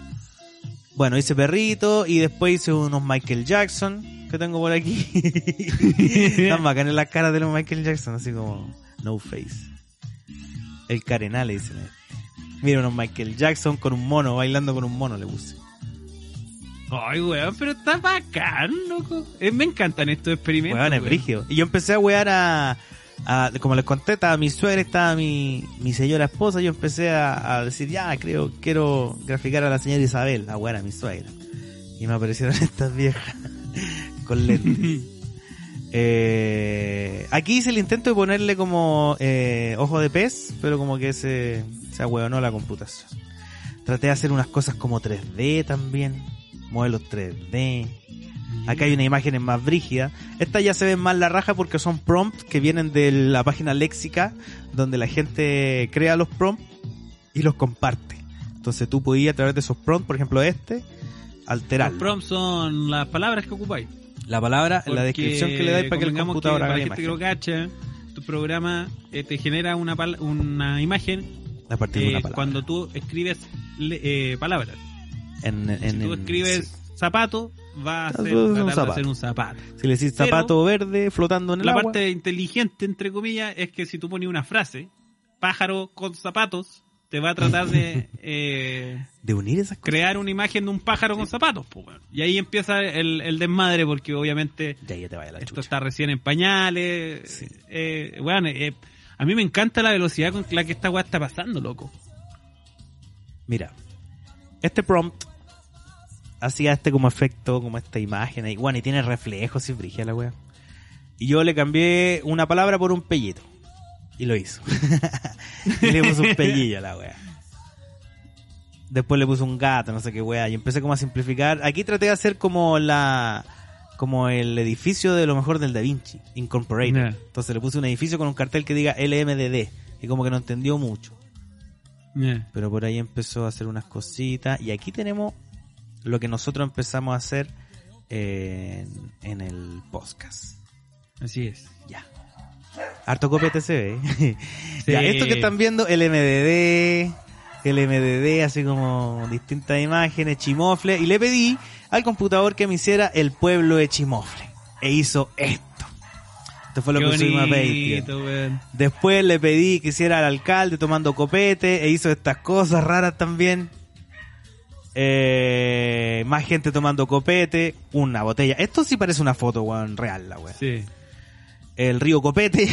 Bueno, hice perrito y después hice unos Michael Jackson que tengo por aquí. Están bacanas las caras de los Michael Jackson, así como no face. El carenal le dicen. Mira unos Michael Jackson con un mono, bailando con un mono le puse. Ay, weón, pero está bacán, loco. Eh, me encantan estos experimentos. Weón, es brígido. Y yo empecé a wear a, a- como les conté, estaba mi suegra, estaba mi, mi señora esposa, yo empecé a, a decir, ya, creo, quiero graficar a la señora Isabel, a wear a mi suegra. Y me aparecieron estas viejas con lentes. Eh, aquí hice el intento de ponerle como eh, ojo de pez, pero como que se, se ahueonó la computación. Traté de hacer unas cosas como 3D también, modelos 3D. Acá hay una imagen más brígida. Esta ya se ve más la raja porque son prompts que vienen de la página léxica donde la gente crea los prompts y los comparte. Entonces tú podías a través de esos prompts, por ejemplo este, alterar Los prompts son las palabras que ocupáis. la palabra, la descripción que le dais para que el computador que haga la que lo cacha, tu programa eh, te genera una, pal- una imagen A partir de eh, una palabra. cuando tú escribes le- eh, palabras. En, en- Si tú en- escribes sí. zapato, va a ser, un tratar de zapato. hacer un zapato. Si le decís Pero- zapato verde flotando en el La agua, parte inteligente, entre comillas, es que si tú pones una frase, pájaro con zapatos, te va a tratar de eh, de unir esas cosas. crear una imagen de un pájaro con zapatos. pues. Y ahí empieza el, el desmadre porque obviamente Ya, ya te vaya la esto chucha. está recién en pañales. Sí. Eh, eh, a mí me encanta la velocidad con la que esta weá está pasando, loco. Mira, este prompt hacía este como efecto, como esta imagen ahí. Bueno, y tiene reflejos y brigia la wea. Y yo le cambié una palabra por un pellito. Y lo hizo. y le puse un pellillo a la wea. Después le puse un gato, no sé qué wea. Y empecé como a simplificar. Aquí traté de hacer como la como el edificio de lo mejor del Da Vinci, Incorporated. Entonces le puse un edificio con un cartel que diga LMDD. Y como que no entendió mucho. Pero por ahí empezó a hacer unas cositas. Y aquí tenemos lo que nosotros empezamos a hacer en, en el podcast. así es. Ya. Harto copete se ve. ¿eh? Sí. ya, esto que están viendo, el MDD, el MDD, así como distintas imágenes, chimofle. Y le pedí al computador que me hiciera el pueblo de chimofle. E hizo esto. Esto fue lo Qué que subimos a Patreon. Después le pedí que hiciera al alcalde tomando copete e hizo estas cosas raras también. Eh, más gente tomando copete, una botella. Esto sí parece una foto, weón, real, la weón. Sí. El río Copete.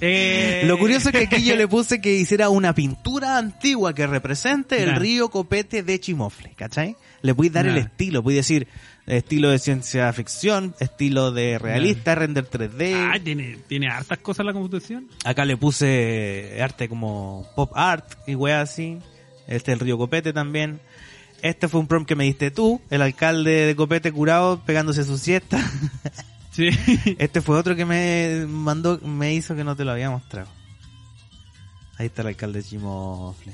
Eh, Lo curioso es que aquí yo le puse que hiciera una pintura antigua que represente el río Copete de Chimofle, ¿cachai? Le puedes dar el estilo, puedes decir estilo de ciencia ficción, estilo de realista, render 3D. Ah, tiene, tiene hartas cosas la computación. Acá le puse arte como pop art y wea así. Este es el río Copete también. Este fue un prompt que me diste tú, el alcalde de Copete curado pegándose su siesta. Sí. Este fue otro que me mandó, me hizo que no te lo había mostrado. Ahí está el alcalde de Chimofle.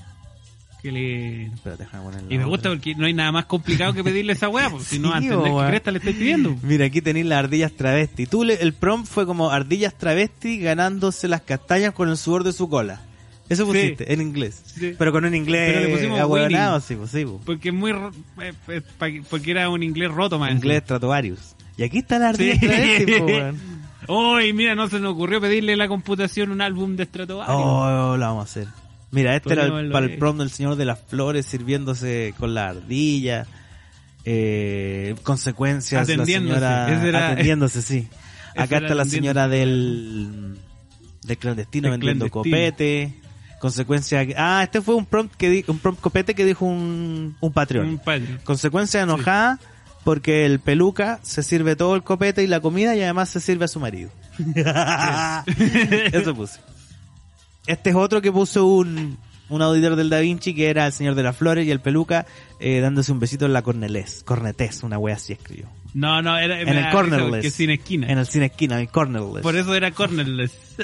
que le... Espérate, déjame poner la Y me otra. gusta porque no hay nada más complicado que pedirle esa weá, porque si no, Sí, a entender weón. qué cresta le estoy pidiendo. Mira, aquí tenéis las ardillas travesti. Tú le- el prompt fue como ardillas travesti ganándose las castañas con el sudor de su cola. Eso Sí. pusiste, en inglés. Sí. Pero con un inglés ahueonado, sí, pues, sí, pues. Porque muy... eh, eh, porque era un inglés roto, más. Inglés Stratovarius. Y aquí está la Sí. ardilla travesti, po, weón. Uy, mira, no se nos ocurrió pedirle a la computación un álbum de Stratovarius. Oh, lo vamos a hacer. Mira, este era el, para el prom del Señor de las Flores sirviéndose con la ardilla. Eh, consecuencias, la señora era- atendiéndose, sí. Acá está la señora del, del clandestino Del vendiendo clandestino. copete. Consecuencia, ah, este fue un prompt que di- un prompt copete que dijo un, un Patreon. Un padre. Consecuencia enojada porque el peluca se sirve todo el copete y la comida y además se sirve a su marido. Eso puse. Este es otro que puso un, un auditor del Da Vinci que era el señor de las flores y el peluca eh, dándose un besito en la corneles, cornetés, una wea así escribió. No, no, era En el cornerless. es sin esquina. En el cine esquina, en el cornerless. Por eso era cornerless.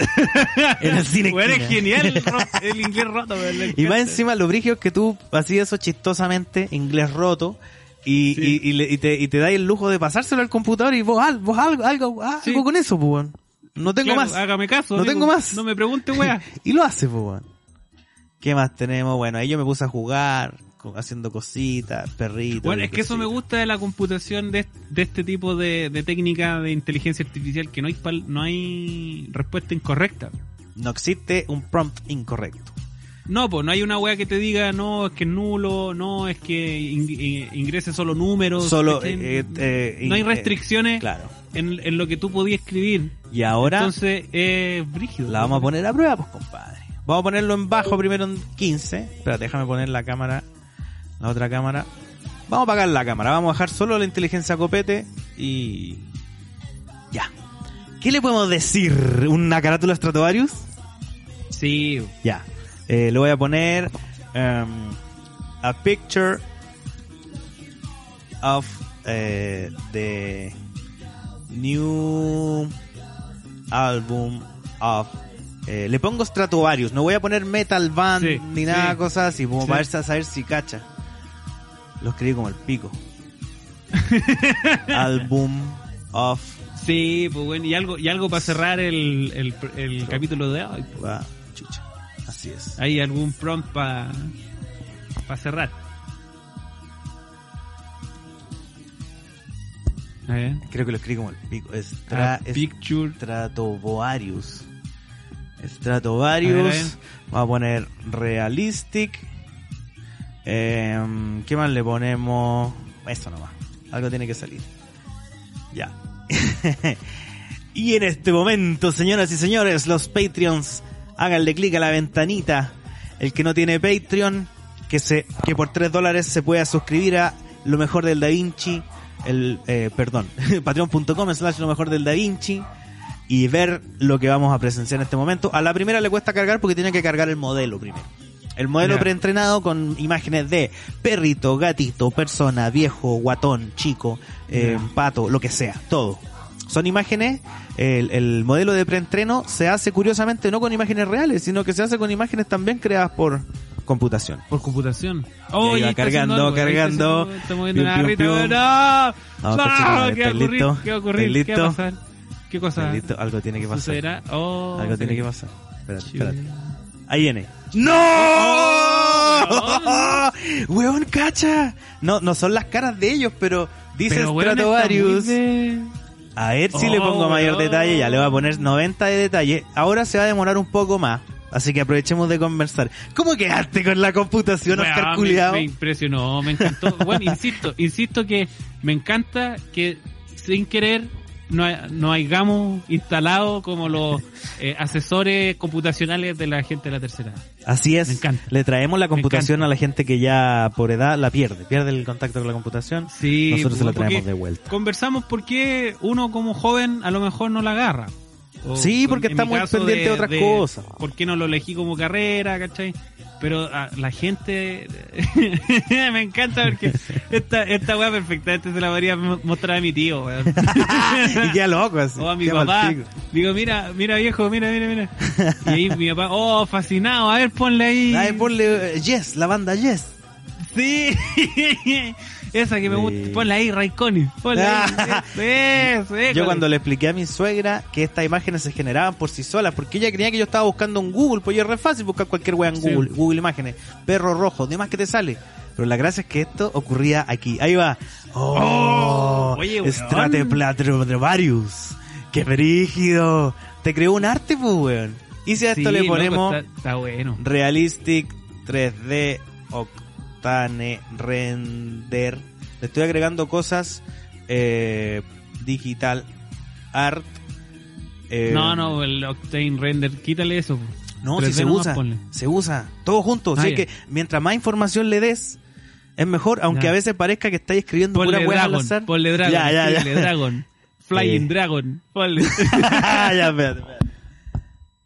En el es esquina. genial el, inglés roto. Y más encima lo brigio es que tú hacías eso chistosamente, inglés roto, y, Sí. y, y, le- y te, y te dais el lujo de pasárselo al computador y vos, al- vos algo, algo, algo Sí. con eso, pues. No tengo Claro, más. Hágame caso. No tengo más. No me pregunte, weá. y lo hace, pues. ¿Qué más tenemos? Bueno, ahí yo me puse a jugar, haciendo cositas, perritos. Bueno, es que eso me gusta de la computación de, de este tipo de, de técnica de inteligencia artificial que no hay pal- no hay respuesta incorrecta. No existe un prompt incorrecto. No, pues no hay una weá que te diga, no, es que es nulo, no, es que in- eh, ingrese solo números. Solo, ¿cachai? eh, eh, no hay eh, restricciones Claro. en, en lo que tú podías escribir. Y ahora Entonces, es brígido. la vamos a poner a prueba, pues, compadre. Vamos a ponerlo en bajo primero en 15. Espera, déjame poner la cámara, la otra cámara. Vamos a apagar la cámara, vamos a bajar solo la inteligencia copete y... Ya. ¿Qué le podemos decir? ¿Una carátula Stratovarius? Sí, Ya. Eh, le voy a poner um, a picture of eh, the new album of eh, le pongo Stratovarius, no voy a poner Metal Band Sí, ni nada, sí. cosas así, como Sí. para ver- saber si cacha. Lo escribí como el pico. Album of sí, pues bueno, y algo, y algo para cerrar el, el, el capítulo de hoy. pues. ah, chucha. Así es. Hay algún prompt para cerrar. A ver. Creo que lo escribí como el pico. Estra, picture. Stratovarius. A ver, a ver. Stratovarius. Vamos a poner realistic. Em, ¿Qué más le ponemos? Eso nomás. Algo tiene que salir. Ya. y en este momento, señoras y señores, los Patreons, háganle clic a la ventanita. El que no tiene Patreon, que se, que por 3 dólares se pueda suscribir a lo mejor del Da Vinci, el, eh, perdón, patreon.com slash lo mejor del Da Vinci y ver lo que vamos a presenciar en este momento. A la primera le cuesta cargar porque tiene que cargar el modelo primero. El modelo Ya. preentrenado con imágenes de perrito, gatito, persona, viejo, guatón, chico, eh, Ya. pato, lo que sea, todo. Son imágenes, el, el modelo de preentreno se hace curiosamente no con imágenes reales, sino que se hace con imágenes también creadas por computación. Por computación. ahí va está cargando, algo, está cargando. haciendo- Está moviendo una pium. ¡No! No, ¡No! conchetumare, ¿Qué va a ¿estáis ocurrir? ¿Qué va a ocurrir? ¿estáis ¿Qué va a pasar? ¿Qué cosa? ¿Estás listo? Algo tiene que pasar. sucederá? Oh, Algo tiene sí. que pasar. Espérate, espérate. Ahí viene. ¡No! Oh, ¡Weón, cacha! No, no son las caras de ellos, pero dice Pero, weón, Stratovarius. de- A ver si le Oh, pongo mayor weón. detalle. Ya le voy a poner 90 de detalle. Ahora se va a demorar un poco más. Así que aprovechemos de conversar. ¿Cómo quedaste con la computación, Oscar Culeado? me impresionó, me encantó. Bueno, insisto, insisto que me encanta que sin querer no, no hayamos instalado como los eh, asesores computacionales de la gente de la tercera. edad. Así es. Me encanta. Le traemos la computación a la gente que ya por edad la pierde. Pierde el contacto con la computación. Sí, Nosotros se la traemos de vuelta. Conversamos porque uno como joven a lo mejor no la agarra. O Sí, porque está muy pendiente de otras cosas. ¿Por qué no lo elegí como carrera, cachai? Pero a la gente me encanta porque esta, esta weá perfectamente se la podría mo- mostrar a mi tío, weón. y queda loco así. O a mi papá. Digo, mira, mira viejo, mira, mira, mira. Y ahí mi papá, oh, fascinado, a ver, ponle ahí. Ay, ponle eh, Yes, la banda Yes. Sí, esa que me gusta, ponle ahí, Raikkonen, ponle ahí. Eso, eso, Yo cuando le expliqué a mi suegra que estas imágenes se generaban por sí solas, porque ella creía que yo estaba buscando en Google, pues yo es re fácil buscar cualquier wea en Sí. Google, Google Imágenes, perro rojo, demás que te sale. Pero la gracia es que esto ocurría aquí. Ahí va. Oh, Oh, oye. Strateplatrobarius. Qué brígido. Te creó un arte, pues, weón. Y si a esto Sí, le loco, ponemos está, está bueno. Realistic 3D Octane Render. Le estoy agregando cosas eh, digital art. eh, No, no, el Octane Render, quítale eso. No, si 3D se usa. ponle. Se usa. Todo junto. Ah, Así ya. que mientras más información le des, es mejor, aunque a veces parezca que estáis escribiendo Ponle pura al azar. ponle Dragon, Ya, ya, ya. escríbele Dragon. Flying Sí. Dragon, ponle. ya, espérate, espérate.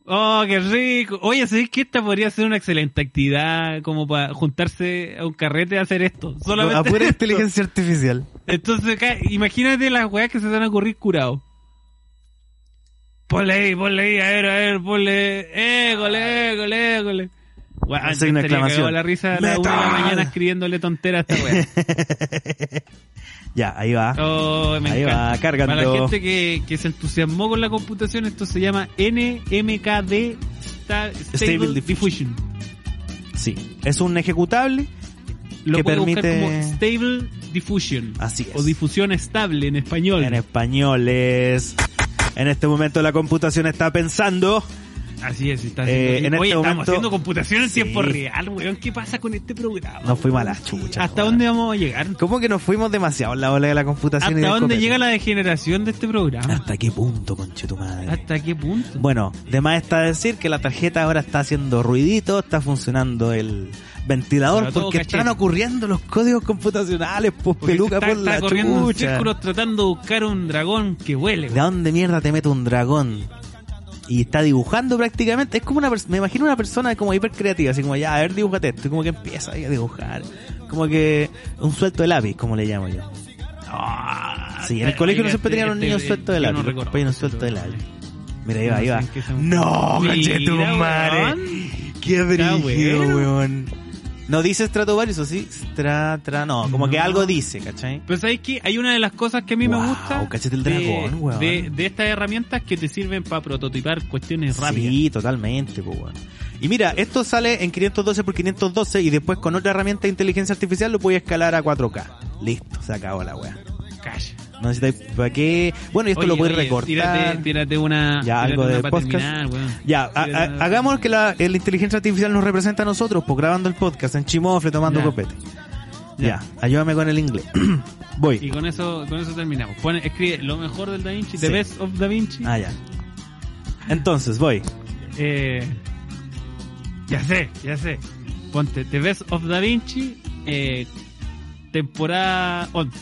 Oh, qué rico. Oye, ¿sabes que esta podría ser una excelente actividad como para juntarse a un carrete a hacer esto? Solamente A pura esto. inteligencia artificial. Entonces, acá, imagínate las weas que se van a ocurrir curado. Ponle ahí, ponle ahí, a ver, a ver, ponle. Égole, égole, égole. Yo una exclamación. la risa a la una de la mañana escribiéndole tontera a esta wea. Ya, ahí va. Oh, me Ahí encanta. va, cargando. Para la gente que, que se entusiasmó con la computación, esto se llama NMKD Sta- Stable, Stable Diffusion. Sí. Es un ejecutable Lo que permite- como Stable Diffusion. Así es. O difusión estable en español. en español es... En este momento la computación está pensando... Así es, está Eh, haciendo, en Oye, este estamos haciendo computación en Sí. tiempo real, weón. ¿Qué pasa con este programa? Nos fuimos a weón? la chucha, ¿Hasta weón. dónde vamos a llegar? ¿Cómo que nos fuimos demasiado en la ola de la computación? y ¿Hasta del dónde llega la degeneración de este programa? ¿Hasta qué punto, conche tu madre? ¿Hasta qué punto? Bueno, de más está decir que la tarjeta ahora está haciendo ruidito, está funcionando el ventilador, porque están ocurriendo los códigos computacionales, pues peluca está, por está la corriendo en chucha. círculos tratando de buscar un dragón que huele. ¿De dónde mierda te mete un dragón? Y está dibujando prácticamente. Es como una persona, me imagino una persona como hiper creativa, así como ya, a ver, dibújate esto. Y como que empieza ahí a dibujar. Como que un suelto de lápiz, como le llamo yo. Ah, Sí, en el colegio no siempre tenían los este- niños sueltos de yo lápiz. no los compañeros sueltos de lápiz. Mira, ahí va, No ahí sé va. en qué madre. weón. No dice Stratovarius, ¿o sí? Stra, tra, no, como que algo dice, ¿cachai? Pero sabes que hay una de las cosas que a mí me gusta el de, dragón, weón. de, de estas herramientas que te sirven para prototipar cuestiones rápidas. Sí, totalmente, pues, weón. Y mira, esto sale en 512 por 512 y después con otra herramienta de inteligencia artificial lo puedes escalar a 4K. Listo, se acabó la weá. Calla. No necesitáis para qué. Bueno, y esto Oye, lo puedes recortar. Tírate, tírate una. Ya, tírate algo una de podcast. terminar. Ya, a- hagamos que la, la inteligencia artificial nos representa a nosotros, pues grabando el podcast en chimofle, tomando Ya. copete. Ya. Ya. ayúdame con el inglés. Voy. Y con eso, con eso terminamos. Pone, escribe lo mejor del Da Vinci, The. Best of Da Vinci. Ah, ya. Entonces, voy. Eh, ya sé, ya sé. Ponte The Best of Da Vinci, eh, temporada 11.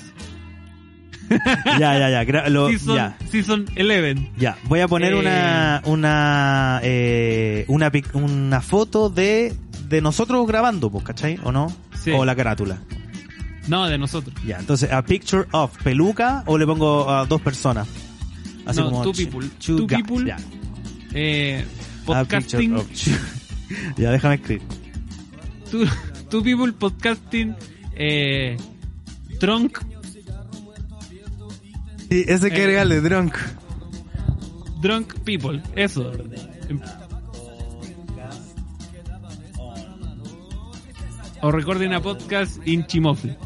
Ya, ya, ya. gra- lo- season, ya. season 11. Ya, voy a poner Eh. una una eh, una una foto de de nosotros grabando, pues, ¿cachai? ¿O no? Sí. O la carátula. No, de nosotros. Ya, entonces, a picture of peluca o le pongo a dos personas. Así No, como two people. two people. Ya. Eh, A podcasting. picture of- ya, déjame escribir. Two, two people podcasting. Eh, trunk. Sí, ese que Eh. regale, drunk. Drunk people. Eso. O recording a podcast in Chimofle.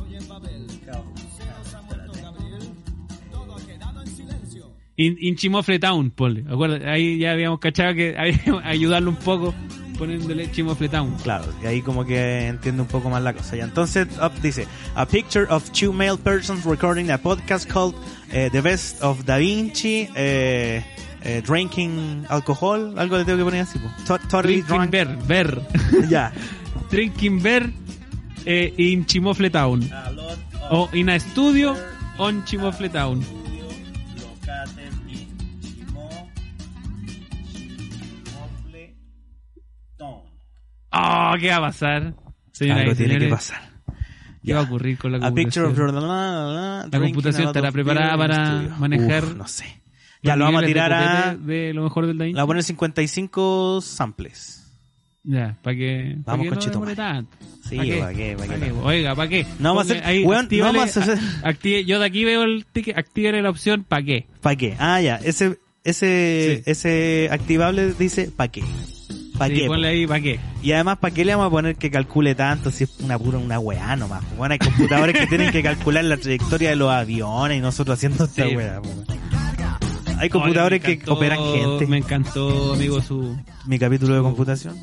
In, in Chimofle Town, ponle. Ahí ya habíamos cachado que había que ayudarlo un poco poniéndole chimofletown. Claro, y ahí como que entiende un poco más la cosa. Y entonces up dice, a picture of two male persons recording a podcast called eh, The Best of Da Vinci, eh, eh, drinking alcohol, algo le tengo que poner así. Totally Drinking drunk. Bear, Bear. ya. Drinking Bear eh, in Chimofletown. O in a studio on Chimofletown. Oh, ¿qué va a pasar? Señoras Algo tiene que pasar. ¿Qué Ya. va a ocurrir con la A picture of computación? la, La computación estará preparada para manejar no sé. Ya lo vamos a tirar a. De lo mejor del Le DaVinci. voy a poner 55 samples. Ya, para que, pa' Vamos que con no tanto. Sí, ¿Pa' qué? ¿pa' qué? ¿Pa' ¿Pa' qué? Oiga, ¿para qué? No vamos a hacer- ahí, weón, no vamos a hacer- active- yo de aquí veo el ticket, actívenle la opción ¿para qué? ¿Para qué? Ah, ya. Ese, ese, Sí. ese activable dice ¿para qué? ¿Para Sí, qué? ponle ahí ¿para qué? Y además, ¿para qué le vamos a poner que calcule tanto si es una pura una weá nomás? Bueno, hay computadores que tienen que calcular la trayectoria de los aviones y nosotros haciendo esta Sí. weá. po. Hay computadores Oiga, me que encantó- operan gente. Me encantó, amigo, su... Mi capítulo de su- computación.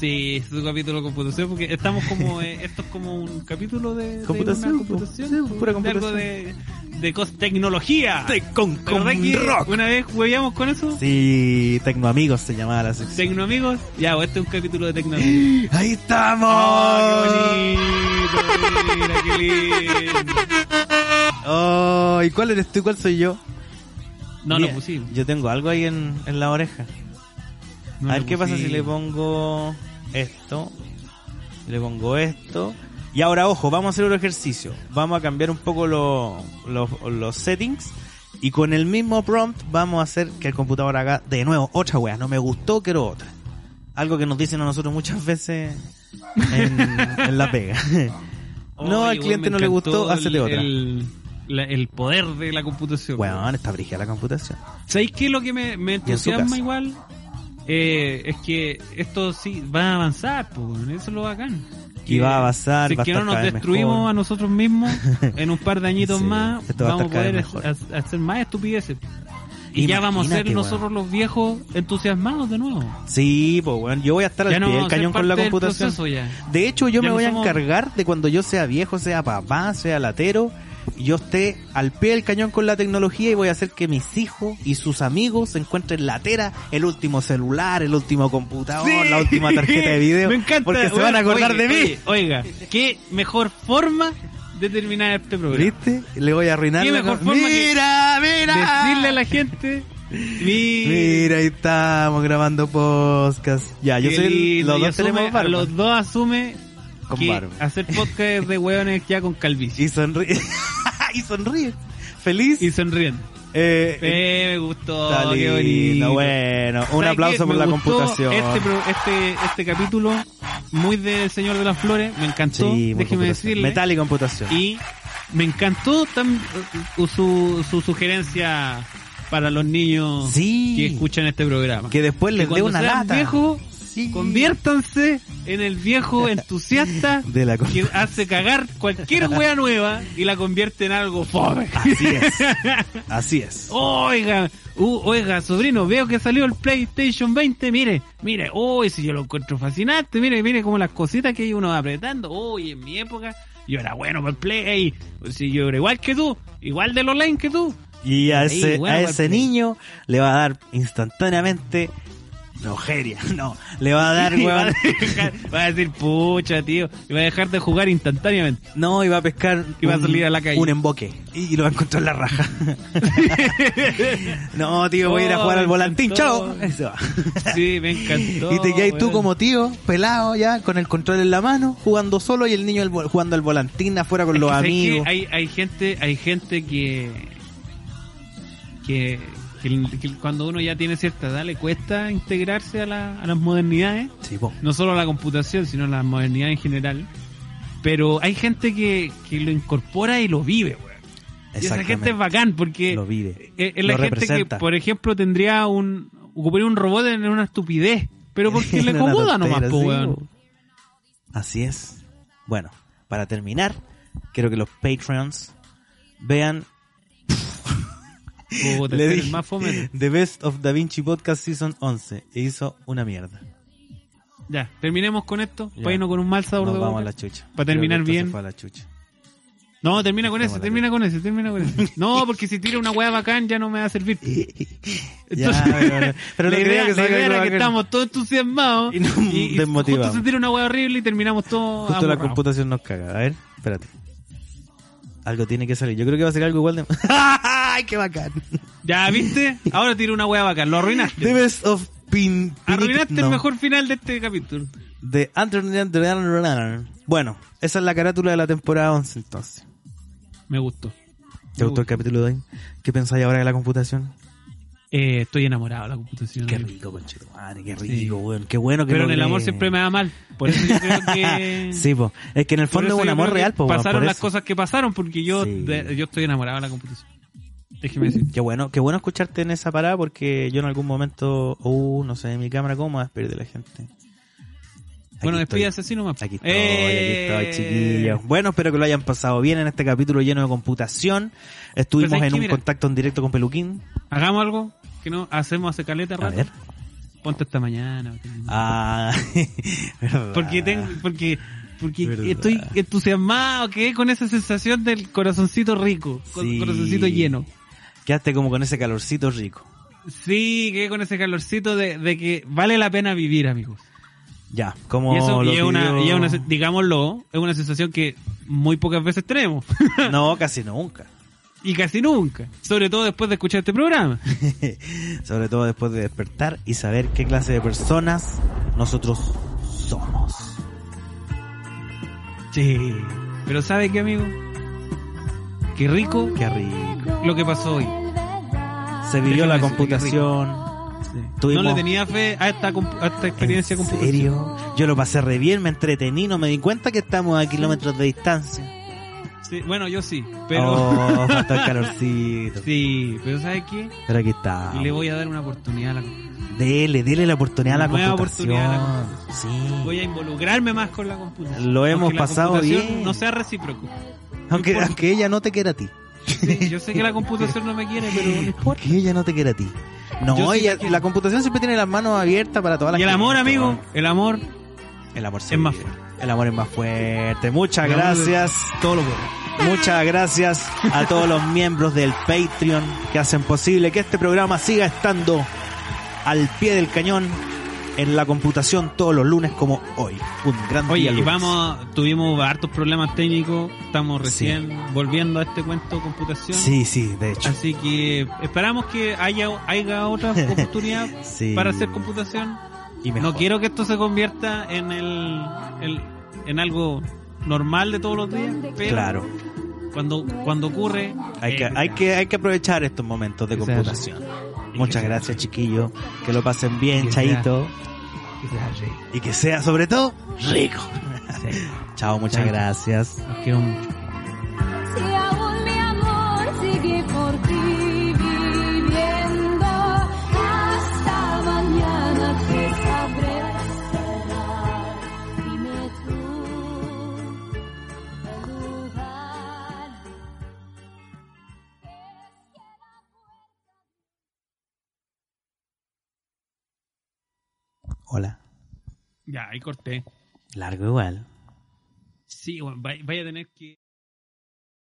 Sí, su capítulo de computación, porque estamos como... eh, esto es como un capítulo de... de Computación, una computación. sí, pura de algo computación. de... De cos- tecnología. con, ¿Te acordás que Una vez hueveamos con eso. Sí, Tecnoamigos se llamaba la sección. Tecnoamigos. Ya, pues este es un capítulo de Tecnoamigos. ¡Ahí estamos! ¡Oh, qué bonito! Mira, qué lindo. Oh, ¿y cuál eres tú y cuál soy yo? No lo pusimos. Yo tengo algo ahí en, en la oreja. No a ver qué pasa si le pongo esto. Le pongo esto. Y ahora, ojo, vamos a hacer otro ejercicio. Vamos a cambiar un poco lo- lo- los settings. Y con el mismo prompt vamos a hacer que el computador haga de nuevo otra wea. No me gustó, quiero otra. Algo que nos dicen a nosotros muchas veces en, en la pega. no, Oye, al cliente no le gustó, hacete otra. El, la- el poder de la computación. Weón, está brigida la computación. ¿Sabéis qué es lo que me, me en entusiasma igual? Eh, es que esto sí va a avanzar, pues, eso es lo bacán. Y va a avanzar, Si va a que no nos destruimos mejor. a nosotros mismos, en un par de añitos Sí, más, vamos a poder hacer más estupideces. Y ya vamos a ser nosotros los viejos entusiasmados de nuevo. Sí, pues bueno, yo voy a estar al no pie del cañón con la computación. De hecho, yo Ya me voy a encargar de cuando yo sea viejo, sea papá, sea latero, yo esté al pie del cañón con la tecnología y voy a hacer que mis hijos y sus amigos encuentren latera el último celular, el último computador, Sí. la última tarjeta de video. Me encanta. Porque se van a acordar de mí. Oiga, qué mejor forma de terminar este programa. ¿Viste? Le voy a arruinar. ¿Qué la mejor forma que mira, mira. Decirle a la gente. Mira, Mira, ahí estamos grabando podcast. Ya, yo soy el- los dos asume- tenemos barba. Los dos asume Con que barba. hacer podcast de hueones ya con calvicie. Y sonríe. y sonríe. Feliz. Y sonríen. Eh, Eh, me gustó, Está qué bonito. bueno, un ¿Sabe aplauso por la computación. Este, este, este capítulo, muy del Señor de las Flores, me encantó, Sí, déjeme decirle. Metal y computación. Y me encantó tam- uh, su, su sugerencia para los niños Sí. que escuchan este programa. Que después les dé una lata. viejos, Sí. conviértanse en el viejo entusiasta De la que hace cagar cualquier wea nueva y la convierte en algo fome. Así es. Así es. Oiga, uh, oiga, sobrino, veo que salió el PlayStation 20, mire, mire, uy, si yo lo encuentro fascinante, mire, mire como las cositas que hay uno apretando, uy, en mi época yo era bueno para el Play, si yo era igual que tú, igual de los online que tú. Y a Ahí, ese, bueno, a niño le va a dar instantáneamente nojeria. No, le va a dar, Y va, a weón. va a decir, pucha, tío, y va a dejar de jugar instantáneamente. No, y va a pescar. Y va a un- salir a la calle. Un emboque. Y lo va a encontrar en la raja. no, tío, voy a ir a Oh, jugar al volantín. encantó. Chao. Eso va. Sí, me encantó. Y te quedas tú como tío, pelado ya, con el control en la mano, jugando solo y el niño jugando al volantín afuera con Es los amigos. Hay, hay gente, hay gente que, que, que- que cuando uno ya tiene cierta edad le cuesta integrarse a, la- a las modernidades, Sí, no solo a la computación, sino a la modernidad en general. Pero hay gente que, que lo incorpora y lo vive, weón. Y esa gente es bacán porque Lo vive. es, es la Lo gente representa. que, por ejemplo, tendría un, ocuparía un robot en una estupidez, pero porque le acomoda nomás, po, weón. Así es. Bueno, para terminar, quiero que los Patreons vean Puta, Le este dije, más fome. The Best of Da Vinci Podcast Season 11 e hizo una mierda. Ya, terminemos con esto. Para irnos con un mal sabor Nos de vamos boca. a la chucha. Para terminar bien. se fue a la chucha. No, termina con ese, termina con ese, termina con ese. No, porque si tira una hueá bacán ya no me va a servir. Ya, pero, pero la no idea, que la idea era que estamos todos entusiasmados Y nos desmotivamos. justo se tira una hueá horrible y terminamos todos Justo la computación nos caga. A ver, espérate. Algo tiene que salir. Yo creo que va a ser algo igual de. ¡Ay, qué bacán! Ya, ¿viste? Ahora tira una hueá bacán. Lo The arruinaste. best of pin. Arruinaste no. el mejor final de este capítulo. De Anthony Bueno, esa es la carátula de la temporada 11 entonces. Me gustó. ¿Te Me gustó el capítulo de hoy? ¿Qué pensáis ahora de la computación? Eh, estoy enamorado de la computación. Qué rico, conchetumare, qué Sí. rico, weón. Qué bueno que Pero en el amor siempre me da mal. Por eso yo creo que... Sí, po. Es que en el fondo es un amor real, po, Pasaron las cosas que pasaron porque yo, Sí. de- yo estoy enamorado de la computación. Déjeme decir. Qué bueno, qué bueno escucharte en esa parada porque yo en algún momento, uh, no sé, mi cámara, ¿cómo va a despedir de la gente? Bueno, Aquí estoy. despídase así nomás. Aquí estoy, Eh. aquí estoy, chiquillos. Bueno, espero que lo hayan pasado bien en este capítulo lleno de computación. Estuvimos Pues, ¿sabes en un Mira. contacto en directo con Peluquín. Hagamos algo que no hacemos hace caleta A rato. ver. Ponte esta mañana. Ah. Porque tengo, porque, porque Verdad. estoy entusiasmado, que con esa sensación del corazoncito rico, con Sí. corazoncito lleno. Quedaste como con ese calorcito rico. Sí, que con ese calorcito de, de que vale la pena vivir, amigos. Ya, como y eso, lo y es una, pidió- y es una, digámoslo, es una sensación que muy pocas veces tenemos. No, casi nunca. y casi nunca. Sobre todo después de escuchar este programa. Sobre todo después de despertar y saber qué clase de personas nosotros somos. Sí. Pero ¿sabe qué, amigo? Qué rico Qué rico. lo que pasó hoy. Se vivió la computación. No le tenía fe a esta, a esta experiencia ¿En computación. serio? Yo lo pasé re bien, me entretení, no me di cuenta que estamos a kilómetros de distancia. Sí, bueno, yo sí, pero... Oh, el calorcito. Sí, pero ¿sabe qué? Pero aquí está. Le voy a dar una oportunidad a la computación. Dele, dele la oportunidad a la nueva computación. oportunidad a la Sí. Voy a involucrarme más con la computación. Lo hemos pasado bien. No sea recíproco. Aunque, aunque ella no te quiera a ti. Sí, yo sé que la computación no me quiere, pero no importa. Porque ella no te quiere a ti. No, Yo ella, la computación siempre tiene las manos abiertas para todas las Y el amor, amigo, el amor El amor es más fuerte. El amor es más fuerte. Muchas El gracias. Todo lo bueno. Muchas gracias a todos los miembros del Patreon que hacen posible que este programa siga estando al pie del cañón en la computación todos los lunes como hoy. Un gran Oye, día vamos, tuvimos hartos problemas técnicos, estamos recién volviendo a este cuento de computación. Sí, sí, de hecho. Así que esperamos que haya, haya otra oportunidad Sí. para hacer computación. Y mejor. No quiero que esto se convierta en el, el- en algo normal de todos los días, pero Claro. cuando cuando ocurre Hay que, eh, hay que, hay que aprovechar estos momentos de sea computación. Muchas gracias, chiquillos. Que lo pasen bien, chaito. Y que sea, sobre todo, rico. Sí. Chao, muchas gracias. Los quiero mucho. Hola. Ya, ahí corté. Largo igual. Sí, bueno, vay- vaya a tener que